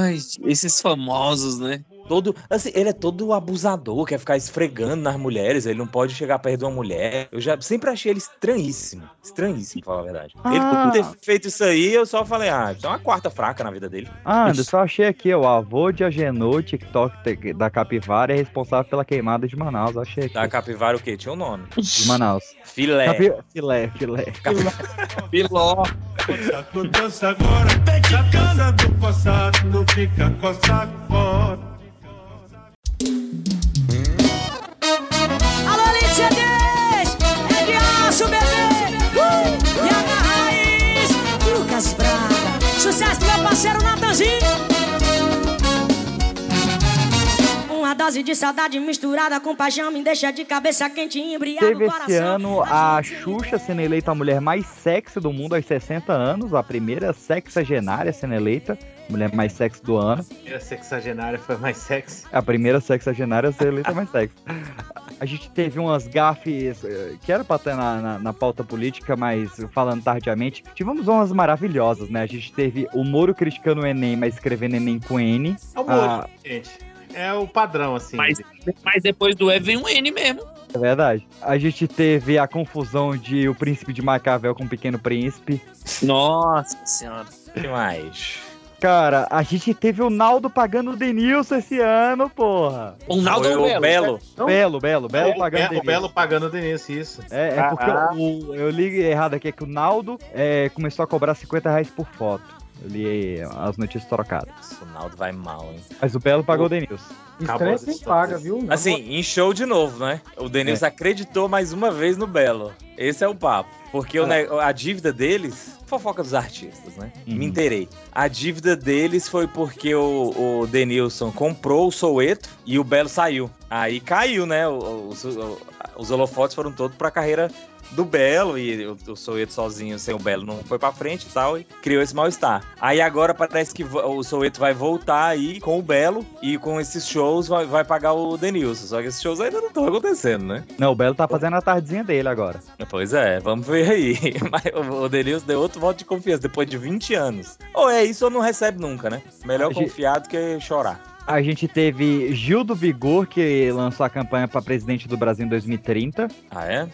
Speaker 5: Ai, esses famosos, né?
Speaker 4: Todo, assim, ele é todo abusador, quer ficar esfregando nas mulheres, ele não pode chegar perto de uma mulher. Eu já sempre achei ele estranhíssimo. Estranhíssimo, pra falar a verdade. Ele
Speaker 2: Ah.
Speaker 4: por ter feito isso aí, eu só falei, ah, isso é uma quarta fraca na vida dele.
Speaker 2: Ah, Anderson, eu achei aqui, o avô de Agenor, TikTok da Capivara, é responsável pela queimada de Manaus. Achei aqui.
Speaker 4: Da capivara o quê? Tinha um nome.
Speaker 2: De Manaus.
Speaker 4: Filé.
Speaker 2: Capi... Filé, filé.
Speaker 5: Piló.
Speaker 25: Dança agora, cansa do passado, não fica com saco fora.
Speaker 19: CDs! É de aço, bebê! Uh! E a raiz! Lucas Braga! Sucesso do meu parceiro Natanzinho! Dose de saudade misturada com paixão me deixa de cabeça quente e embriaga
Speaker 2: Teve
Speaker 19: o coração.
Speaker 2: esse ano a Xuxa sendo eleita a mulher mais sexy do mundo aos 60 anos, a primeira sexagenária sendo eleita, mulher mais sexy do ano.
Speaker 7: A sexagenária foi mais sexy.
Speaker 2: A primeira sexagenária ser eleita mais sexy. A gente teve umas gafes eh, que era pra estar na, na, na pauta política, mas falando tardiamente. Tivemos umas maravilhosas, né? A gente teve o Moro criticando o Enem, mas escrevendo Enem com N.
Speaker 7: É o Moro,
Speaker 2: Ah,
Speaker 7: gente. É o padrão, assim.
Speaker 5: Mas, mas depois do E vem um N mesmo.
Speaker 2: é verdade. A gente teve a confusão de o príncipe de Macavel com o pequeno príncipe.
Speaker 5: Nossa senhora.
Speaker 4: que mais?
Speaker 2: Cara, a gente teve o Naldo pagando o Denilson esse ano, porra.
Speaker 5: O Naldo
Speaker 4: Foi
Speaker 5: ou
Speaker 4: o
Speaker 5: Belo?
Speaker 4: Belo.
Speaker 2: Belo, Belo, Belo
Speaker 7: o,
Speaker 2: pagando o
Speaker 7: Be- o
Speaker 2: Denilson.
Speaker 7: Belo pagando o Denise, isso.
Speaker 2: É, é porque
Speaker 7: Ah.
Speaker 2: o, eu li errado aqui, é que o Naldo é, começou a cobrar 50 reais por foto. Eu li as notícias trocadas.
Speaker 4: O Naldo vai mal, hein?
Speaker 2: Mas o Belo pagou o Denilson.
Speaker 7: Essa
Speaker 3: quem paga, viu?
Speaker 4: Assim, em show de novo, né? O Denilson acreditou mais uma vez no Belo. Esse é o papo. Porque o ne- a dívida deles. Fofoca dos artistas, né? Me inteirei. A dívida deles foi porque o, o Denilson comprou o Soueto e o Belo saiu. Aí caiu, né? O- o- os, o- os holofotes foram todos pra carreira do Belo e o, o Soueto sozinho, sem o Belo, não foi pra frente e tal, e criou esse mal-estar. Aí agora parece que o Soueto vai voltar aí com o Belo e com esses shows vai, vai pagar o Denilson. Só que esses shows ainda não estão acontecendo, né?
Speaker 2: Não, o Belo tá fazendo a tardezinha dele agora.
Speaker 4: Pois é, vamos ver aí. Mas o- Denilson deu outro voto de confiança depois de 20 anos. Ou é isso ou não recebe nunca, né? Melhor confiar do que chorar.
Speaker 2: A gente teve Gil do Vigor, que lançou a campanha pra presidente do Brasil em 2030.
Speaker 4: Ah, é?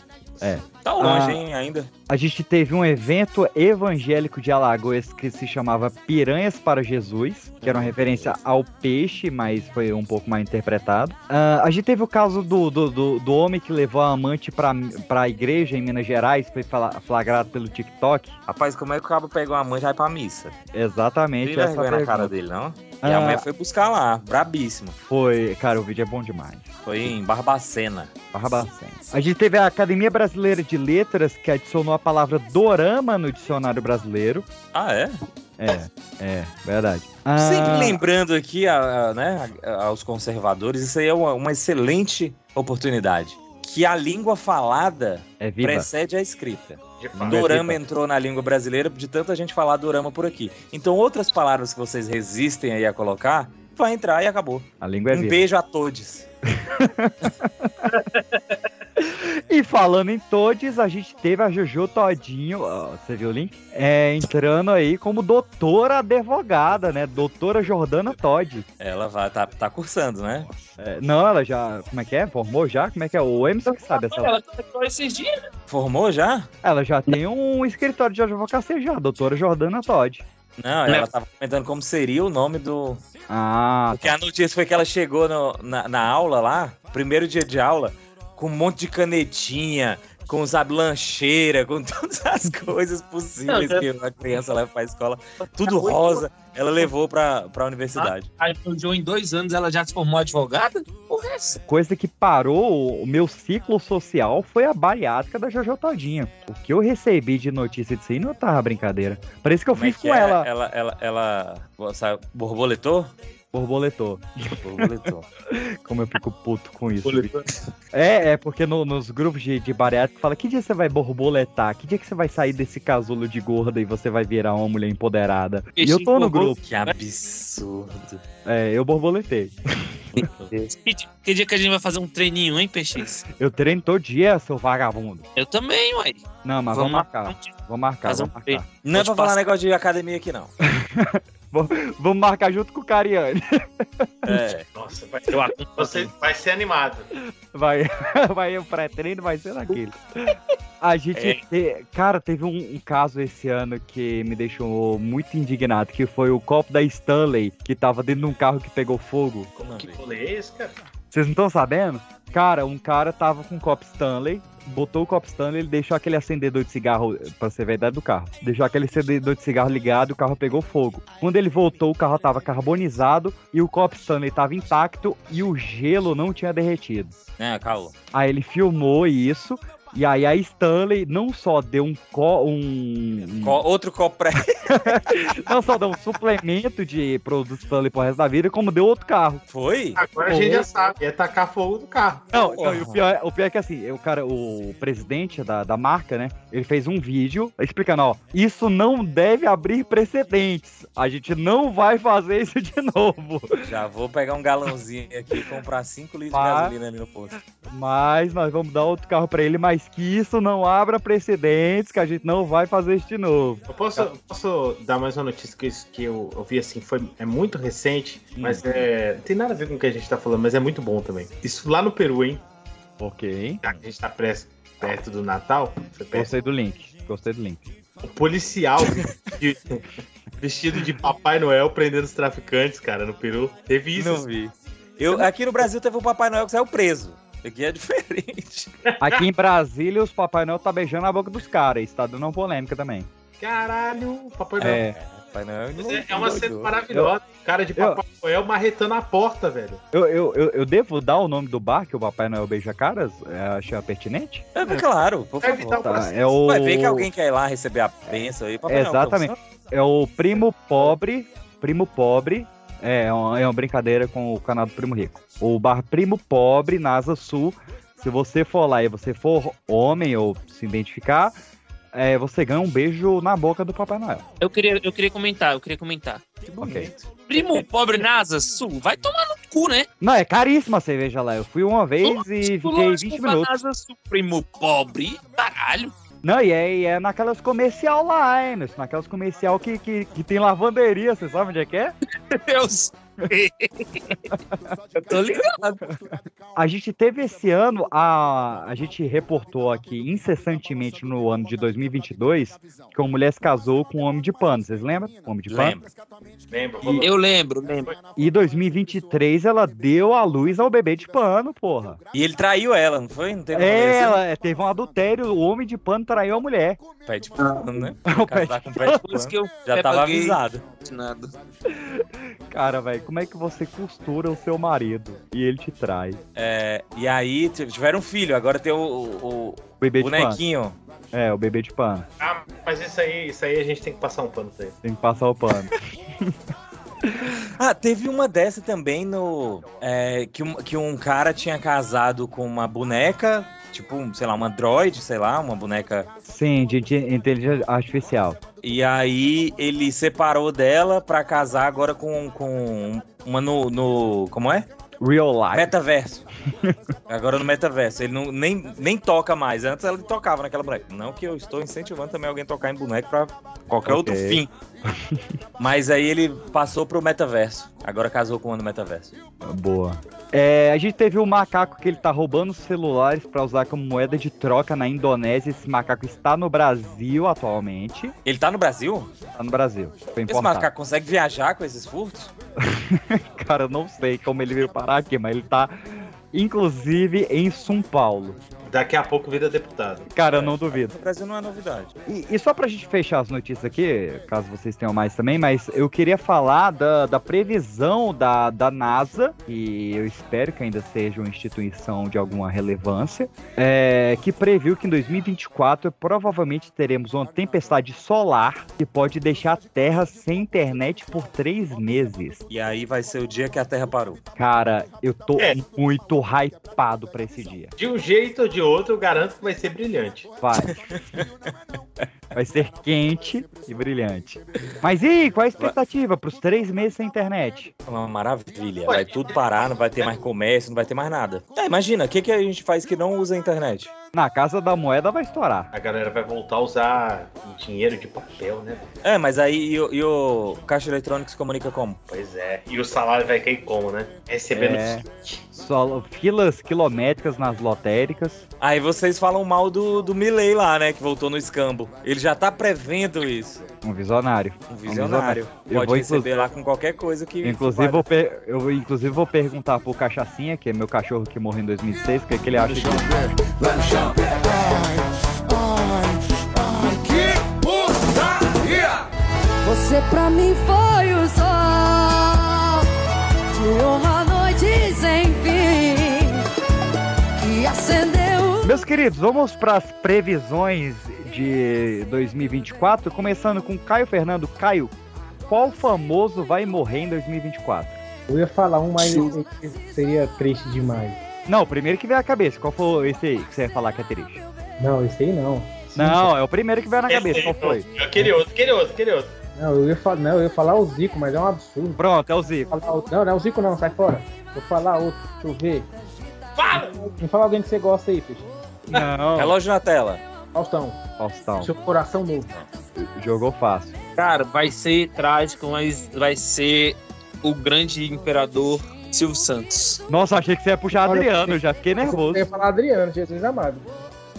Speaker 2: É.
Speaker 4: Tá longe,
Speaker 2: Ah,
Speaker 4: hein, ainda.
Speaker 2: A gente teve um evento evangélico de Alagoas que se chamava Piranhas para Jesus, que era uma referência ao peixe, mas foi um pouco mal interpretado. Ah, a gente teve o caso do, do, do, do homem que levou a amante pra, pra igreja em Minas Gerais, foi fla- flagrado pelo TikTok.
Speaker 4: Rapaz, como é que o cabo pegou a mãe e vai pra missa?
Speaker 2: Exatamente.
Speaker 4: Não
Speaker 2: essa
Speaker 4: vergonha na cara dele, não? E
Speaker 2: Ah.
Speaker 4: a mulher foi buscar lá, brabíssimo.
Speaker 2: Foi, cara, o vídeo é bom demais.
Speaker 4: Foi em Barbacena.
Speaker 2: Barbacena. A gente teve a Academia Brasileira de Letras, que adicionou a palavra dorama no dicionário brasileiro.
Speaker 4: Ah, é?
Speaker 2: É, é, verdade.
Speaker 4: Sempre
Speaker 2: Ah,
Speaker 4: lembrando aqui a- a, né, a- aos conservadores, isso aí é uma, uma excelente oportunidade. Que a língua falada
Speaker 2: É
Speaker 4: precede a escrita. Dorama
Speaker 2: É
Speaker 4: entrou na língua brasileira de tanta gente falar dorama por aqui. Então, outras palavras que vocês resistem aí a colocar, vai entrar e acabou.
Speaker 2: A língua é
Speaker 4: um
Speaker 2: viva.
Speaker 4: beijo a todos.
Speaker 2: E falando em Todes, a gente teve a Jojo Todinho, ó, você viu o link? É, entrando aí como doutora advogada, né? Doutora Jordana Todd.
Speaker 4: Ela vai, tá, tá cursando, né?
Speaker 2: É, não, ela já, como é que é? Formou já? Como é que é? O Emerson que sabe essa...
Speaker 5: Ela começou esses dias, né?
Speaker 4: Formou já?
Speaker 2: Ela já tem um escritório de advocacia já, doutora Jordana Todd.
Speaker 4: Não, ela tava comentando como seria o nome do.
Speaker 2: Ah,
Speaker 4: Porque a notícia foi que ela chegou no- na, na aula lá, primeiro dia de aula, com um monte de canetinha, com sabe, lancheira, com todas as coisas possíveis que uma criança leva pra escola. Tudo rosa. Ela levou pra, pra universidade.
Speaker 5: A Jojo, em dois anos, ela já se formou advogada? Porra, é essa?
Speaker 2: Coisa que parou o meu ciclo social foi a bariátrica da Jojo Todinho. O que eu recebi de notícia disso aí não tava brincadeira. Parece que eu
Speaker 4: Como é
Speaker 2: fiz
Speaker 4: que
Speaker 2: com
Speaker 4: é?
Speaker 2: ela.
Speaker 4: Ela, ela, ela, sabe, borboletou?
Speaker 2: Borboletou.
Speaker 4: Borboletou.
Speaker 2: Como eu fico puto com isso. É, é porque no- nos grupos de, de bariátrica fala que dia você vai borboletar? Que dia que você vai sair desse casulo de gorda e você vai virar uma mulher empoderada? E eu tô no grupo.
Speaker 4: Que absurdo.
Speaker 2: É, eu borboletei.
Speaker 5: Que, que dia que a gente vai fazer um treininho, hein, PX?
Speaker 2: Eu treino todo dia, seu vagabundo.
Speaker 5: Eu também, uai.
Speaker 2: Não, mas vamos, marcar. Vamos marcar,
Speaker 5: Fazer um
Speaker 2: vamos marcar.
Speaker 5: treino.
Speaker 4: Não é
Speaker 5: Vou
Speaker 4: pra
Speaker 5: te
Speaker 4: falar
Speaker 5: passar.
Speaker 4: negócio de academia aqui, não.
Speaker 2: Vamos- marcar junto com o Cariani.
Speaker 4: É.
Speaker 7: Nossa, vai,
Speaker 5: acompanho.
Speaker 7: você vai ser animado.
Speaker 2: Vai, vai o pré-treino, vai ser naquele. A gente,
Speaker 5: É.
Speaker 2: te- cara, teve um, um caso esse ano que me deixou muito indignado, que foi o copo da Stanley, que tava dentro de um carro que pegou fogo.
Speaker 7: Que rolê é esse, cara?
Speaker 2: Vocês não estão sabendo? Cara, um cara tava com um copo Stanley, botou o copo Stanley, ele deixou aquele acendedor de cigarro, pra você ver a idade do carro, deixou aquele acendedor de cigarro ligado e o carro pegou fogo. Quando ele voltou, o carro tava carbonizado e o copo Stanley tava intacto e o gelo não tinha derretido.
Speaker 4: É, calma.
Speaker 2: Aí ele filmou isso. E aí a Stanley não só deu um, co um
Speaker 4: Co- outro copo pra
Speaker 2: não só deu um suplemento de produtos Stanley pro resto da vida, como deu outro carro.
Speaker 4: Foi?
Speaker 7: Agora a gente já sabe, é tacar fogo no carro.
Speaker 2: Não, não, e o pior, o pior é que assim, o cara, o presidente da, da marca, né? Ele fez um vídeo explicando, ó, isso não deve abrir precedentes. A gente não vai fazer isso de novo.
Speaker 4: Já vou pegar um galãozinho aqui e comprar 5 litros de
Speaker 2: Mas-
Speaker 4: gasolina ali no posto.
Speaker 2: Mas nós vamos dar outro carro pra ele, mas que isso não abra precedentes, que a gente não vai fazer isso de novo.
Speaker 7: Eu posso, posso dar mais uma notícia que, isso que eu, eu vi assim, foi, é muito recente, mas é, não tem nada a ver com o que a gente tá falando, mas é muito bom também. Isso lá no Peru, hein?
Speaker 2: Ok.
Speaker 7: Já que a gente tá pres- perto do Natal, foi perto.
Speaker 2: Gostei do link. Gostei do link.
Speaker 7: O policial de- vestido de Papai Noel prendendo os traficantes, cara, no Peru. Teve isso.
Speaker 4: Não vi. Eu, aqui no Brasil teve o Papai Noel que saiu preso. Aqui é diferente.
Speaker 2: Aqui em Brasília, os Papai Noel tá beijando a boca dos caras. Isso tá dando uma polêmica também.
Speaker 7: Caralho, Papai Noel.
Speaker 2: É.
Speaker 4: Papai Noel.
Speaker 7: Mas é, é uma cena maravilhosa. Cara de Papai Noel marretando a porta, velho.
Speaker 2: Eu, eu, eu, eu devo dar o nome do bar que o Papai Noel beija caras? É, achar pertinente?
Speaker 4: É, claro, por
Speaker 7: Vai evitar
Speaker 4: favor.
Speaker 7: o
Speaker 2: Tá, é o...
Speaker 4: Vai ver que alguém quer ir lá receber a benção aí. Papai Noel,
Speaker 2: Exatamente. É o Primo Pobre. Primo Pobre. É, é uma, é uma brincadeira com o canal do Primo Rico. O bar Primo Pobre, na Asa Sul. Se você for lá e você for homem ou se identificar, é, você ganha um beijo na boca do Papai Noel.
Speaker 5: Eu queria, eu queria comentar, eu queria comentar.
Speaker 2: Ok.
Speaker 5: Primo pobre Nasa Sul, vai tomar no cu, né?
Speaker 2: Não, é caríssima a cerveja lá. Eu fui uma vez e fiquei 20 minutos.
Speaker 5: Nasa Sul, primo pobre, caralho.
Speaker 2: Não, e é, e é naquelas comercial lá, hein, Emerson? Naquelas comercial que, que, que tem lavanderia, você sabe onde é que é?
Speaker 5: Eu sei. Eu tô ligado.
Speaker 2: A gente teve esse ano, a, a gente reportou aqui incessantemente no ano de 2022 que uma mulher se casou com um homem de pano. Vocês lembram? Homem de pano?
Speaker 7: Lembro.
Speaker 2: E-
Speaker 5: Eu lembro, lembro.
Speaker 2: E 2023 ela deu a luz ao bebê de pano, porra.
Speaker 4: E ele traiu ela, não foi? Não teve
Speaker 2: É,
Speaker 4: assim?
Speaker 2: ela teve um adultério, o homem de pano traiu a mulher.
Speaker 4: Pé de pano, né?
Speaker 2: O pé de
Speaker 5: Por isso que eu
Speaker 4: Já tava avisado.
Speaker 5: Nada.
Speaker 2: Cara, velho, como é que você costura o seu marido e ele te trai?
Speaker 4: É, e aí tiveram um filho, agora tem o, o,
Speaker 2: O bebê de
Speaker 4: bonequinho.
Speaker 2: pano. É, o bebê de pano.
Speaker 7: Ah, mas isso aí, isso aí a gente tem que passar um pano pra ele.
Speaker 2: Tem que passar o pano.
Speaker 4: Ah, teve uma dessa também no. é, que, um, que um cara tinha casado com uma boneca, tipo, sei lá, uma droid, sei lá, uma boneca.
Speaker 2: Sim, de, de inteligência artificial.
Speaker 4: E aí ele separou dela pra casar agora com, com uma no, no. Como é?
Speaker 2: Real life.
Speaker 4: Metaverso. Agora no metaverso. Ele não, nem, nem toca mais. Antes ela tocava naquela boneca. Não que eu estou incentivando também alguém a tocar em boneco pra qualquer
Speaker 2: Ok.
Speaker 4: outro fim. Mas aí ele passou pro metaverso. Agora casou com uma no metaverso.
Speaker 2: Boa. É, a gente teve um macaco que ele tá roubando celulares pra usar como moeda de troca na Indonésia. Esse macaco está no Brasil atualmente.
Speaker 4: Ele tá no Brasil?
Speaker 2: Tá no Brasil.
Speaker 4: Esse macaco consegue viajar com esses furtos?
Speaker 2: Cara, eu não sei como ele veio parar aqui, mas ele tá, inclusive, em São Paulo.
Speaker 7: Daqui a pouco vira deputado.
Speaker 2: Cara, eu não duvido.
Speaker 4: No Brasil não é novidade.
Speaker 2: E, e só pra gente fechar as notícias aqui, caso vocês tenham mais também, mas eu queria falar da, da previsão da, da NASA, que eu espero que ainda seja uma instituição de alguma relevância, é, que previu que em 2024 provavelmente teremos uma tempestade solar que pode deixar a Terra sem internet por três meses.
Speaker 4: E aí vai ser o dia que a Terra parou.
Speaker 2: Cara, eu tô
Speaker 7: É.
Speaker 2: muito hypado pra esse dia.
Speaker 7: De um jeito ou de outro, eu garanto que vai ser brilhante.
Speaker 2: Vai. Vai ser quente e brilhante. Mas e aí, qual a expectativa pros três meses sem internet?
Speaker 4: Uma maravilha. Vai tudo parar, não vai ter mais comércio, não vai ter mais nada. É, imagina, o que, que a gente faz que não usa a internet?
Speaker 2: Na casa da moeda vai estourar.
Speaker 7: A galera vai voltar a usar dinheiro de papel, né?
Speaker 4: É, mas aí e, o- e o caixa eletrônico se comunica como?
Speaker 7: Pois é. E o salário vai cair como, né? Recebendo
Speaker 2: É. Só filas quilométricas nas lotéricas.
Speaker 4: Aí vocês falam mal do, do Milley lá, né? Que voltou no escambo. Ele já tá prevendo isso.
Speaker 2: Um visionário.
Speaker 4: Um visionário.
Speaker 2: Eu
Speaker 4: Pode
Speaker 2: vou,
Speaker 4: receber
Speaker 2: inclusive,
Speaker 4: lá com qualquer coisa que.
Speaker 2: inclusive,
Speaker 4: que
Speaker 2: vou per- eu vou- inclusive vou perguntar pro Cachacinha, que é meu cachorro que morreu em 2006, o que, é que ele acha disso.
Speaker 19: Você pra mim foi o sol de honra noites sem fim que acendeu.
Speaker 2: Meus queridos, vamos para as previsões de 2024, começando com Caio Fernando. Caio, qual famoso vai morrer em 2024?
Speaker 3: Eu ia falar um, mas seria triste demais.
Speaker 2: Não, o primeiro que veio à cabeça. Qual foi esse aí que você ia falar que é triste?
Speaker 3: Não, esse aí não.
Speaker 2: Não, é o primeiro que veio na cabeça.
Speaker 7: aí,
Speaker 2: Qual foi?
Speaker 7: Aquele outro, aquele outro, aquele outro.
Speaker 3: Não, eu ia, fa- não, eu ia falar o Zico, mas é um absurdo.
Speaker 2: Pronto, é o Zico.
Speaker 3: Falar Não, não é o Zico não, sai fora. Vou falar outro, deixa eu ver.
Speaker 7: Fala!
Speaker 3: Me fala alguém que você gosta aí, Peixe.
Speaker 2: Não.
Speaker 4: Relógio na tela.
Speaker 3: Faustão.
Speaker 2: Faustão.
Speaker 3: Seu coração novo.
Speaker 2: Jogou fácil.
Speaker 5: Cara, vai ser trágico, mas vai ser o grande imperador Silvio Santos.
Speaker 2: Nossa, achei que você ia puxar
Speaker 3: Olha,
Speaker 2: Adriano, eu já fiquei nervoso.
Speaker 3: Eu ia falar Adriano, Jesus amado.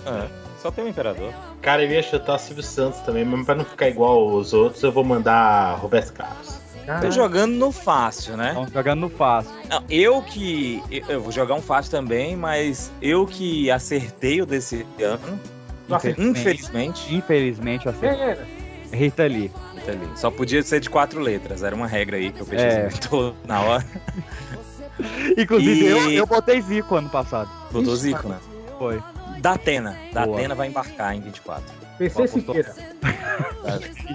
Speaker 4: É, só tem um imperador.
Speaker 7: Cara, eu ia chutar Silvio Santos também, mas pra não ficar igual os outros, eu vou mandar Roberto Carlos.
Speaker 4: Tô jogando no fácil, né?
Speaker 2: Estão jogando no fácil.
Speaker 4: Não, eu que. eu- Eu vou jogar um fácil também, mas eu que acertei o desse ano.
Speaker 2: Infelizmente.
Speaker 4: Infelizmente.
Speaker 2: Infelizmente,
Speaker 3: Quem
Speaker 2: acertei.
Speaker 3: era?
Speaker 2: Rita Lee.
Speaker 4: escrito ali. Só podia ser de quatro letras. Era uma regra aí que o Peixe
Speaker 2: É.
Speaker 4: inventou na hora.
Speaker 2: Inclusive,
Speaker 4: E-
Speaker 2: eu, eu botei Zico ano passado.
Speaker 4: Botou Zico, né?
Speaker 2: Foi.
Speaker 4: Da Atena. Da
Speaker 2: Boa.
Speaker 4: Atena vai embarcar em 24.
Speaker 3: PC Siqueira.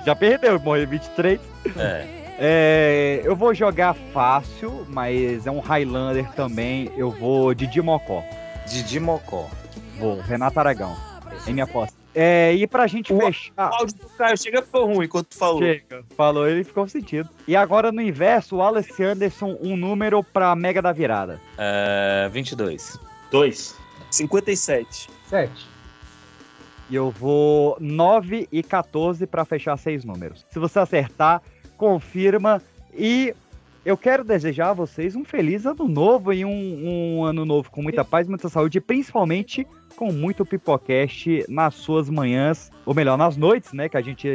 Speaker 2: Já perdeu, morreu em 23.
Speaker 4: É.
Speaker 2: É, eu vou jogar fácil, mas é um Highlander também. Eu vou Didi Mocó.
Speaker 4: Didi Mocó.
Speaker 2: Vou, Renato Aragão. É minha aposta. É, e pra gente fechar.
Speaker 5: O áudio do Caio chega ficou ruim enquanto tu falou.
Speaker 2: Chega, falou, ele ficou sentido. E agora no inverso, o Wallace Anderson, um número pra Mega da Virada.
Speaker 4: É, 22.
Speaker 7: 2.
Speaker 5: 57.
Speaker 3: 7.
Speaker 2: E eu vou 9 e 14 pra fechar seis números. Se você acertar, confirma. E eu quero desejar a vocês um feliz ano novo e um, um ano novo com muita paz, muita saúde, e principalmente com muito Pipocast nas suas manhãs, ou melhor, nas noites, né? Que a gente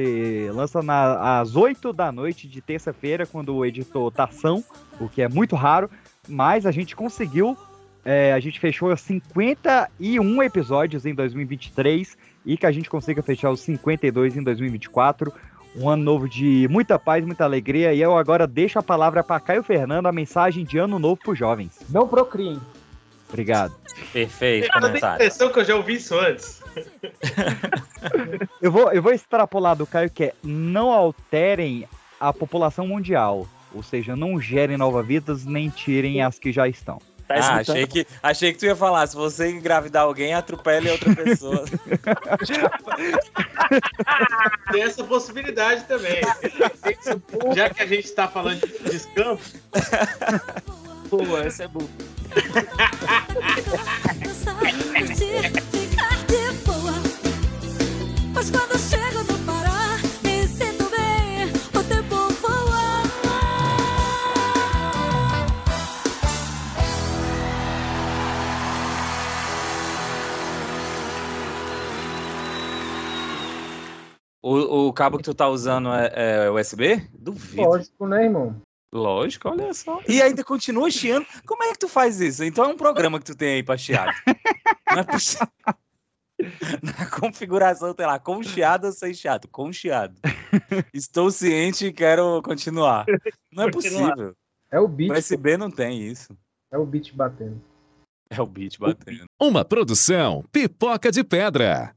Speaker 2: lança na- às 8 da noite de terça-feira, quando o editor tá ação, o que é muito raro, mas a gente conseguiu. é, a gente fechou 51 episódios em 2023 e que a gente consiga fechar os 52 em 2024. Um ano novo de muita paz, muita alegria. E eu agora deixo a palavra para Caio Fernando, a mensagem de ano novo para jovens.
Speaker 3: Não procriem.
Speaker 2: Obrigado.
Speaker 4: Perfeito,
Speaker 7: Eu tenho a
Speaker 4: comentário.
Speaker 7: impressão que eu já ouvi isso antes.
Speaker 2: Eu vou, eu vou extrapolar do Caio que é não alterem a população mundial. Ou seja, não gerem novas vidas, nem tirem as que já estão.
Speaker 4: Ah, achei que, achei que tu ia falar, se você engravidar alguém, atropele outra pessoa.
Speaker 7: Tem essa possibilidade também. Já que a gente tá falando de descampo.
Speaker 5: Pô, essa é boa.
Speaker 19: ficar de boa. Mas quando chego no Pará, me sinto bem, o tempo voa.
Speaker 4: O, o cabo que tu tá usando é, é USB? Duvido.
Speaker 3: Lógico, né, irmão?
Speaker 4: Lógico, olha só. E ainda continua chiando. Como é que tu faz isso? Então é um programa que tu tem aí pra chiado. Não é possível. Na configuração, tem lá, com chiado ou sem chiado? Com chiado. Estou ciente e quero continuar. Não é
Speaker 3: Continuar.
Speaker 4: possível.
Speaker 3: É o beat.
Speaker 4: O USB não tem isso.
Speaker 3: É o beat batendo.
Speaker 4: É o beat batendo.
Speaker 26: Uma produção Pipoca de Pedra.